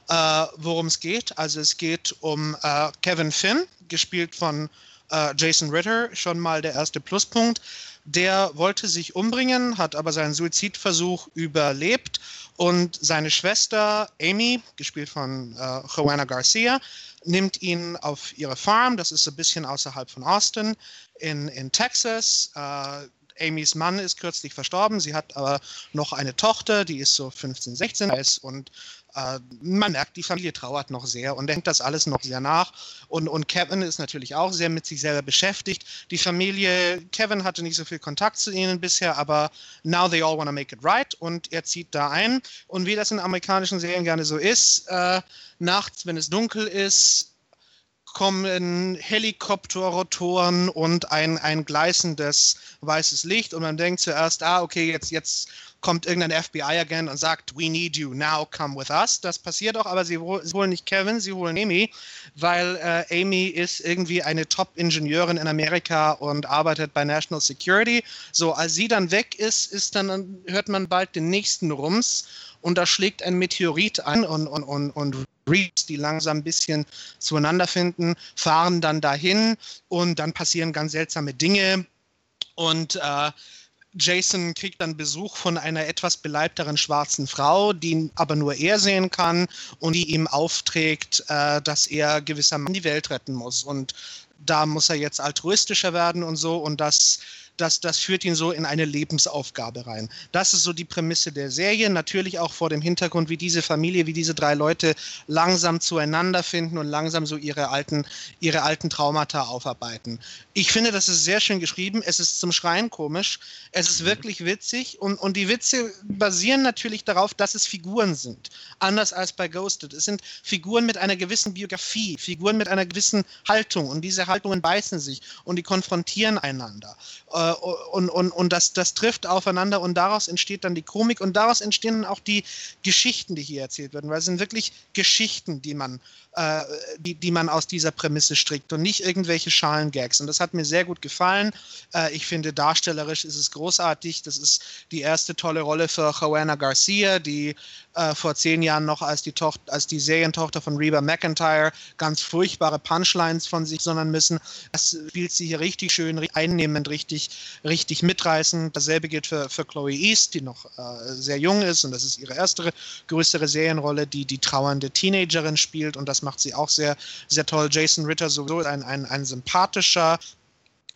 äh, worum es geht. Also es geht um äh, Kevin Finn, gespielt von äh, Jason Ritter, schon mal der erste Pluspunkt. Der wollte sich umbringen, hat aber seinen Suizidversuch überlebt und seine Schwester Amy, gespielt von äh, Joanna Garcia, nimmt ihn auf ihre Farm, das ist ein bisschen außerhalb von Austin, in, in Texas. Äh, Amys Mann ist kürzlich verstorben, sie hat aber noch eine Tochter, die ist so 15, 16 ist und man merkt, die Familie trauert noch sehr und denkt das alles noch sehr nach. Und, und Kevin ist natürlich auch sehr mit sich selber beschäftigt. Die Familie, Kevin hatte nicht so viel Kontakt zu ihnen bisher, aber now they all want to make it right und er zieht da ein. Und wie das in amerikanischen Serien gerne so ist, äh, nachts, wenn es dunkel ist, kommen Helikopterrotoren und ein, ein gleißendes weißes Licht und man denkt zuerst, ah, okay, jetzt, jetzt kommt irgendein FBI-Agent und sagt, we need you, now come with us. Das passiert auch, aber sie, sie holen nicht Kevin, sie holen Amy, weil äh, Amy ist irgendwie eine Top-Ingenieurin in Amerika und arbeitet bei National Security. So, als sie dann weg ist, ist dann, hört man bald den nächsten Rums und da schlägt ein Meteorit ein und, und, und, und Reeds, die langsam ein bisschen zueinander finden, fahren dann dahin und dann passieren ganz seltsame Dinge und äh, Jason kriegt dann Besuch von einer etwas beleibteren schwarzen Frau, die aber nur er sehen kann und die ihm aufträgt, äh, dass er gewissermaßen die Welt retten muss. Und da muss er jetzt altruistischer werden und so und das das, das führt ihn so in eine Lebensaufgabe rein. Das ist so die Prämisse der Serie, natürlich auch vor dem Hintergrund, wie diese Familie, wie diese drei Leute langsam zueinander finden und langsam so ihre alten, ihre alten Traumata aufarbeiten. Ich finde, das ist sehr schön geschrieben. Es ist zum Schreien komisch. Es ist wirklich witzig und, und die Witze basieren natürlich darauf, dass es Figuren sind. Anders als bei Ghosted. Es sind Figuren mit einer gewissen Biografie, Figuren mit einer gewissen Haltung und diese Haltungen beißen sich und die konfrontieren einander. Äh, und, und, und das, das trifft aufeinander und daraus entsteht dann die Komik und daraus entstehen dann auch die Geschichten, die hier erzählt werden, weil es sind wirklich Geschichten, die man, äh, die, die man aus dieser Prämisse strickt und nicht irgendwelche Schalengags. Und das hat mir sehr gut gefallen. Äh, ich finde, darstellerisch ist es großartig. Das ist die erste tolle Rolle für Joanna Garcia, die äh, vor zehn Jahren noch als die, Tochter, als die Serientochter von Reba McIntyre ganz furchtbare Punchlines von sich sondern müssen. Das spielt sie hier richtig schön, einnehmend, richtig, richtig mitreißend. Dasselbe gilt für, für Chloe East, die noch äh, sehr jung ist und das ist ihre erste größere Serienrolle, die die trauernde Teenagerin spielt und das macht sie auch sehr, sehr toll. Jason Ritter sowieso ein, ein, ein sympathischer,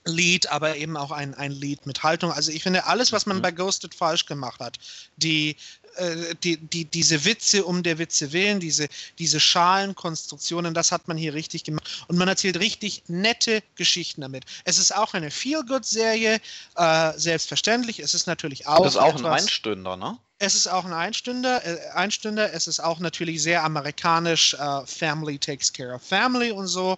Lied, aber eben auch ein, ein Lied mit Haltung. Also ich finde, alles, was man mhm. bei Ghosted falsch gemacht hat, die, äh, die, die, diese Witze um der Witze willen, diese, diese Schalenkonstruktionen, das hat man hier richtig gemacht. Und man erzählt richtig nette Geschichten damit. Es ist auch eine Feel-Good-Serie, äh, selbstverständlich. Es ist natürlich auch. Das ist auch etwas, ein Einstünder, ne? Es ist auch ein Einstünder, äh, Einstünder. Es ist auch natürlich sehr amerikanisch. Äh, Family takes care of family und so.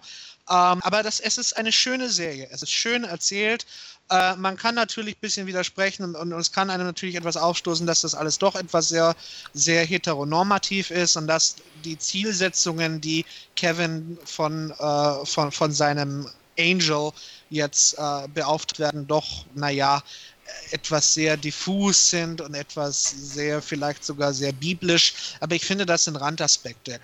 Ähm, aber das, es ist eine schöne Serie. Es ist schön erzählt. Äh, man kann natürlich ein bisschen widersprechen und, und, es kann einem natürlich etwas aufstoßen, dass das alles doch etwas sehr, sehr heteronormativ ist und dass die Zielsetzungen, die Kevin von, äh, von, von seinem Angel jetzt äh, beauftragt werden, doch, naja, etwas sehr diffus sind und etwas sehr, vielleicht sogar sehr biblisch. Aber ich finde, das sind Randaspekte.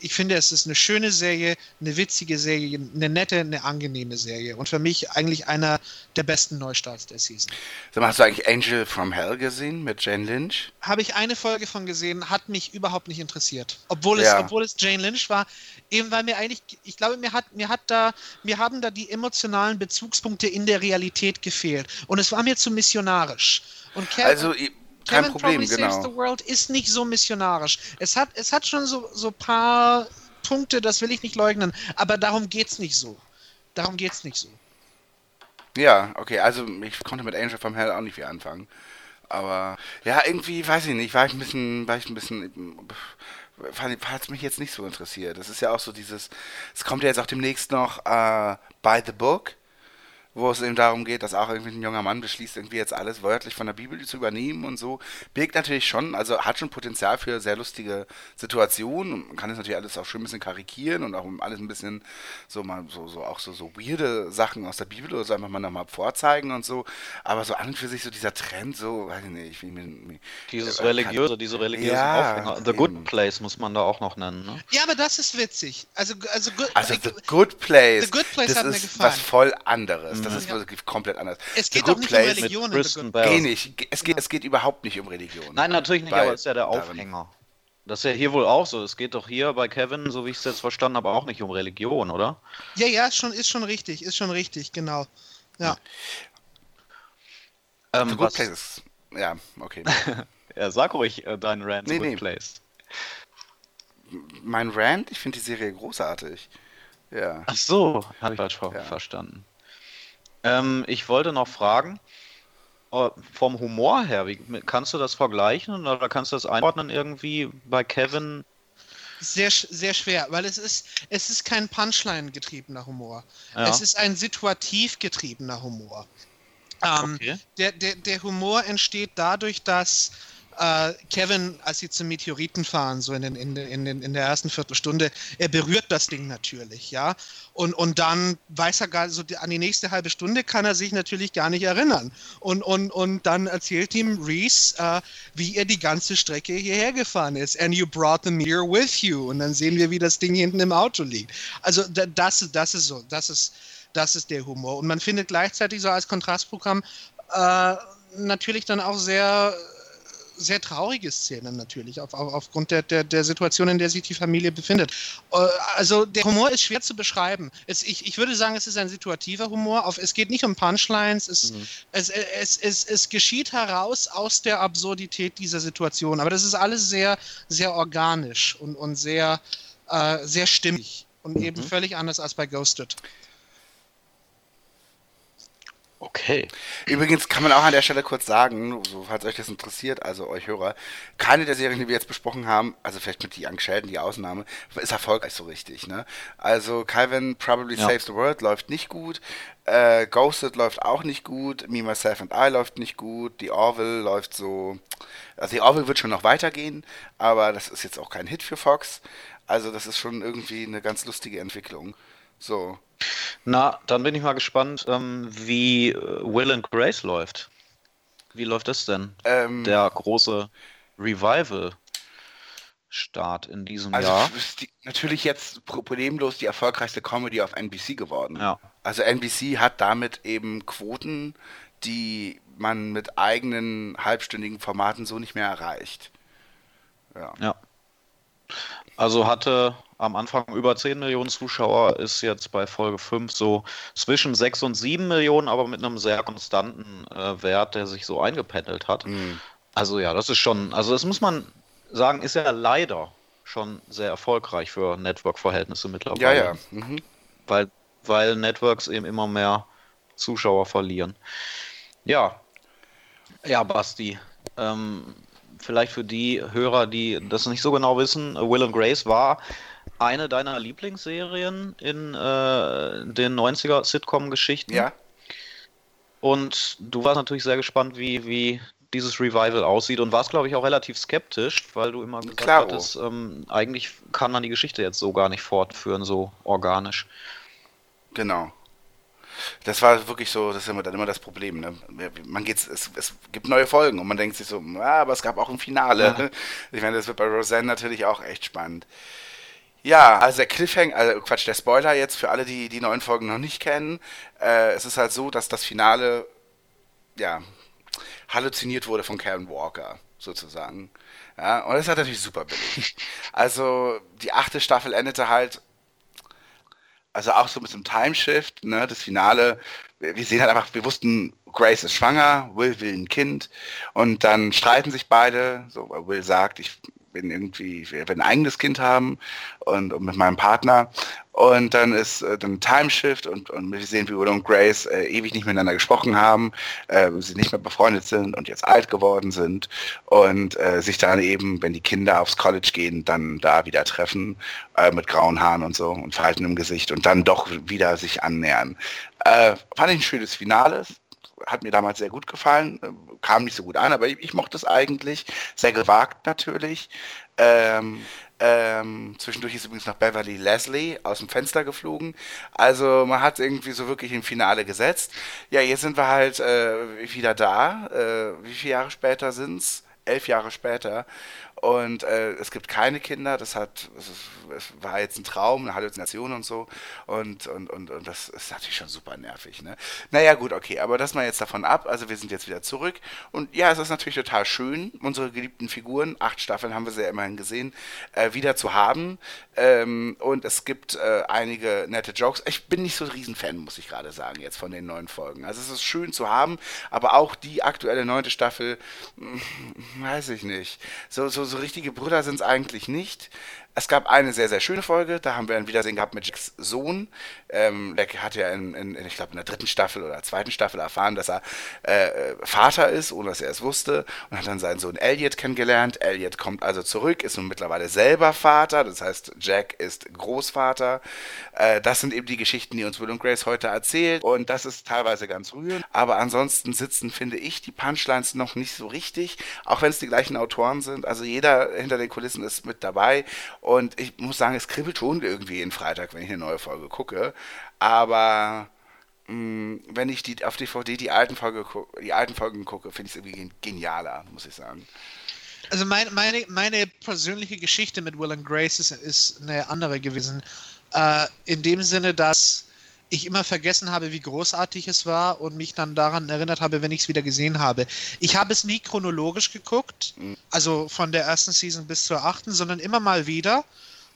Ich finde, es ist eine schöne Serie, eine witzige Serie, eine nette, eine angenehme Serie. Und für mich eigentlich einer der besten Neustarts der Season. Mal, hast du eigentlich Angel from Hell gesehen mit Jane Lynch? Habe ich eine Folge von gesehen, hat mich überhaupt nicht interessiert. Obwohl es, ja. obwohl es Jane Lynch war, eben weil mir eigentlich, ich glaube, mir hat, mir hat da, mir haben da die emotionalen Bezugspunkte in der Realität gefehlt. Und es war mir zu missionarisch. Und Kevin, also, kein Kevin Problem, Probably genau. Saves the World ist nicht so missionarisch. Es hat, es hat schon so, so paar Punkte, das will ich nicht leugnen, aber darum geht's nicht so. Darum geht's nicht so. Ja, okay, also ich konnte mit Angel from Hell auch nicht viel anfangen. Aber ja, irgendwie, weiß ich nicht, war ich ein bisschen, war ich ein bisschen, hat es mich jetzt nicht so interessiert. Das ist ja auch so dieses, es kommt ja jetzt auch demnächst noch äh, By the Book wo es eben darum geht, dass auch irgendwie ein junger Mann beschließt, irgendwie jetzt alles wörtlich von der Bibel zu übernehmen und so. Birgt natürlich schon, also hat schon Potenzial für sehr lustige Situationen. Man kann es natürlich alles auch schön ein bisschen karikieren und auch alles ein bisschen so mal so, so auch so, so weirde Sachen aus der Bibel oder so einfach mal nochmal vorzeigen und so. Aber so an und für sich so dieser Trend, so, weiß ich nicht, wie mir. Dieses äh, religiöse, diese religiösen Ja, Aufhänger. The Good eben. Place muss man da auch noch nennen, ne? Ja, aber das ist witzig. Also, also, good, Also The Good Place, The Good Place das hat mir ist gefallen. was voll anderes. Das ist Ja. wirklich komplett anders. es geht auch nicht um Religion in The Kristen Good Bell. Geh nicht. Es geht, es geht überhaupt nicht um Religion. Nein, natürlich nicht, aber ist ja der darin- Aufhänger. Das ist ja hier wohl auch so. Es geht doch hier bei Kevin, so wie ich es jetzt verstanden habe, auch nicht um Religion, oder? Ja, ja, ist schon, ist schon richtig, ist schon richtig, genau. Ja. Ähm, The Good was- Place ist. Ja, okay. Ja, sag ruhig äh, deinen Rant, Nee, Good nee. Place. mein Rant, ich finde die Serie großartig. Ja. Ach so, habe ich falsch Ja. verstanden. Ähm, ich wollte noch fragen, äh, vom Humor her, wie, kannst du das vergleichen oder kannst du das einordnen irgendwie bei Kevin? Sehr, sehr schwer, weil es ist, es ist kein Punchline-getriebener Humor. Ja. Es ist ein situativ getriebener Humor. Ähm, Okay. der, der, der Humor entsteht dadurch, dass äh, Kevin, als sie zum Meteoriten fahren, so in, den, in, den, in, der ersten Viertelstunde, er berührt das Ding natürlich, ja. Und, und dann weiß er gar, so die, an die nächste halbe Stunde kann er sich natürlich gar nicht erinnern. Und, und, und dann erzählt ihm Reese, äh, wie er die ganze Strecke hierher gefahren ist. And you brought the mirror with you. Und dann sehen wir, wie das Ding hinten im Auto liegt. Also da- das, das ist so, das ist, das ist der Humor. Und man findet gleichzeitig so als Kontrastprogramm äh, natürlich dann auch sehr sehr traurige Szenen natürlich, auf, auf, aufgrund der, der, der Situation, in der sich die Familie befindet. Äh, also der Humor ist schwer zu beschreiben. Es, ich, ich würde sagen, es ist ein situativer Humor. Auf, es geht nicht um Punchlines, es, mhm. es, es, es, es geschieht heraus aus der Absurdität dieser Situation. Aber das ist alles sehr, sehr organisch und, und sehr, äh, sehr stimmig und mhm. eben völlig anders als bei Ghosted. Okay. Übrigens kann man auch an der Stelle kurz sagen, so, falls euch das interessiert, also euch Hörer, keine der Serien, die wir jetzt besprochen haben, also vielleicht mit Young Sheldon die Ausnahme, ist erfolgreich so richtig. Ne? Also Calvin Probably ja. Saves the World läuft nicht gut, äh, Ghosted läuft auch nicht gut, Me, Myself and I läuft nicht gut, The Orville läuft so, also The Orville wird schon noch weitergehen, aber das ist jetzt auch kein Hit für Fox. Also das ist schon irgendwie eine ganz lustige Entwicklung. So. Na, dann bin ich mal gespannt, ähm, wie äh, Will and Grace läuft. Wie läuft das denn? Ähm, Der große Revival-Start in diesem also Jahr. Ist die, natürlich jetzt problemlos die erfolgreichste Comedy auf NBC geworden. Ja. Also NBC hat damit eben Quoten, die man mit eigenen halbstündigen Formaten so nicht mehr erreicht. Ja. ja. Also hatte am Anfang über 10 Millionen Zuschauer, ist jetzt bei Folge 5 so zwischen 6 und 7 Millionen, aber mit einem sehr konstanten äh, Wert, der sich so eingependelt hat. Mhm. Also ja, das ist schon, also das muss man sagen, ist ja leider schon sehr erfolgreich für Network-Verhältnisse mittlerweile. Ja, ja. Mhm. Weil, weil Networks eben immer mehr Zuschauer verlieren. Ja. Ja, Basti. Ähm, vielleicht für die Hörer, die das nicht so genau wissen, Will and Grace war eine deiner Lieblingsserien in äh, den 90er Sitcom-Geschichten. Ja. Und du warst natürlich sehr gespannt, wie, wie dieses Revival aussieht und warst, glaube ich, auch relativ skeptisch, weil du immer gesagt Klaro. hattest, ähm, eigentlich kann man die Geschichte jetzt so gar nicht fortführen, so organisch. Genau. Das war wirklich so, das ist immer dann immer das Problem. Ne? Man geht's, es, es gibt neue Folgen und man denkt sich so, ah, aber es gab auch ein Finale. Ja. Ich meine, das wird bei Roseanne natürlich auch echt spannend. Ja, also der Cliffhanger, also Quatsch, der Spoiler jetzt für alle, die die neuen Folgen noch nicht kennen. Äh, es ist halt so, dass das Finale, ja, halluziniert wurde von Karen Walker, sozusagen. Ja, und das ist halt natürlich super billig. Also, die achte Staffel endete halt, also auch so mit so einem Timeshift, ne, das Finale. Wir, wir sehen halt einfach, wir wussten, Grace ist schwanger, Will will ein Kind und dann streiten sich beide. So, Will sagt, ich bin irgendwie, ich will ein eigenes Kind haben und, und mit meinem Partner. Und dann ist äh, dann Timeshift und, und wir sehen, wie Will und Grace äh, ewig nicht miteinander gesprochen haben, äh, sie nicht mehr befreundet sind und jetzt alt geworden sind und äh, sich dann eben, wenn die Kinder aufs College gehen, dann da wieder treffen äh, mit grauen Haaren und so und Verhalten im Gesicht und dann doch wieder sich annähern. Äh, fand ich ein schönes Finale hat mir damals sehr gut gefallen, äh, kam nicht so gut an, aber ich, ich mochte es eigentlich. Sehr gewagt natürlich. Ähm, ähm, zwischendurch ist übrigens noch Beverly Leslie aus dem Fenster geflogen. Also man hat irgendwie so wirklich im Finale gesetzt. Ja, jetzt sind wir halt äh, wieder da. Äh, wie viele Jahre später sind es? Elf Jahre später. Und äh, es gibt keine Kinder, das hat, es, es, war jetzt ein Traum, eine Halluzination und so. Und, und, und, und das ist natürlich schon super nervig. Ne? Naja, gut, okay, aber das mal jetzt davon ab. Also wir sind jetzt wieder zurück. Und ja, es ist natürlich total schön, unsere geliebten Figuren, acht Staffeln haben wir sie ja immerhin gesehen, äh, wieder zu haben. Ähm, und es gibt äh, einige nette Jokes. Ich bin nicht so ein Riesenfan, muss ich gerade sagen, jetzt von den neuen Folgen. Also es ist schön zu haben, aber auch die aktuelle neunte Staffel, hm, weiß ich nicht. So, so so richtige Brüder sind es eigentlich nicht. Es gab eine sehr, sehr schöne Folge, da haben wir ein Wiedersehen gehabt mit Jacks Sohn. Ähm, der hat ja in, in, in ich glaube, in der dritten Staffel oder zweiten Staffel erfahren, dass er äh, Vater ist, ohne dass er es wusste. Und hat dann seinen Sohn Elliot kennengelernt. Elliot kommt also zurück, ist nun mittlerweile selber Vater. Das heißt, Jack ist Großvater. Äh, das sind eben die Geschichten, die uns Will und Grace heute erzählt. Und das ist teilweise ganz rührend. Aber ansonsten sitzen, finde ich, die Punchlines noch nicht so richtig. Auch wenn es die gleichen Autoren sind. Also jeder hinter den Kulissen ist mit dabei. Und ich muss sagen, es kribbelt schon irgendwie in Freitag, wenn ich eine neue Folge gucke. Aber mh, mm, wenn ich die auf DVD die alten, Folge, die alten Folgen gucke, finde ich es irgendwie genialer, muss ich sagen. Also mein, meine, meine persönliche Geschichte mit Will and Grace ist, ist eine andere gewesen. Äh, in dem Sinne, dass ich immer vergessen habe, wie großartig es war und mich dann daran erinnert habe, wenn ich es wieder gesehen habe. Ich habe es nie chronologisch geguckt, also von der ersten Season bis zur achten, sondern immer mal wieder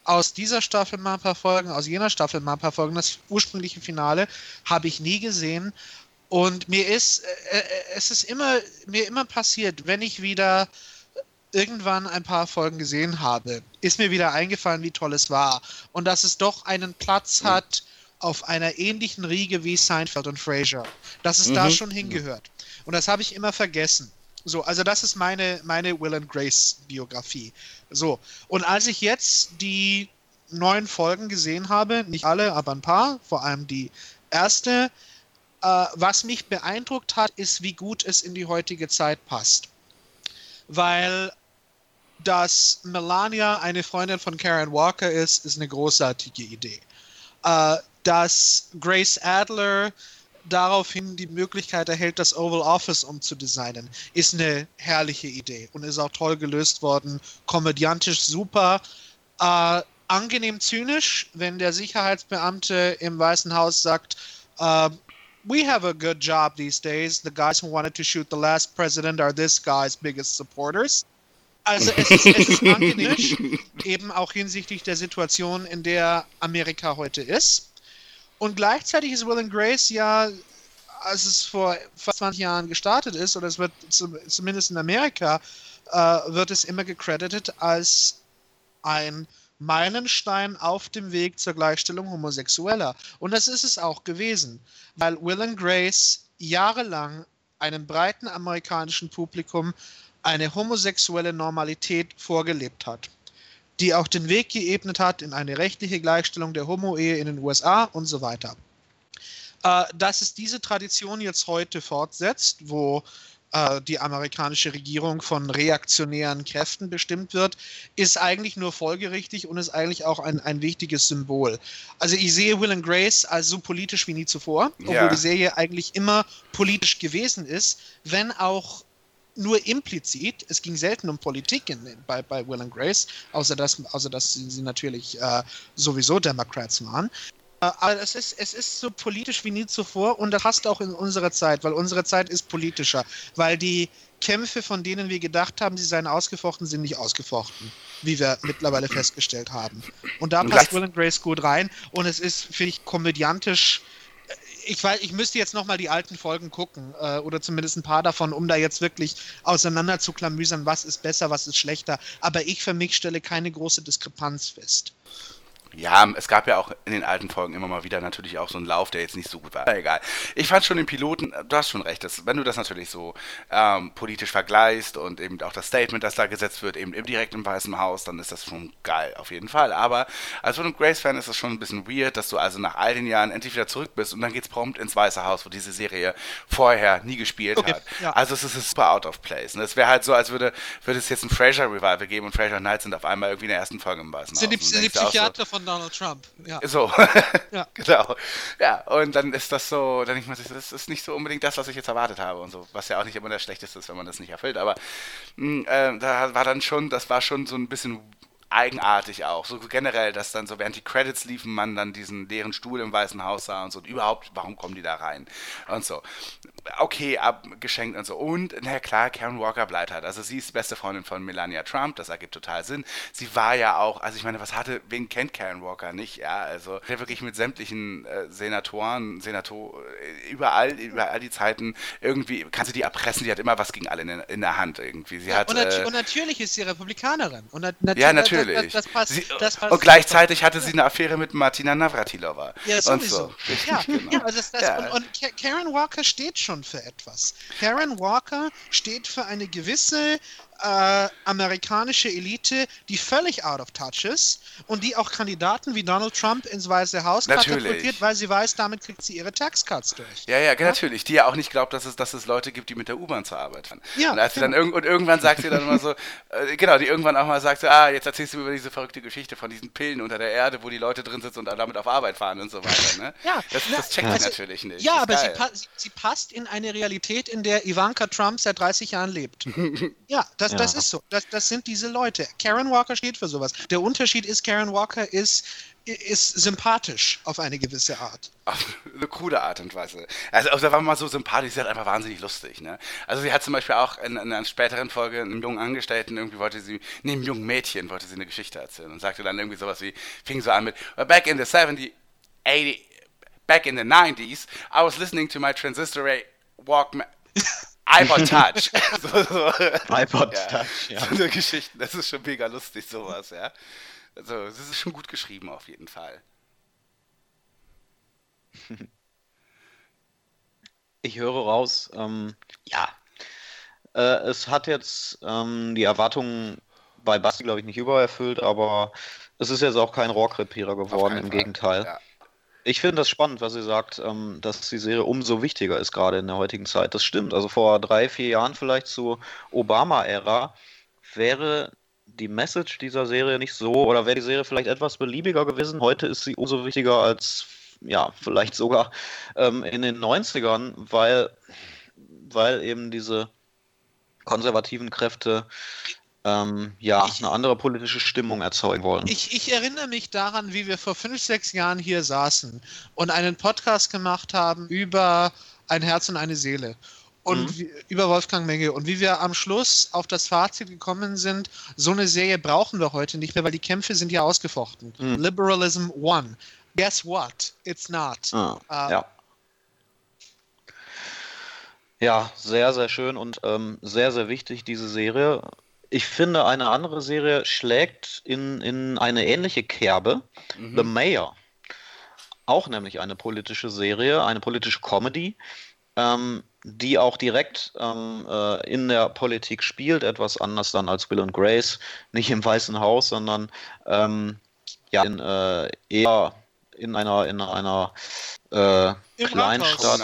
aus dieser Staffel mal ein paar Folgen, aus jener Staffel mal ein paar Folgen. Das ursprüngliche Finale habe ich nie gesehen. Und mir ist, äh, äh, es ist immer, mir immer passiert, wenn ich wieder irgendwann ein paar Folgen gesehen habe, ist mir wieder eingefallen, wie toll es war. Und dass es doch einen Platz hat auf einer ähnlichen Riege wie Seinfeld und Frasier. Dass es da schon hingehört. Und das habe ich immer vergessen. So, also das ist meine, meine Will and Grace Biografie. So, und als ich jetzt die neuen Folgen gesehen habe, nicht alle, aber ein paar, vor allem die erste, äh, was mich beeindruckt hat, ist, wie gut es in die heutige Zeit passt. Weil dass Melania eine Freundin von Karen Walker ist, ist eine großartige Idee. Äh, dass Grace Adler daraufhin die Möglichkeit erhält, das Oval Office umzudesignen, ist eine herrliche Idee und ist auch toll gelöst worden, komödiantisch super, äh, angenehm zynisch, wenn der Sicherheitsbeamte im Weißen Haus sagt, uh, we have a good job these days. The guys who wanted to shoot the last president are this guy's biggest supporters. Also es ist, es ist angenehm, eben auch hinsichtlich der Situation, in der Amerika heute ist. Und gleichzeitig ist Will and Grace ja, als es vor fast 20 Jahren gestartet ist, oder es wird zum, zumindest in Amerika, äh, wird es immer gecredited als ein Meilenstein auf dem Weg zur Gleichstellung Homosexueller. Und das ist es auch gewesen, weil Will and Grace jahrelang einem breiten amerikanischen Publikum eine homosexuelle Normalität vorgelebt hat, die auch den Weg geebnet hat in eine rechtliche Gleichstellung der Homo-Ehe in den USA und so weiter. Äh, dass es diese Tradition jetzt heute fortsetzt, wo äh, die amerikanische Regierung von reaktionären Kräften bestimmt wird, ist eigentlich nur folgerichtig und ist eigentlich auch ein, ein wichtiges Symbol. Also ich sehe Will and Grace als so politisch wie nie zuvor, obwohl Ja. die Serie eigentlich immer politisch gewesen ist, wenn auch nur implizit. Es ging selten um Politik in, bei, bei Will and Grace, außer dass, außer dass sie, natürlich äh, sowieso Democrats waren. Äh, Aber es ist, es ist so politisch wie nie zuvor und das passt auch in unsere Zeit, weil unsere Zeit ist politischer, weil die Kämpfe, von denen wir gedacht haben, sie seien ausgefochten, sind nicht ausgefochten, wie wir mittlerweile festgestellt haben. Und da passt Will and Grace gut rein und es ist, finde ich, komödiantisch ich weiß, ich müsste jetzt nochmal die alten Folgen gucken, äh, oder zumindest ein paar davon, um da jetzt wirklich auseinander zu klamüsern, was ist besser, was ist schlechter. Aber ich für mich stelle keine große Diskrepanz fest. Ja, es gab ja auch in den alten Folgen immer mal wieder natürlich auch so einen Lauf, der jetzt nicht so gut war. Aber Egal. Ich fand schon den Piloten, du hast schon recht, dass, wenn du das natürlich so ähm, politisch vergleichst und eben auch das Statement, das da gesetzt wird, eben im direkt im Weißen Haus, dann ist das schon geil, auf jeden Fall. Aber als Will and Grace-Fan ist es schon ein bisschen weird, dass du also nach all den Jahren endlich wieder zurück bist und dann geht's prompt ins Weiße Haus, wo diese Serie vorher nie gespielt Okay, hat. ja. Also es ist super out of place. Und es wäre halt so, als würde, würde es jetzt ein Frasier-Revival geben und Frasier Knights sind auf einmal irgendwie in der ersten Folge im Weißen Sind die, Haus. Sind die du auch so, Psychiater von Donald Trump. Ja. so, Ja. genau. Ja, und dann ist das so, dann denkt man sich, das ist nicht so unbedingt das, was ich jetzt erwartet habe und so, was ja auch nicht immer das Schlechteste ist, wenn man das nicht erfüllt. Aber äh, da war dann schon, das war schon so ein bisschen eigenartig auch. So generell, dass dann so während die Credits liefen, man dann diesen leeren Stuhl im Weißen Haus sah und so. Und überhaupt, warum kommen die da rein? Und so. Okay, abgeschenkt und so. Und, na klar, Karen Walker bleibt halt. Also sie ist beste Freundin von Melania Trump, das ergibt total Sinn. Sie war ja auch, also ich meine, was hatte, wen kennt Karen Walker nicht? Ja, also der wirklich mit sämtlichen äh, Senatoren, Senator, äh, überall, über all die Zeiten irgendwie, kann sie die erpressen, die hat immer was gegen alle in, der- in der Hand irgendwie. Sie hat, und, äh, und natürlich ist sie Republikanerin. Und nat nat ja, das- natürlich. Das, das passt, sie, das passt und gleichzeitig hatte sie eine Affäre mit Martina Navratilova. Ja, und sowieso. so. Richtig, Ja, genau. ja also das, das, Ja. Und, und Ka- Karen Walker steht schon für etwas. Karen Walker steht für eine gewisse äh, amerikanische Elite, die völlig out of touch ist und die auch Kandidaten wie Donald Trump ins Weiße Haus katapultiert, weil sie weiß, damit kriegt sie ihre Taxcuts durch. Ja, ja, natürlich. Die ja auch nicht glaubt, dass es, dass es Leute gibt, die mit der U-Bahn zur Arbeit fahren. Ja, und, als sie dann genau. irgend, und irgendwann sagt sie dann immer so, äh, genau, die irgendwann auch mal sagt, so, ah, jetzt erzählst du mir über diese verrückte Geschichte von diesen Pillen unter der Erde, wo die Leute drin sitzen und damit auf Arbeit fahren und so weiter. Ne? Ja, das, das checkt also- sie natürlich nicht. Ja, aber sie, pa sie passt in eine Realität, in der Ivanka Trump seit 30 Jahren lebt. ja, das das, Ja. das ist so. Das, das sind diese Leute. Karen Walker steht für sowas. Der Unterschied ist, Karen Walker ist, ist sympathisch auf eine gewisse Art. Auf eine coole Art und Weise. Also, also da war mal so sympathisch, sie hat einfach wahnsinnig lustig, ne? Also sie hat zum Beispiel auch in, in einer späteren Folge einem jungen Angestellten irgendwie wollte sie, nee, einem jungen Mädchen wollte sie eine Geschichte erzählen und sagte dann irgendwie sowas wie, fing so an mit, back in the 70, 80, back in the 90s, I was listening to my transistor Walkman, iPod Touch. so, so. iPod ja. Touch, ja. So eine Geschichte, das ist schon mega lustig, sowas, ja. Also, es ist schon gut geschrieben auf jeden Fall. Ich höre raus, ähm, ja. Äh, es hat jetzt ähm, die Erwartungen bei Basti, glaube ich, nicht übererfüllt, aber es ist jetzt auch kein Rohrkrepierer geworden, im Fall. Gegenteil. Ja. Ich finde das spannend, was sie sagt, ähm, dass die Serie umso wichtiger ist, gerade in der heutigen Zeit. Das stimmt. Also vor drei, vier Jahren vielleicht zur Obama-Ära wäre die Message dieser Serie nicht so, oder wäre die Serie vielleicht etwas beliebiger gewesen. Heute ist sie umso wichtiger als, ja, vielleicht sogar ähm, in den 90ern, weil, weil eben diese konservativen Kräfte ähm, ja, Ich- eine andere politische Stimmung erzeugen wollen. Ich, ich erinnere mich daran, wie wir vor fünf, sechs Jahren hier saßen und einen Podcast gemacht haben über ein Herz und eine Seele. Und wie, über Wolfgang Menge. Und wie wir am Schluss auf das Fazit gekommen sind, so eine Serie brauchen wir heute nicht mehr, weil die Kämpfe sind ja ausgefochten. Liberalism won. Guess what? It's not. Ah, Äh, ja. Ja, sehr, sehr schön und ähm, sehr, sehr wichtig, diese Serie. Ich finde, eine andere Serie schlägt in, in eine ähnliche Kerbe. The Mayor. Auch nämlich eine politische Serie, eine politische Comedy, ähm, die auch direkt ähm, äh, in der Politik spielt, etwas anders dann als Will and Grace. Nicht im Weißen Haus, sondern ähm, ja, in, äh, eher in einer, in einer äh, Kleinstadt.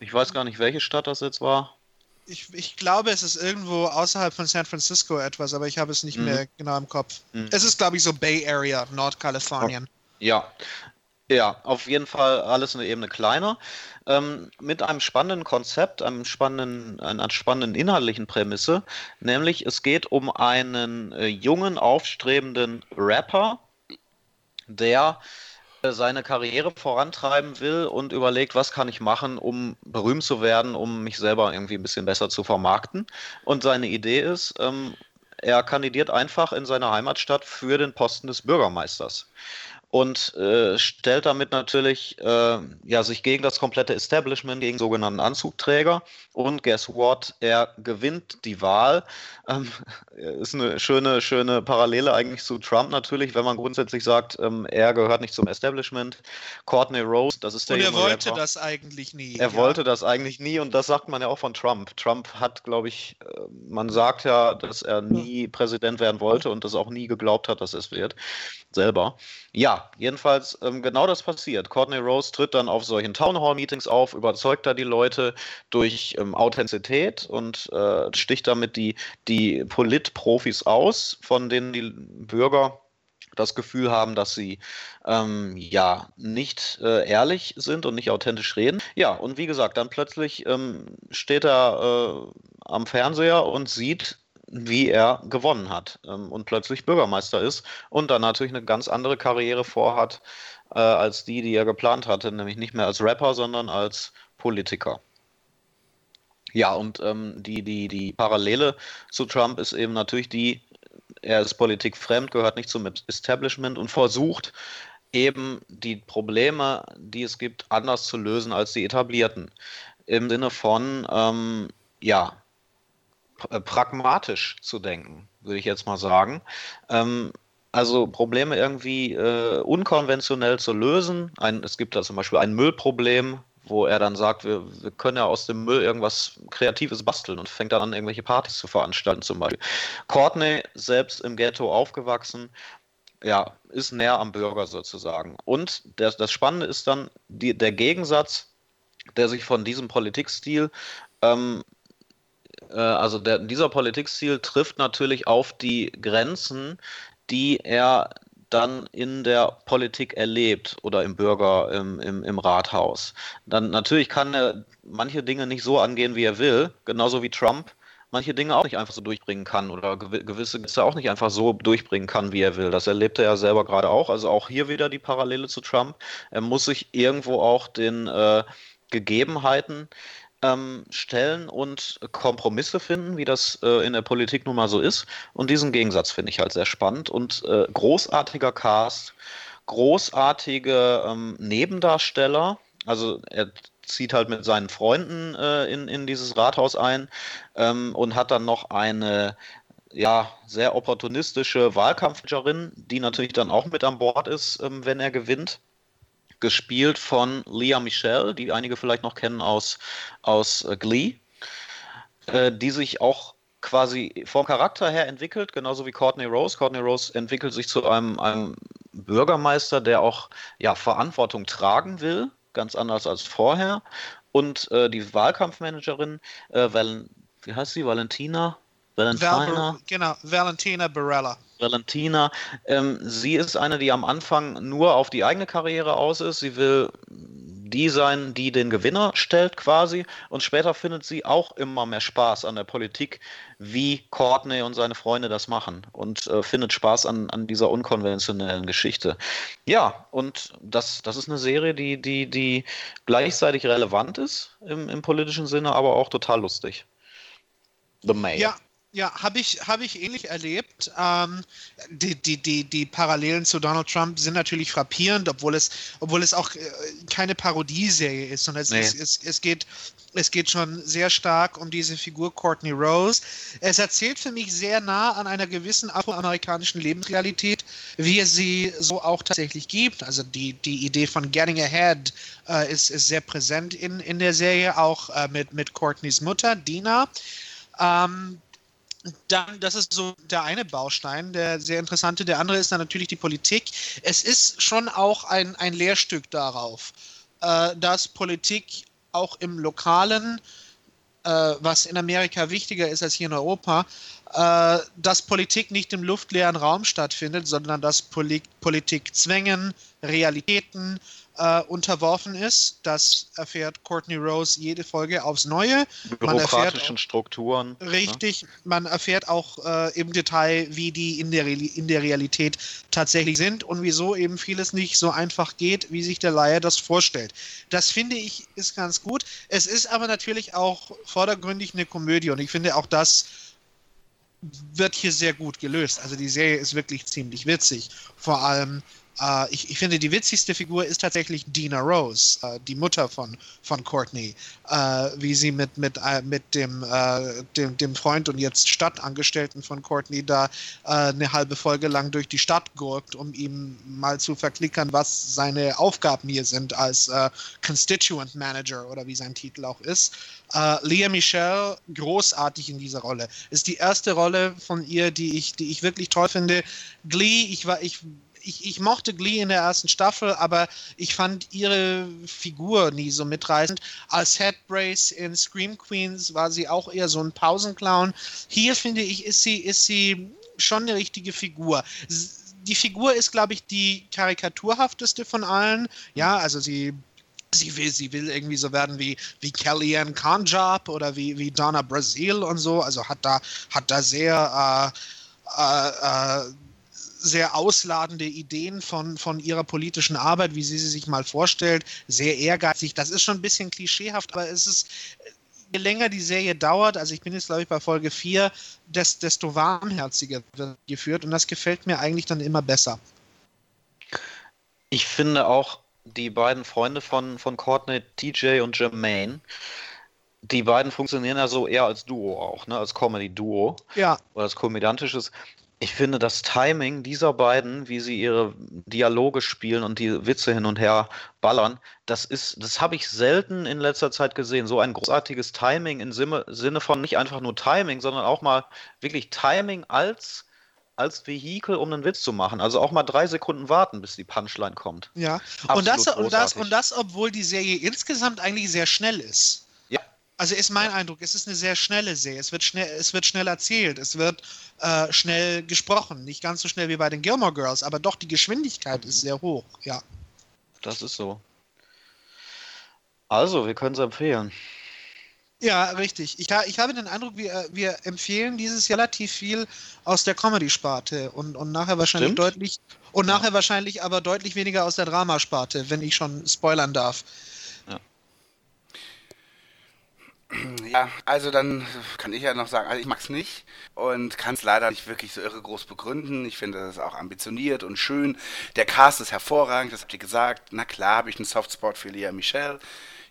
Ich weiß gar nicht, welche Stadt das jetzt war. Ich, ich glaube, es ist irgendwo außerhalb von San Francisco etwas, aber ich habe es nicht Mhm. mehr genau im Kopf. Mhm. Es ist, glaube ich, so Bay Area, Nordkalifornien. Ja, ja, auf jeden Fall alles eine Ebene kleiner. Ähm, mit einem spannenden Konzept, einem spannenden, einer spannenden inhaltlichen Prämisse, nämlich es geht um einen äh, jungen, aufstrebenden Rapper, der seine Karriere vorantreiben will und überlegt, was kann ich machen, um berühmt zu werden, um mich selber irgendwie ein bisschen besser zu vermarkten. Und seine Idee ist, ähm, er kandidiert einfach in seiner Heimatstadt für den Posten des Bürgermeisters und äh, stellt damit natürlich äh, ja, sich gegen das komplette Establishment, gegen sogenannten Anzugträger. Und guess what? Er gewinnt die Wahl. Ähm, ist eine schöne, schöne Parallele eigentlich zu Trump natürlich, wenn man grundsätzlich sagt, ähm, er gehört nicht zum Establishment. Courtney Rose, das ist der Und er junge wollte Rapper. das eigentlich nie. Er ja. wollte das eigentlich nie und das sagt man ja auch von Trump. Trump hat, glaube ich, äh, man sagt ja, dass er nie Präsident werden wollte und das auch nie geglaubt hat, dass er es wird. Selber. Ja, jedenfalls ähm, genau das passiert. Courtney Rose tritt dann auf solchen Townhall-Meetings auf, überzeugt da die Leute durch ähm, Authentizität und äh, sticht damit die, die Politprofis aus, von denen die Bürger das Gefühl haben, dass sie ähm, ja nicht äh, ehrlich sind und nicht authentisch reden. Ja, und wie gesagt, dann plötzlich ähm, steht er äh, am Fernseher und sieht, wie er gewonnen hat ähm, und plötzlich Bürgermeister ist und dann natürlich eine ganz andere Karriere vorhat äh, als die, die er geplant hatte, nämlich nicht mehr als Rapper, sondern als Politiker. Ja, und ähm, die, die, die Parallele zu Trump ist eben natürlich die, er ist politikfremd, gehört nicht zum Establishment und versucht eben die Probleme, die es gibt, anders zu lösen als die etablierten. Im Sinne von, ähm, ja, pragmatisch zu denken, würde ich jetzt mal sagen. Ähm, also Probleme irgendwie äh, unkonventionell zu lösen. Ein, es gibt da zum Beispiel ein Müllproblem, wo er dann sagt, wir, wir können ja aus dem Müll irgendwas Kreatives basteln und fängt dann an, irgendwelche Partys zu veranstalten zum Beispiel. Courtney, selbst im Ghetto aufgewachsen, ja, ist näher am Bürger sozusagen. Und das, das Spannende ist dann die, der Gegensatz, der sich von diesem Politikstil ähm, äh, also der, dieser Politikstil trifft natürlich auf die Grenzen, die er dann in der Politik erlebt oder im Bürger, im, im, im Rathaus. Dann natürlich kann er manche Dinge nicht so angehen, wie er will, genauso wie Trump manche Dinge auch nicht einfach so durchbringen kann oder gew gewisse Gesetze auch nicht einfach so durchbringen kann, wie er will. Das erlebt er ja selber gerade auch. Also auch hier wieder die Parallele zu Trump. Er muss sich irgendwo auch den äh, Gegebenheiten ähm, stellen und Kompromisse finden, wie das äh, in der Politik nun mal so ist. Und diesen Gegensatz finde ich halt sehr spannend und äh, großartiger Cast, großartige ähm, Nebendarsteller. Also er zieht halt mit seinen Freunden äh, in, in dieses Rathaus ein ähm, und hat dann noch eine ja, sehr opportunistische Wahlkampfmanagerin, die natürlich dann auch mit an Bord ist, ähm, wenn er gewinnt. Gespielt von Leah Michelle, die einige vielleicht noch kennen aus, aus äh, Glee, äh, die sich auch quasi vom Charakter her entwickelt, genauso wie Courtney Rose. Courtney Rose entwickelt sich zu einem, einem Bürgermeister, der auch ja, Verantwortung tragen will, ganz anders als vorher. Und äh, die Wahlkampfmanagerin, äh, Val wie heißt sie? Valentina? Valentina? Val genau, Valentina Barella. Valentina. Ähm, sie ist eine, die am Anfang nur auf die eigene Karriere aus ist. Sie will die sein, die den Gewinner stellt quasi. Und später findet sie auch immer mehr Spaß an der Politik, wie Courtney und seine Freunde das machen. Und äh, findet Spaß an, an dieser unkonventionellen Geschichte. Ja, und das, das ist eine Serie, die, die, die gleichzeitig relevant ist im, im politischen Sinne, aber auch total lustig. The Mail. Ja, ja, habe ich, hab ich ähnlich erlebt. Ähm, die, die, die, die Parallelen zu Donald Trump sind natürlich frappierend, obwohl es, obwohl es auch äh, keine Parodieserie ist, sondern es, nee. es, es, es, geht, es geht schon sehr stark um diese Figur Courtney Rose. Es erzählt für mich sehr nah an einer gewissen afroamerikanischen Lebensrealität, wie es sie so auch tatsächlich gibt. Also die, die Idee von Getting Ahead äh, ist, ist sehr präsent in, in der Serie, auch äh, mit, mit Courtneys Mutter, Dina. Ähm, dann, das ist so der eine Baustein, der sehr interessante. Der andere ist dann natürlich die Politik. Es ist schon auch ein, ein Lehrstück darauf, äh, dass Politik auch im Lokalen, äh, was in Amerika wichtiger ist als hier in Europa, äh, dass Politik nicht im luftleeren Raum stattfindet, sondern dass Poli Politik Zwängen, Realitäten, äh, unterworfen ist. Das erfährt Courtney Rose jede Folge aufs Neue. Bürokratischen Strukturen. Ne? Richtig, ne? man erfährt auch äh, im Detail, wie die in der, in der Realität tatsächlich sind und wieso eben vieles nicht so einfach geht, wie sich der Laie das vorstellt. Das finde ich ist ganz gut. Es ist aber natürlich auch vordergründig eine Komödie und ich finde auch das wird hier sehr gut gelöst. Also die Serie ist wirklich ziemlich witzig. Vor allem Uh, ich, ich, finde, die witzigste Figur ist tatsächlich Dina Rose, uh, die Mutter von, von Courtney, uh, wie sie mit, mit, mit dem, dem, dem, Freund und jetzt Stadtangestellten von Courtney da eine halbe Folge lang durch die Stadt gurkt, um ihm mal zu verklickern, was seine Aufgaben hier sind als Constituent Manager oder wie sein Titel auch ist. Leah Michelle, großartig in dieser Rolle. Ist die erste Rolle von ihr, die ich, die ich wirklich toll finde. Glee, ich war, ich ich, ich mochte Glee in der ersten Staffel, aber ich fand ihre Figur nie so mitreißend. Als Headbrace in Scream Queens war sie auch eher so ein Pausenclown. Hier finde ich, ist sie, ist sie schon eine richtige Figur die Figur ist, glaube ich, die karikaturhafteste von allen. Ja, also sie sie will, sie will irgendwie so werden wie, wie Kellyanne Conjob oder wie, wie Donna Brazil und so. Also hat da, hat da sehr äh, äh, äh sehr ausladende Ideen von, von ihrer politischen Arbeit, wie sie sie sich mal vorstellt, sehr ehrgeizig. Das ist schon ein bisschen klischeehaft, aber es ist, je länger die Serie dauert, also ich bin jetzt glaube ich bei Folge 4, desto warmherziger wird geführt und das gefällt mir eigentlich dann immer besser. Ich finde auch die beiden Freunde von, von Courtney, TJ und Jermaine, die beiden funktionieren ja so eher als Duo auch, ne? als Comedy-Duo. Ja. Oder als komödiantisches ich finde das Timing dieser beiden, wie sie ihre Dialoge spielen und die Witze hin und her ballern, das ist, das habe ich selten in letzter Zeit gesehen. So ein großartiges Timing im Sinne von nicht einfach nur Timing, sondern auch mal wirklich Timing als als Vehikel, um einen Witz zu machen. Also auch mal drei Sekunden warten, bis die Punchline kommt. Ja, und das, und das, und das, obwohl die Serie insgesamt eigentlich sehr schnell ist. Also ist mein Eindruck, es ist eine sehr schnelle Serie. Es wird schnell, es wird schnell erzählt, es wird äh, schnell gesprochen. Nicht ganz so schnell wie bei den Gilmore Girls, aber doch die Geschwindigkeit mhm. ist sehr hoch, ja. Das ist so. Also, wir können es empfehlen. Ja, richtig. Ich, ha- ich habe den Eindruck, wir, wir empfehlen dieses Jahr relativ viel aus der Comedy-Sparte und, und nachher wahrscheinlich Stimmt. deutlich und nachher wahrscheinlich aber deutlich weniger aus der Dramasparte, wenn ich schon spoilern darf. Ja, also dann kann ich ja noch sagen, also ich mag's nicht und kann es leider nicht wirklich so irre groß begründen. Ich finde das auch ambitioniert und schön. Der Cast ist hervorragend, das habt ihr gesagt. Na klar, habe ich einen Softspot für Lea Michelle.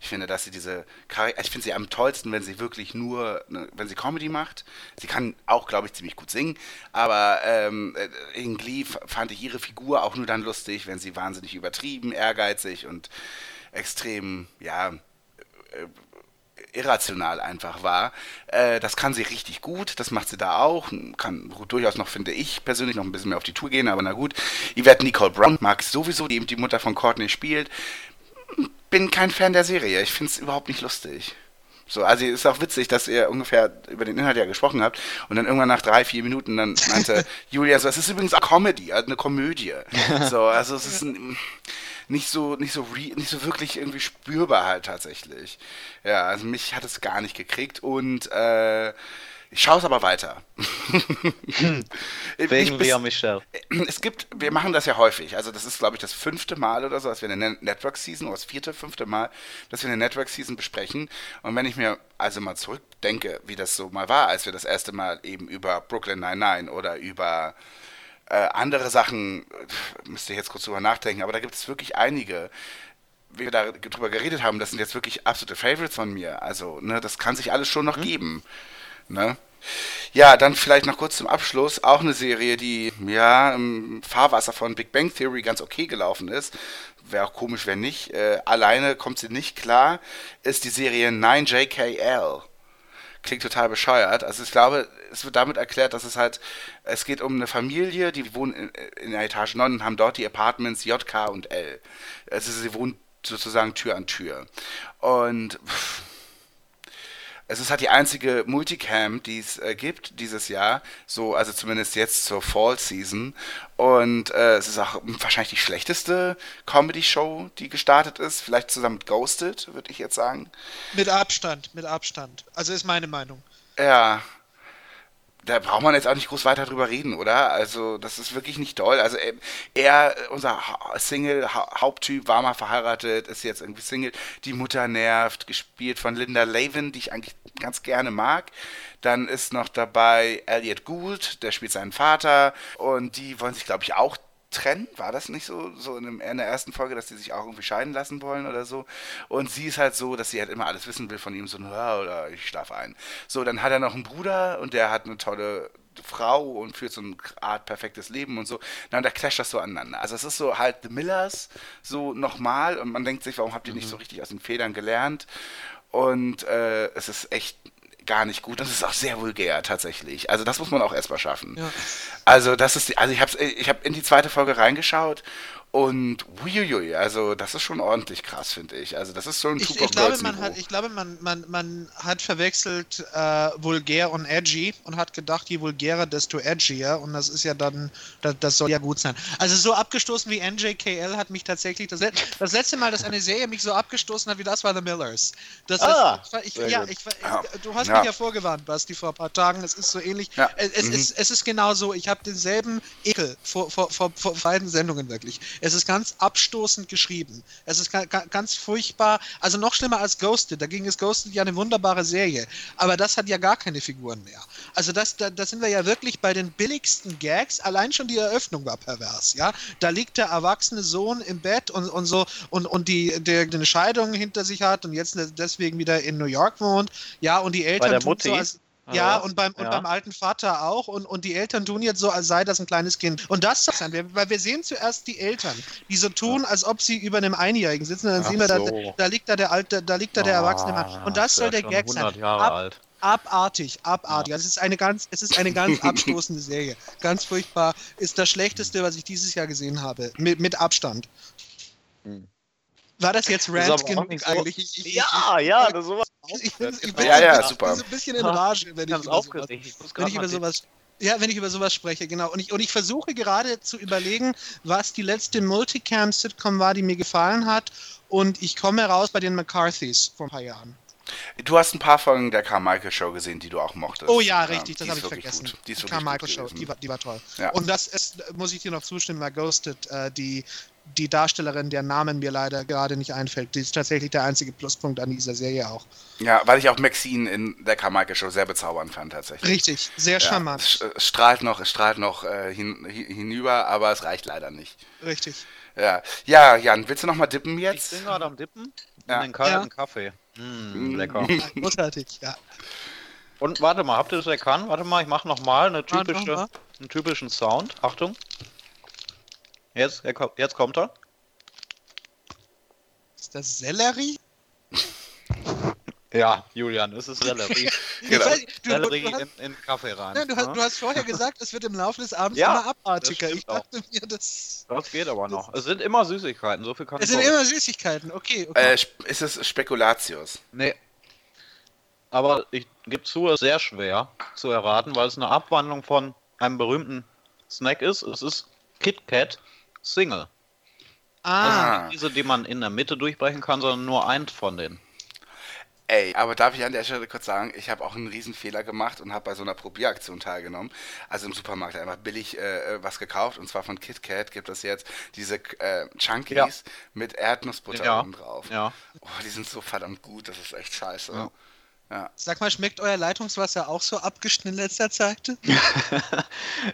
Ich finde, dass sie diese Char- ich finde sie am tollsten, wenn sie wirklich nur, wenn sie Comedy macht. Sie kann auch, glaube ich, ziemlich gut singen, aber ähm, äh, in Glee f- fand ich ihre Figur auch nur dann lustig, wenn sie wahnsinnig übertrieben, ehrgeizig und extrem, ja, irrational einfach war. Äh, das kann sie richtig gut, das macht sie da auch. Kann durchaus noch, finde ich persönlich, noch ein bisschen mehr auf die Tour gehen, aber na gut. Yvette Nicole Brown mag sowieso, die eben die Mutter von Courtney spielt. Bin kein Fan der Serie, ich finde es überhaupt nicht lustig. So, also ist auch witzig, dass ihr ungefähr über den Inhalt ja gesprochen habt und dann irgendwann nach drei, vier Minuten dann meinte Julia so, es ist übrigens eine Comedy, also eine Komödie. So, also es ist ein, nicht so, nicht so, re, nicht so wirklich irgendwie spürbar halt tatsächlich. Ja, also mich hat es gar nicht gekriegt und äh, ich schaue es aber weiter. Wegen Lea Michelle. es gibt, wir machen das ja häufig. Also das ist, glaube ich, das fünfte Mal oder so, dass wir eine Net- Network Season oder das vierte, fünfte Mal, dass wir eine Network Season besprechen. Und wenn ich mir also mal zurückdenke, wie das so mal war, als wir das erste Mal eben über Brooklyn 99 oder über äh, andere Sachen, müsste ich jetzt kurz drüber nachdenken, aber da gibt es wirklich einige, wie wir da drüber geredet haben, das sind jetzt wirklich absolute Favorites von mir. Also, ne, das kann sich alles schon noch geben. Ne? Ja, dann vielleicht noch kurz zum Abschluss auch eine Serie, die ja im Fahrwasser von Big Bang Theory ganz okay gelaufen ist. Wäre auch komisch, wenn nicht. Äh, alleine kommt sie nicht klar, ist die Serie 9JKL. Klingt total bescheuert. Also ich glaube, es wird damit erklärt, dass es halt, es geht um eine Familie, die wohnen in, in der Etage 9 und haben dort die Apartments J, K und L. Also sie wohnen sozusagen Tür an Tür. Und pff, es ist halt die einzige Multicam, die es äh, gibt dieses Jahr, so also zumindest jetzt zur Fall Season und äh, es ist auch wahrscheinlich die schlechteste Comedy Show, die gestartet ist, vielleicht zusammen mit Ghosted, würde ich jetzt sagen. Mit Abstand, mit Abstand. Also ist meine Meinung. Ja. Da braucht man jetzt auch nicht groß weiter drüber reden, oder? Also, das ist wirklich nicht toll. Also, ähm, er, unser Single, Ha- Haupttyp, war mal verheiratet, ist jetzt irgendwie Single. Die Mutter nervt, gespielt von Linda Lavin, die ich eigentlich ganz gerne mag. Dann ist noch dabei Elliot Gould, der spielt seinen Vater. Und die wollen sich, glaube ich, auch trennen. War das nicht so, so in, dem, in der ersten Folge, dass die sich auch irgendwie scheiden lassen wollen oder so? Und sie ist halt so, dass sie halt immer alles wissen will von ihm, so, "Ja, oder ich schlafe ein. So, dann hat er noch einen Bruder und der hat eine tolle Frau und führt so eine Art perfektes Leben und so. Na, und da clasht das so aneinander. Also es ist so halt The Millers, so nochmal und man denkt sich, warum habt ihr nicht so richtig aus den Federn gelernt? Und äh, es ist echt gar nicht gut und es ist auch sehr vulgär tatsächlich. Also das muss man auch erstmal schaffen. Ja. Also das ist, die, also ich habe ich hab in die zweite Folge reingeschaut und uiuiui, also das ist schon ordentlich krass, finde ich. Also das ist so ein Ich, Super ich glaube, man hat, ich glaube, man, man, man hat verwechselt äh, vulgär und edgy und hat gedacht, je vulgärer, desto edgier. Und das ist ja dann, das, das soll ja gut sein. Also so abgestoßen wie NJKL hat mich tatsächlich das, das letzte Mal, dass eine Serie mich so abgestoßen hat wie das war The Millers. Das Ah, heißt, ich, sehr ja, gut. ich, Ja. du hast Ja. mich ja vorgewarnt, Basti, vor ein paar Tagen. Es ist so ähnlich. Ja. Es, es, Mhm. ist, es ist genau so. Ich habe denselben Ekel vor, vor, vor, vor beiden Sendungen wirklich. Es ist ganz abstoßend geschrieben. Es ist ga, ga, ganz furchtbar. Also noch schlimmer als Ghosted. Dagegen ist Ghosted ja eine wunderbare Serie. Aber das hat ja gar keine Figuren mehr. Also das, da, da sind wir ja wirklich bei den billigsten Gags. Allein schon die Eröffnung war pervers. Ja, da liegt der erwachsene Sohn im Bett und, und so und, und die, der eine Scheidung hinter sich hat und jetzt deswegen wieder in New York wohnt. Ja, und die Eltern der tun so Mutti? als ja, und beim, und Ja. beim alten Vater auch. Und, und die Eltern tun jetzt so, als sei das ein kleines Kind. Und das soll sein, wir- weil wir sehen zuerst die Eltern, die so tun, als ob sie über einem Einjährigen sitzen. Und dann Ach sehen wir, da, so. da liegt da der alte, da liegt da der erwachsene Mann. Und das ist soll der Gag sein. 100 Jahre Ab, alt. abartig, abartig. Also es ist eine ganz, es ist eine ganz abstoßende Serie. Ganz furchtbar. Ist das Schlechteste, was ich dieses Jahr gesehen habe. Mit, mit Abstand. Hm. War das jetzt Rant genug eigentlich? Ich, ich, Ja, ja, das sowas. ich, bin, ich, bin, Ja, ja, super. so ein bisschen in Rage, wenn ich über sowas wenn ich über sowas ja, wenn ich über sowas spreche, genau. Und ich, und ich versuche gerade zu überlegen, was die letzte Multicam-Sitcom war, die mir gefallen hat. Und ich komme raus bei den McCarthys vor ein paar Jahren. Du hast ein paar Folgen der Carmichael Show gesehen, die du auch mochtest. Oh ja, richtig, das habe ich vergessen. Gut. Die Die Carmichael Show, die war, die war toll. Ja. Und das ist, muss ich dir noch zustimmen, bei Ghosted, äh, die, die Darstellerin, der Namen mir leider gerade nicht einfällt, die ist tatsächlich der einzige Pluspunkt an dieser Serie auch. Ja, weil ich auch Maxine in der Carmichael Show sehr bezaubernd fand, tatsächlich. Richtig, sehr Ja, charmant. es, es strahlt noch, es strahlt noch äh, hin, hi- hinüber, aber es reicht leider nicht. Richtig. Ja, ja Jan, willst du noch mal dippen Ich jetzt? bin gerade am Dippen Ja. in den kalten Ja. Kaffee. Mm, lecker. Großartig, ja. Und warte mal, habt ihr das erkannt? Warte mal, ich mache nochmal eine typische, mal. einen typischen Sound. Achtung. Jetzt, er jetzt kommt er. Ist das Sellerie? Ja, Julian, es ist Sellerie. Genau. nicht, du, du, Sellerie du, in, in Kaffee rein. nein, du, hast, ne? du hast vorher gesagt, es wird im Laufe des Abends Ja, immer abartiger. Ich dachte mir, das. Das geht aber noch. Es sind immer Süßigkeiten, so viel kann Es ich sind immer Süßigkeiten, okay. okay. Äh, ist es Spekulatius? Nee. Aber ich gebe zu, es ist sehr schwer zu erraten, weil es eine Abwandlung von einem berühmten Snack ist. Es ist Kit Kat Single. ah, Ah. Diese, die man in der Mitte durchbrechen kann, sondern nur eins von denen. Ey, aber darf ich an der Stelle kurz sagen, ich habe auch einen riesen Fehler gemacht und habe bei so einer Probieraktion teilgenommen. Also im Supermarkt einfach billig äh, was gekauft und zwar von KitKat gibt es jetzt diese äh, Chunkies Ja. mit Erdnussbutter Ja. oben drauf. Ja. Oh, die sind so verdammt gut, das ist echt scheiße. Ja. Ja. sag mal, schmeckt euer Leitungswasser auch so abgeschnitten in letzter Zeit?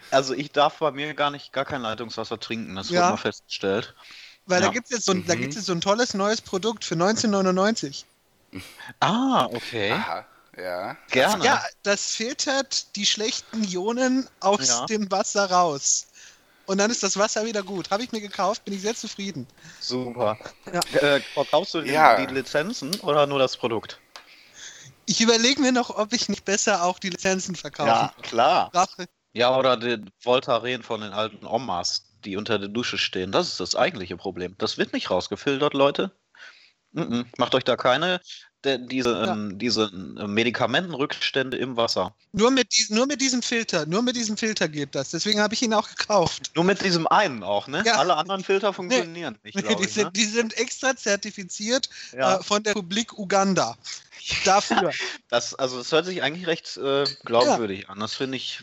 Also ich darf bei mir gar nicht gar kein Leitungswasser trinken, das Ja. wurde mal festgestellt. Weil Ja. da gibt es jetzt, so da Mhm. gibt's jetzt so ein tolles neues Produkt für 1999. Ah, okay. Aha, ja. Gerne. Ja, das filtert die schlechten Ionen aus Ja. dem Wasser raus. Und dann ist das Wasser wieder gut. Habe ich mir gekauft, bin ich sehr zufrieden. Super. Ja. Äh, verkaufst du die, Ja. die Lizenzen oder nur das Produkt? Ich überlege mir noch, ob ich nicht besser auch die Lizenzen verkaufe. klar. Rache. Ja, oder den Voltaren von den alten Omas, die unter der Dusche stehen. Das ist das eigentliche Problem. Das wird nicht rausgefiltert, Leute. Mhm. Macht euch da keine der, diese, Ja. ähm, diese äh, Medikamentenrückstände im Wasser. Nur mit, dies- nur mit diesem Filter, nur mit diesem Filter geht das. Deswegen habe ich ihn auch gekauft. Nur mit diesem einen auch, ne? Ja. Alle anderen Filter funktionieren nicht, Nee, die, ich. sind, Ne? die sind extra zertifiziert Ja. äh, von der Republik Uganda. Dafür. Das, also das hört sich eigentlich recht äh, glaubwürdig an. Das finde ich.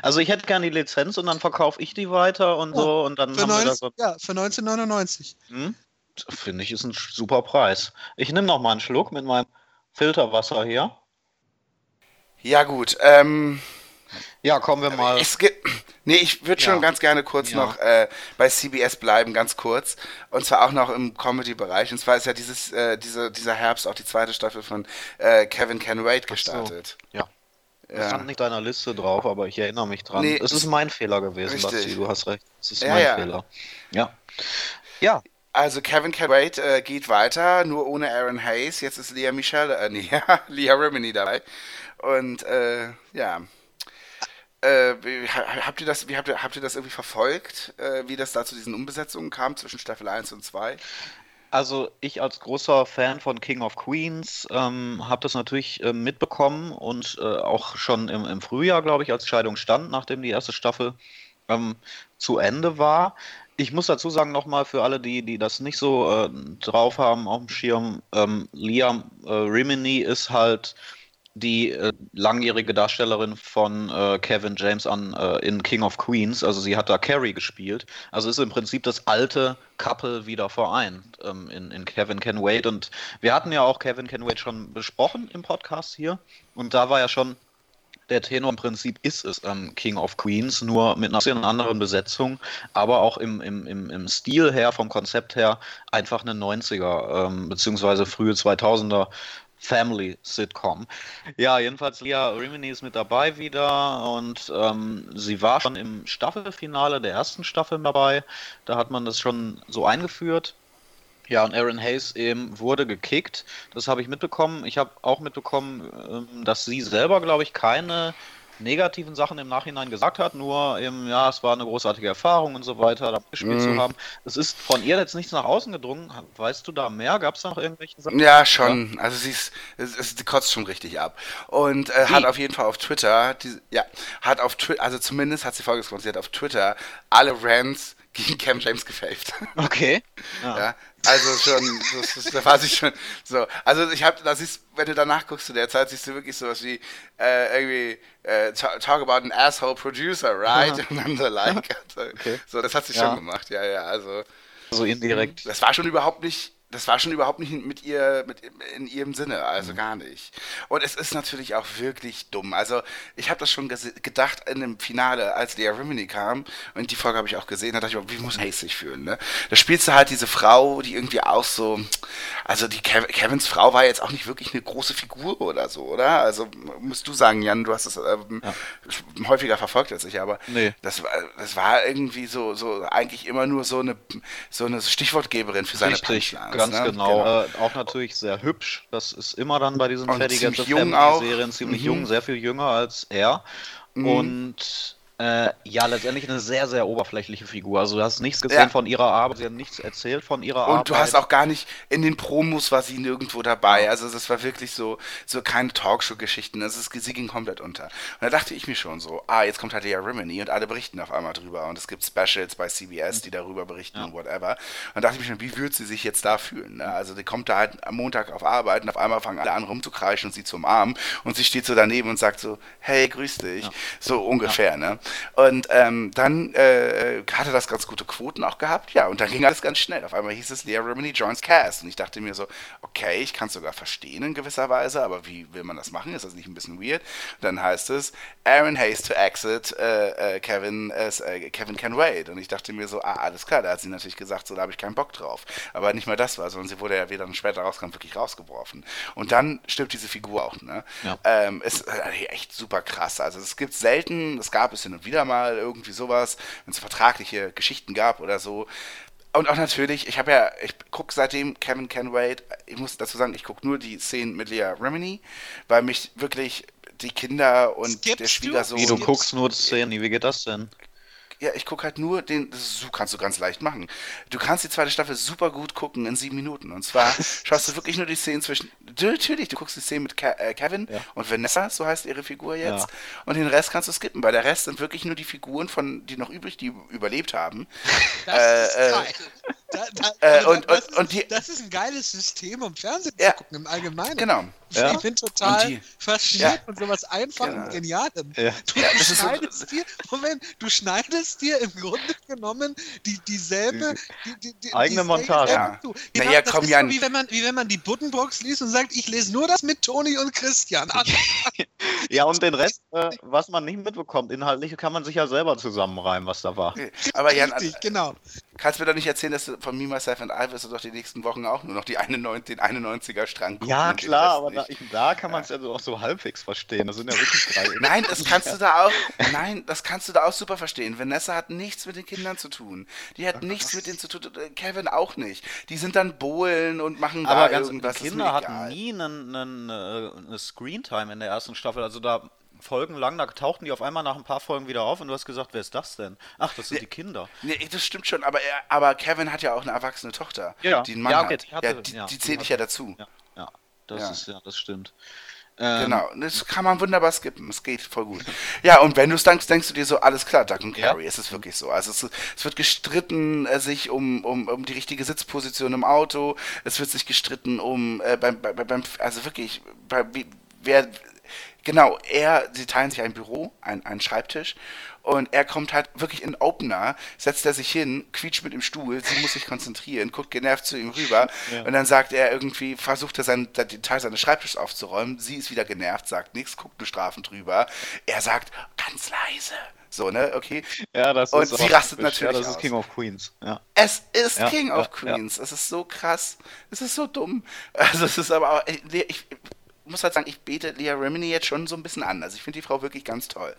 Also ich hätte gerne die Lizenz und dann verkaufe ich die weiter und so und dann für, haben wir da 19, so. ja, für 1999. Hm? Finde ich, ist ein super Preis. Ich nehme noch mal einen Schluck mit meinem Filterwasser hier. Ja gut, ähm, Ja, kommen wir mal. es gibt, nee, ich würde schon Ja. ganz gerne kurz Ja. noch äh, bei CBS bleiben, ganz kurz. Und zwar auch noch im Comedy-Bereich. Und zwar ist ja dieses, äh, diese, dieser Herbst auch die zweite Staffel von äh, Kevin Can Wait gestartet. Ja. Ja. Ich stand nicht deiner Liste drauf, aber ich erinnere mich dran. Nee, es ist mein Fehler gewesen. Basti. Du hast recht. Es ist Ja, mein ja. Fehler. Ja. Ja. Also Kevin Wait äh, geht weiter, nur ohne Aaron Hayes. Jetzt ist Leah Michelle, äh, nee, Leah Remini dabei. Und äh, ja. Äh, habt ihr das, wie habt ihr, habt ihr das irgendwie verfolgt, äh, wie das da zu diesen Umbesetzungen kam zwischen Staffel 1 und 2? Also ich als großer Fan von King of Queens ähm, habe das natürlich äh, mitbekommen und äh, auch schon im, im Frühjahr, glaube ich, als Scheidung stand, nachdem die erste Staffel ähm, zu Ende war. Ich muss dazu sagen, nochmal für alle, die, die das nicht so äh, drauf haben auf dem Schirm, ähm, Liam äh, Rimini ist halt die äh, langjährige Darstellerin von äh, Kevin James an äh, in King of Queens. Also sie hat da Carrie gespielt. Also ist im Prinzip das alte Couple wieder vereint ähm, in, in Kevin Can Wait. Und wir hatten ja auch Kevin Can Wait schon besprochen im Podcast hier. Und da war ja schon der Tenor im Prinzip ist es ähm, King of Queens, nur mit einer bisschen anderen Besetzung, aber auch im, im, im, Stil her, vom Konzept her, einfach eine 90er, ähm, beziehungsweise frühe 2000er Family-Sitcom. Ja, jedenfalls Leah Rimini ist mit dabei wieder und ähm, sie war schon im Staffelfinale der ersten Staffel dabei. Da hat man das schon so eingeführt. Ja, und Aaron Hayes eben wurde gekickt. Das habe ich mitbekommen. Ich habe auch mitbekommen, ähm, dass sie selber, glaube ich, keine negativen Sachen im Nachhinein gesagt hat. Nur eben, ja, es war eine großartige Erfahrung und so weiter, da gespielt zu haben. Es ist von ihr jetzt nichts nach außen gedrungen. Weißt du da mehr? Gab es da noch irgendwelche Sachen? Ja, schon. Also sie ist, die kotzt schon richtig ab. Und äh, hat auf jeden Fall auf Twitter, die, ja, hat auf Twitter, also zumindest hat sie folgendes gemacht, sie hat auf Twitter alle Rants gegen Cam James gefaved. Okay. Ja, also schon, das, da war sie schon so. Also ich habe, das ist, wenn du danach guckst zu der Zeit, siehst du wirklich sowas wie äh, irgendwie äh, talk, about an asshole producer, right? Und dann so like. Also, Okay. So, das hat sie Ja. schon gemacht, ja, ja. Also So indirekt. das war schon überhaupt nicht, das war schon überhaupt nicht mit ihr, mit in ihrem Sinne, also gar nicht. Und es ist natürlich auch wirklich dumm. Also ich habe das schon gedacht in dem Finale, als Lea Rimini kam und die Folge habe ich auch gesehen, da dachte ich, wie muss Hayes sich fühlen? Ne? Da spielst du halt diese Frau, die irgendwie auch so, also die Kev Kevins Frau war jetzt auch nicht wirklich eine große Figur oder so, oder? Also musst du sagen, Jan, du hast es ähm, häufiger verfolgt als ich, aber Nee. das war, das war irgendwie so, so eigentlich immer nur so eine, so eine Stichwortgeberin für seine Richtig, Punchlines, ganz ne? genau. Äh, auch natürlich sehr hübsch. Das ist immer dann bei diesen Und Teddy ziemlich Get the jung Family auch. Serien ziemlich Mhm. jung, sehr viel jünger als er. Und äh, ja, letztendlich eine sehr, sehr oberflächliche Figur. Also du hast nichts gesehen Ja. von ihrer Arbeit, sie hat nichts erzählt von ihrer Arbeit. Und du hast auch gar nicht, in den Promos war sie nirgendwo dabei. Also das war wirklich so, so keine Talkshow-Geschichten. Also sie ging komplett unter. Und da dachte ich mir schon so, ah, jetzt kommt halt Lea Rimini und alle berichten auf einmal drüber. Und es gibt Specials bei CBS, die darüber berichten und whatever. Und da dachte ich mir schon, wie wird sie sich jetzt da fühlen? Ne? Also die kommt da halt am Montag auf Arbeit und auf einmal fangen alle an rumzukreischen und sie zu umarmen. Und sie steht so daneben und sagt so, hey, grüß dich. So ungefähr, ne? Und ähm, dann äh, hatte das ganz gute Quoten auch gehabt, ja, und dann ging alles ganz schnell. Auf einmal hieß es, Lea Remini joins Cast. Und ich dachte mir so, okay, ich kann es sogar verstehen in gewisser Weise, aber wie will man das machen? Ist das nicht ein bisschen weird? dann heißt es, Aaron Hayes to exit, äh, äh, Kevin, äh, äh, Kevin can wait. Und ich dachte mir so, ah, alles klar, da hat sie natürlich gesagt, so, da habe ich keinen Bock drauf. Aber nicht mal das war, sondern sie wurde ja, wie dann später rauskam, wirklich rausgeworfen. Und dann stirbt diese Figur auch, ne? Ja. Ähm, ist äh, echt super krass. Also es gibt selten, es gab es hin und wieder mal irgendwie sowas, wenn es vertragliche Geschichten gab oder so. Und auch natürlich, ich habe ja, ich gucke seitdem Kevin Can Wait, ich muss dazu sagen, ich gucke nur die Szenen mit Lea Remini, weil mich wirklich die Kinder und Skippst der du? Schwiegersohn. Wie, du guckst nur Szenen, wie geht das denn? Ja, ich gucke halt nur den, das kannst du ganz leicht machen. Du kannst die zweite Staffel super gut gucken in sieben Minuten. Und zwar schaust du wirklich nur die Szenen zwischen, du, natürlich, du guckst die Szenen mit Ke äh, Kevin Ja. und Vanessa, so heißt ihre Figur jetzt. Ja. Und den Rest kannst du skippen, weil der Rest sind wirklich nur die Figuren, von, die noch übrig, die überlebt haben. Das Äh, ist äh, geil. Da, da, und- das, und- ist, und die- das ist ein geiles System, um Fernsehen Ja. zu gucken im Allgemeinen. Genau. Ja. Ich bin total Und die- fasziniert Ja. von sowas Einfachem Genau. und Genialem. Ja. Du, Ja, du ist so- schneidest dir, Moment, du schneidest dir im Grunde genommen die, dieselbe die, die, die, Eigene dieselbe Montage. Ja. Genau, ja, das komm, ist Jan. so, wie wenn, man, wie wenn man die Buddenbrooks liest und sagt, ich lese nur das mit Toni und Christian. Ah, Ja, und den Rest, äh, was man nicht mitbekommt, inhaltlich kann man sich ja selber zusammenreimen, was da war. Okay. Aber Jan, Richtig, genau. kannst du mir doch nicht erzählen, dass du von Me, Myself and I wirst du doch die nächsten Wochen auch nur noch die 91, den 91er Strang gucken Ja, und den klar, aber da, ich, da kann man es ja auch so halbwegs verstehen. Das sind ja wirklich drei. Nein, das kannst du da auch. Nein, das kannst du da auch super verstehen. Vanessa hat nichts mit den Kindern zu tun. Die hat nichts mit denen zu tun. äh, Kevin auch nicht. Die sind dann Bohlen und machen Aber da ganz irgendwas. die Kinder hatten nie einen, einen, eine Screentime in der ersten Staffel. Also da folgenlang, da tauchten die auf einmal nach ein paar Folgen wieder auf und du hast gesagt, wer ist das denn? Ach, das sind die Kinder. Nee, das stimmt schon, aber, er, aber Kevin hat ja auch eine erwachsene Tochter, Ja, die einen Mann ja, okay, hat. die hatte- ja, die, ja, die zähle ich ja dazu. Ja das Ja. ist ja, das stimmt. Ähm, Genau, das kann man wunderbar skippen. Es geht voll gut. Ja, und wenn du es denkst, denkst du dir so, alles klar, Doug und Ja. Carrie, es ist wirklich so. Also es, es wird gestritten äh, sich um, um, um die richtige Sitzposition im Auto, es wird sich gestritten um äh, beim, bei, beim, also wirklich, bei, wie, wer, genau, er, sie teilen sich ein Büro, ein, einen Schreibtisch und er kommt halt wirklich in Opener, setzt er sich hin, quietscht mit dem Stuhl, sie muss sich konzentrieren, guckt genervt zu ihm rüber und dann sagt er irgendwie, versucht er seinen, den Teil seines Schreibtisches aufzuräumen, sie ist wieder genervt, sagt nichts, guckt nur strafend drüber, er sagt ganz leise. So, ne, okay. Ja, das Und ist sie auch rastet typisch. natürlich Ja, das ist aus. King of Queens. Ja. Es ist Ja, King ja, of ja. Queens. Es ist so krass. Es ist so dumm. Also es ist aber auch, ich muss halt sagen, ich bete Lea Remini jetzt schon so ein bisschen an. Also ich finde die Frau wirklich ganz toll.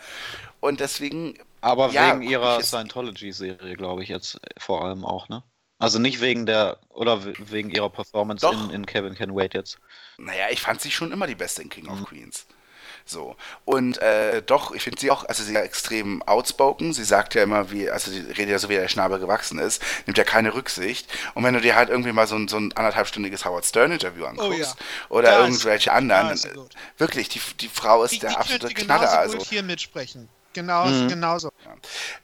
Und deswegen. Aber ja, wegen ihrer Scientology-Serie, glaube ich, jetzt vor allem auch, ne? Also nicht wegen der, oder we- wegen ihrer Performance Doch. in, in Kevin Can Wait jetzt. Naja, ich fand sie schon immer die beste in King Mhm. of Queens. So. Und äh, doch, ich finde sie auch, also sie ist ja extrem outspoken. Sie sagt ja immer, wie, also sie redet ja so, wie der Schnabel gewachsen ist, nimmt ja keine Rücksicht. Und wenn du dir halt irgendwie mal so ein, so ein anderthalbstündiges Howard Stern-Interview anguckst ja. oder Da irgendwelche anderen, wirklich, die, die Frau ist Die, der die absolute Knaller. genauso Also. hier mitsprechen. Genau, Mhm. genauso.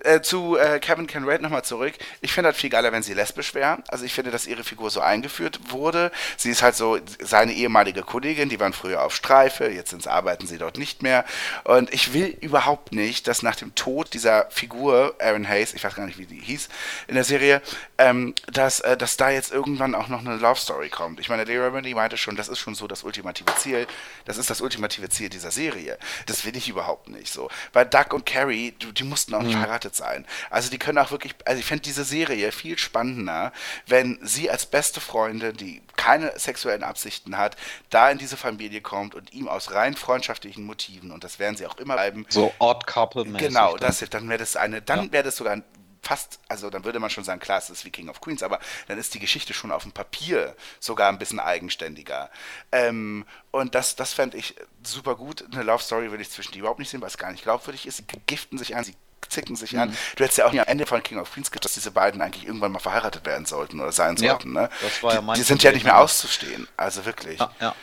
Äh, zu äh, Kevin Conrad nochmal zurück. Ich finde halt viel geiler, wenn sie lesbisch wäre. Also ich finde, dass ihre Figur so eingeführt wurde. Sie ist halt so seine ehemalige Kollegin, die waren früher auf Streife, jetzt arbeiten sie dort nicht mehr. Und ich will überhaupt nicht, dass nach dem Tod dieser Figur, Aaron Hayes, ich weiß gar nicht, wie die hieß in der Serie, ähm, dass, äh, dass da jetzt irgendwann auch noch eine Love Story kommt. Ich meine, Leah Remini meinte schon, das ist schon so das ultimative Ziel. Das ist das ultimative Ziel dieser Serie. Das will ich überhaupt nicht so. Weil Doug und Carrie, die, die mussten auch nicht verheiratet sein. Also die können auch wirklich, also ich fände diese Serie viel spannender, wenn sie als beste Freundin, die keine sexuellen Absichten hat, da in diese Familie kommt und ihm aus rein freundschaftlichen Motiven, und das werden sie auch immer bleiben, So Odd Couple. Genau, dann. das, dann wäre das eine, dann wäre das sogar ein fast, also dann würde man schon sagen, klar, es ist wie King of Queens, aber dann ist die Geschichte schon auf dem Papier sogar ein bisschen eigenständiger. Ähm, und das, das fände ich super gut. Eine Love Story würde ich zwischen die überhaupt nicht sehen, weil es gar nicht glaubwürdig ist. Sie giften sich an, sie zicken sich an. Du hättest ja auch am Ende von King of Queens gesagt, dass diese beiden eigentlich irgendwann mal verheiratet werden sollten oder sein Ja, sollten. Ne? das war ja die, mein die sind ja nicht mehr ja. auszustehen. Also wirklich. Ja, ja.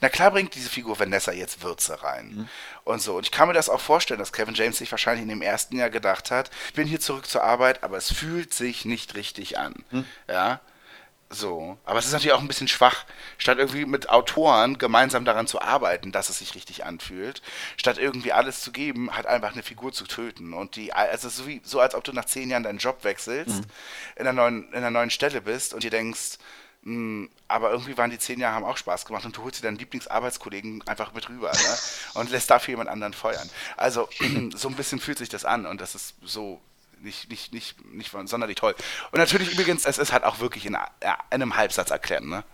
Na klar bringt diese Figur Vanessa jetzt Würze rein. Mhm. Und so. Und ich kann mir das auch vorstellen, dass Kevin James sich wahrscheinlich in dem ersten Jahr gedacht hat, ich bin hier zurück zur Arbeit, aber es fühlt sich nicht richtig an. Mhm. Ja. So. Aber es ist natürlich auch ein bisschen schwach, statt irgendwie mit Autoren gemeinsam daran zu arbeiten, dass es sich richtig anfühlt, statt irgendwie alles zu geben, halt einfach eine Figur zu töten. Und die, also so, wie, so als ob du nach zehn Jahren deinen Job wechselst, in, einer neuen, in einer neuen Stelle bist und dir denkst, hm, aber irgendwie waren die zehn Jahre, haben auch Spaß gemacht und du holst dir deinen Lieblingsarbeitskollegen einfach mit rüber ne? und lässt dafür jemand anderen feuern. Also so ein bisschen fühlt sich das an und das ist so nicht, nicht, nicht, nicht sonderlich toll. Und natürlich übrigens, es ist halt auch wirklich in, in einem Halbsatz erklären, ne?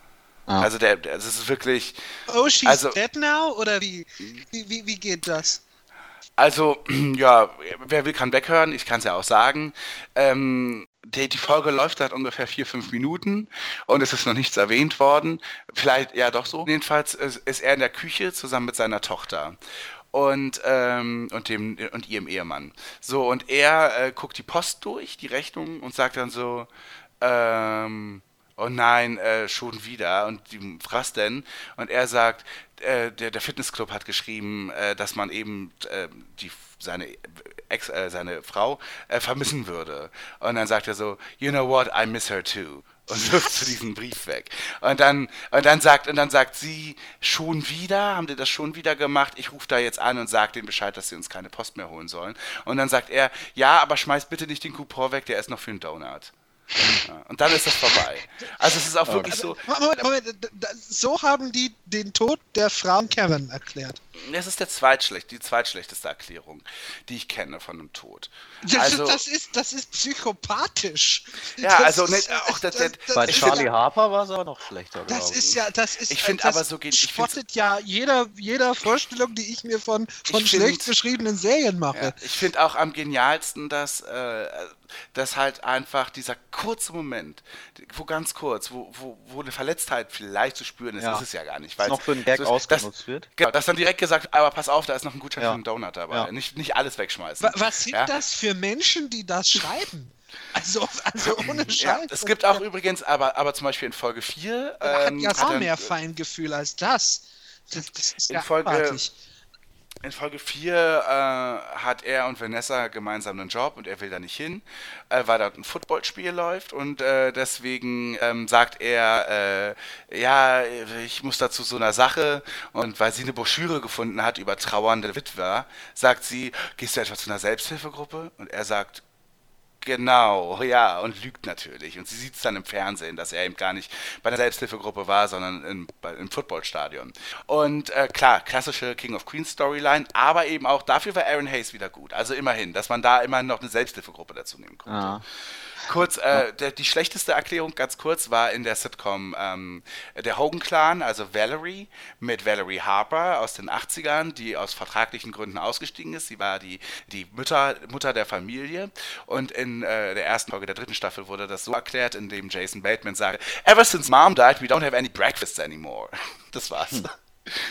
Also der, der, es ist wirklich, Oh, she's Also- dead now? Oder wie, wie, wie, wie geht das? Also, ja, wer will, kann weghören. Ich kann es ja auch sagen. Ähm, die, die Folge läuft seit ungefähr vier, fünf Minuten und es ist noch nichts erwähnt worden. Vielleicht, ja doch so. Jedenfalls ist, ist er in der Küche zusammen mit seiner Tochter und, ähm, und, dem, und ihrem Ehemann. So, und er äh, guckt die Post durch, die Rechnung, und sagt dann so, ähm, oh nein, äh, schon wieder. Und die, was denn? Und er sagt, äh, der, der Fitnessclub hat geschrieben, äh, dass man eben äh, die, seine Ex, äh, seine Frau äh, vermissen würde. Und dann sagt er so, you know what, I miss her too. Und wirft so diesen Brief weg. Und dann, und dann sagt, und dann sagt sie, schon wieder? Haben die das schon wieder gemacht? Ich rufe da jetzt an und sage denen Bescheid, dass sie uns keine Post mehr holen sollen. Und dann sagt er, ja, aber schmeiß bitte nicht den Coupon weg, der ist noch für einen Donut. Ja, und dann ist das vorbei. Also es ist auch wirklich so, Moment, Moment, so haben die den Tod der Frau Kevin erklärt. es ist der zweitschlecht, die zweitschlechteste Erklärung, die ich kenne von einem Tod. Das, Also, das, ist, das ist psychopathisch. Ja, Das also, ist- ne, auch das- das- Bei Charlie find- Harper war es aber noch schlechter, Das glaube ist ja, das ist. Ich find das aber so geht- spottet ja jeder, jeder Vorstellung, die ich mir von, von Ich schlecht find- beschriebenen Serien mache. Ja, ich finde auch am genialsten, dass, äh, dass halt einfach dieser kurze Moment, wo ganz kurz, wo, wo, wo eine Verletztheit vielleicht zu spüren ist, Ja. ist es ja gar nicht. Weil noch für einen Gag so ist, ausgenutzt dass, wird. Genau, dass dann direkt gesagt, aber pass auf, da ist noch ein Gutschein Ja. für einen Donut dabei. Ja. Nicht, nicht alles wegschmeißen. Wa- Was sind ja? das für Menschen, die das schreiben? Also, also ohne Scheiß. Ja, es gibt auch übrigens, aber, aber zum Beispiel in Folge 4. Er hat Ähm, ja auch mehr Feingefühl als das. Das, das ist In ja Folge- abartig. In Folge 4 äh, hat er und Vanessa gemeinsam einen Job und er will da nicht hin, äh, weil dort ein Footballspiel läuft und äh, deswegen ähm, sagt er, äh, ja, ich muss dazu so einer Sache und weil sie eine Broschüre gefunden hat über trauernde Witwer, sagt sie, gehst du etwa zu einer Selbsthilfegruppe? Und er sagt, Genau, ja, und lügt natürlich. Und sie sieht es dann im Fernsehen, dass er eben gar nicht bei der Selbsthilfegruppe war, sondern im, im Footballstadion. Und äh, klar, klassische King of Queens Storyline, aber eben auch dafür war Aaron Hayes wieder gut. Also immerhin, dass man da immerhin noch eine Selbsthilfegruppe dazu nehmen konnte. Ja. Kurz, äh, der, die schlechteste Erklärung, ganz kurz, war in der Sitcom ähm, der Hogan Clan, also Valerie, mit Valerie Harper aus den 80ern, die aus vertraglichen Gründen ausgestiegen ist. Sie war die, die Mutter, Mutter der Familie. Und in äh, der ersten Folge der dritten Staffel wurde das so erklärt, indem Jason Bateman sagte, Ever since mom died, we don't have any breakfasts anymore. Das war's.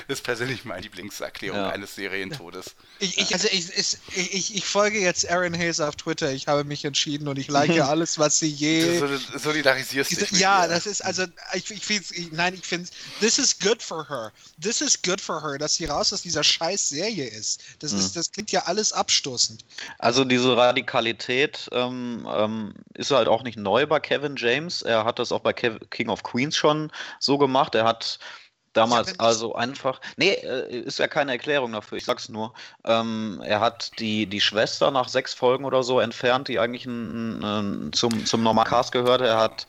Das ist persönlich meine Lieblingserklärung Ja. eines Serientodes. Ich, ich, also ich, ich, ich, ich folge jetzt Aaron Hayes auf Twitter. Ich habe mich entschieden und ich like alles, was sie Du je. solid- solidarisierst dich mit Ja, ihr. das ist also, ich, ich finde ich, nein, ich finde, this is good for her. This is good for her, dass sie raus aus dieser scheiß Serie ist. Das ist, das klingt ja alles abstoßend. Also diese Radikalität ähm, ähm, ist halt auch nicht neu bei Kevin James. Er hat das auch bei Kev King of Queens schon so gemacht. Er hat damals also einfach. Nee, äh, ist ja keine Erklärung dafür, ich sag's nur. Ähm, er hat die, die Schwester nach sechs Folgen oder so entfernt, die eigentlich ein, ein, zum, zum Normalcast gehörte. Er hat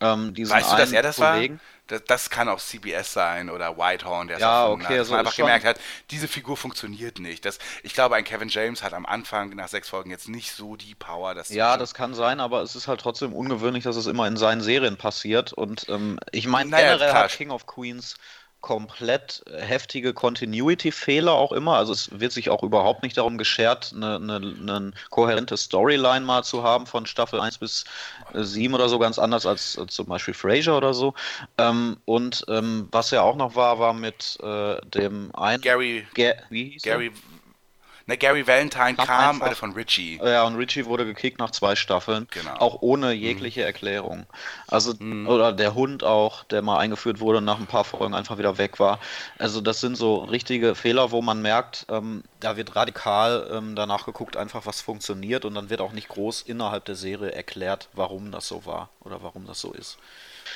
ähm, diesen Weißt du, dass er das Kollegen, war? Das, das kann auch CBS sein oder Whitehorn, der Ja, okay, hat. Dass so man einfach schon- gemerkt hat, diese Figur funktioniert nicht. Das, ich glaube, ein Kevin James hat am Anfang nach sechs Folgen jetzt nicht so die Power, dass Ja, das kann sein, aber es ist halt trotzdem ungewöhnlich, dass es immer in seinen Serien passiert. Und ähm, ich meine, Naja, generell klar. hat King of Queens komplett äh, heftige Continuity-Fehler auch immer. Also es wird sich auch überhaupt nicht darum geschert, eine, eine, eine kohärente Storyline mal zu haben von Staffel 1 bis äh, 7 oder so, ganz anders als, als zum Beispiel Frasier oder so. Ähm, und ähm, was ja auch noch war, war mit äh, dem einen... Gary, Ga wie hieß er? Gary, ne, Gary Valentine Kam kam, einfach. alle von Richie. Ja, und Richie wurde gekickt nach zwei Staffeln. Genau. Auch ohne jegliche Erklärung. Also, oder der Hund auch, der mal eingeführt wurde und nach ein paar Folgen einfach wieder weg war. Also, das sind so richtige Fehler, wo man merkt, ähm, da wird radikal ähm, danach geguckt, einfach was funktioniert und dann wird auch nicht groß innerhalb der Serie erklärt, warum das so war oder warum das so ist.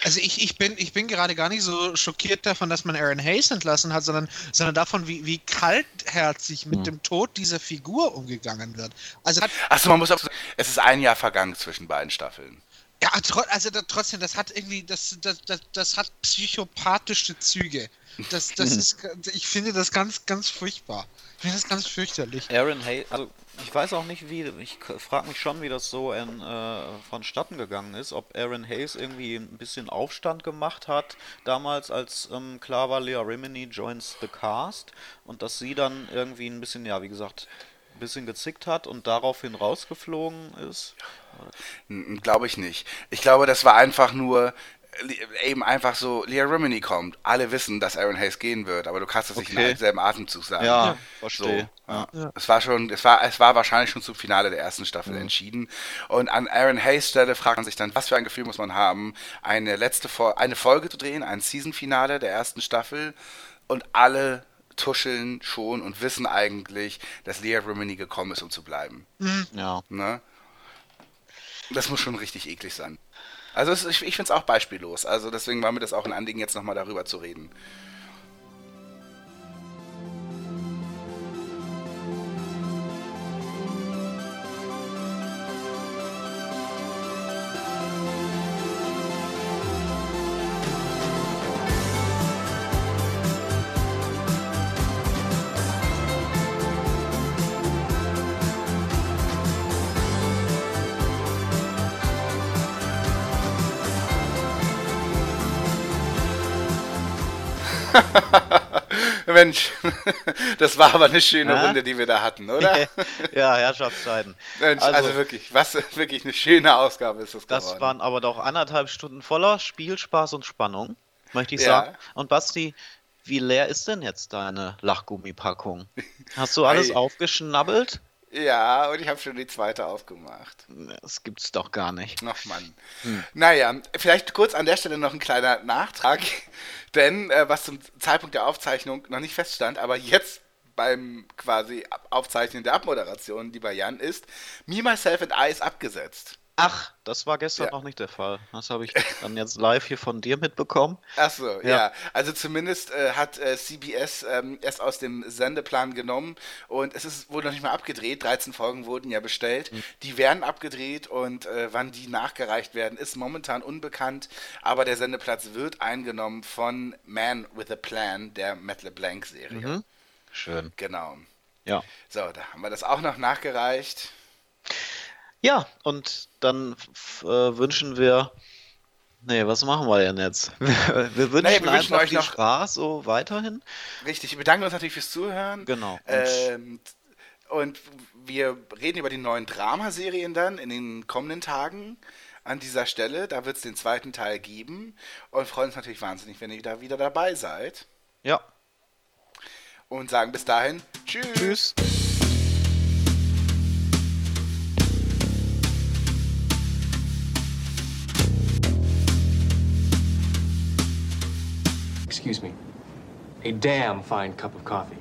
Also ich, ich, bin, ich bin gerade gar nicht so schockiert davon, dass man Aaron Hayes entlassen hat, sondern, sondern davon, wie, wie kaltherzig mit dem Tod dieser Figur umgegangen wird. Also Achso, man muss auch sagen, es ist ein Jahr vergangen zwischen beiden Staffeln. ja, tro also da, trotzdem, das hat irgendwie, das, das, das, das hat psychopathische Züge. Das, das ist, ich finde das ganz, ganz furchtbar. Ich finde das ganz fürchterlich. Aaron Hayes, also ich weiß auch nicht, wie, ich frage mich schon, wie das so in, äh, vonstatten gegangen ist, ob Aaron Hayes irgendwie ein bisschen Aufstand gemacht hat, damals als ähm, klar war, Leah Remini joins the cast und dass sie dann irgendwie ein bisschen, ja, wie gesagt, ein bisschen gezickt hat und daraufhin rausgeflogen ist. Glaube ich nicht. Ich glaube, das war einfach nur eben einfach so, Leah Remini kommt. Alle wissen, dass Aaron Hayes gehen wird, aber du kannst es nicht Okay. in selben Atemzug sagen. Ja, So, verstehe. ja. Es war schon, es war, es war wahrscheinlich schon zum Finale der ersten Staffel entschieden. Und an Aaron Hayes Stelle fragt man sich dann, was für ein Gefühl muss man haben, eine letzte Fol eine Folge zu drehen, ein Season-Finale der ersten Staffel und alle tuscheln schon und wissen eigentlich, dass Leah Remini gekommen ist, um zu bleiben. Ja. Ne? Das muss schon richtig eklig sein. Also es, ich, ich finde es auch beispiellos. Also deswegen war mir das auch ein Anliegen, jetzt nochmal darüber zu reden. Mensch, das war aber eine schöne? Runde, die wir da hatten, oder? ja, Herrschaftszeiten. Mensch, also, Also- wirklich, was wirklich eine schöne Ausgabe ist das, Das geworden. waren aber doch anderthalb Stunden voller Spielspaß und Spannung, möchte ich Ja. sagen. Und Basti, wie leer ist denn jetzt deine Lachgummipackung? Hast du alles Ei. aufgeschnabbelt? Ja, und ich habe schon die zweite aufgemacht. Das gibt's doch gar nicht. Ach Mann. Naja, vielleicht kurz an der Stelle noch ein kleiner Nachtrag, denn äh, was zum Zeitpunkt der Aufzeichnung noch nicht feststand, aber jetzt beim quasi Aufzeichnen der Abmoderation, lieber Jan, ist Me, Myself and I ist abgesetzt. Ach, das war gestern Ja. noch nicht der Fall. Das habe ich dann jetzt live hier von dir mitbekommen. Achso, ja. Ja. Also zumindest äh, hat äh, CBS ähm, es aus dem Sendeplan genommen und es ist, wurde noch nicht mal abgedreht. 13 Folgen wurden ja bestellt. Die werden abgedreht und äh, wann die nachgereicht werden, ist momentan unbekannt. Aber der Sendeplatz wird eingenommen von Man with a Plan, der Matt LeBlanc-Serie. Schön. Genau. Ja. So, da haben wir das auch noch nachgereicht. Ja, und dann äh, wünschen wir. Nee, was machen wir denn jetzt? Wir, wir wünschen, wir wünschen einfach euch viel noch- Spaß so weiterhin. Richtig, wir bedanken uns natürlich fürs Zuhören. Genau. Und- Ähm, und wir reden über die neuen Dramaserien dann in den kommenden Tagen an dieser Stelle. Da wird es den zweiten Teil geben und freuen uns natürlich wahnsinnig, wenn ihr da wieder dabei seid. Ja, und sagen bis dahin Tschüss. Tschüss. excuse me, a damn fine cup of coffee.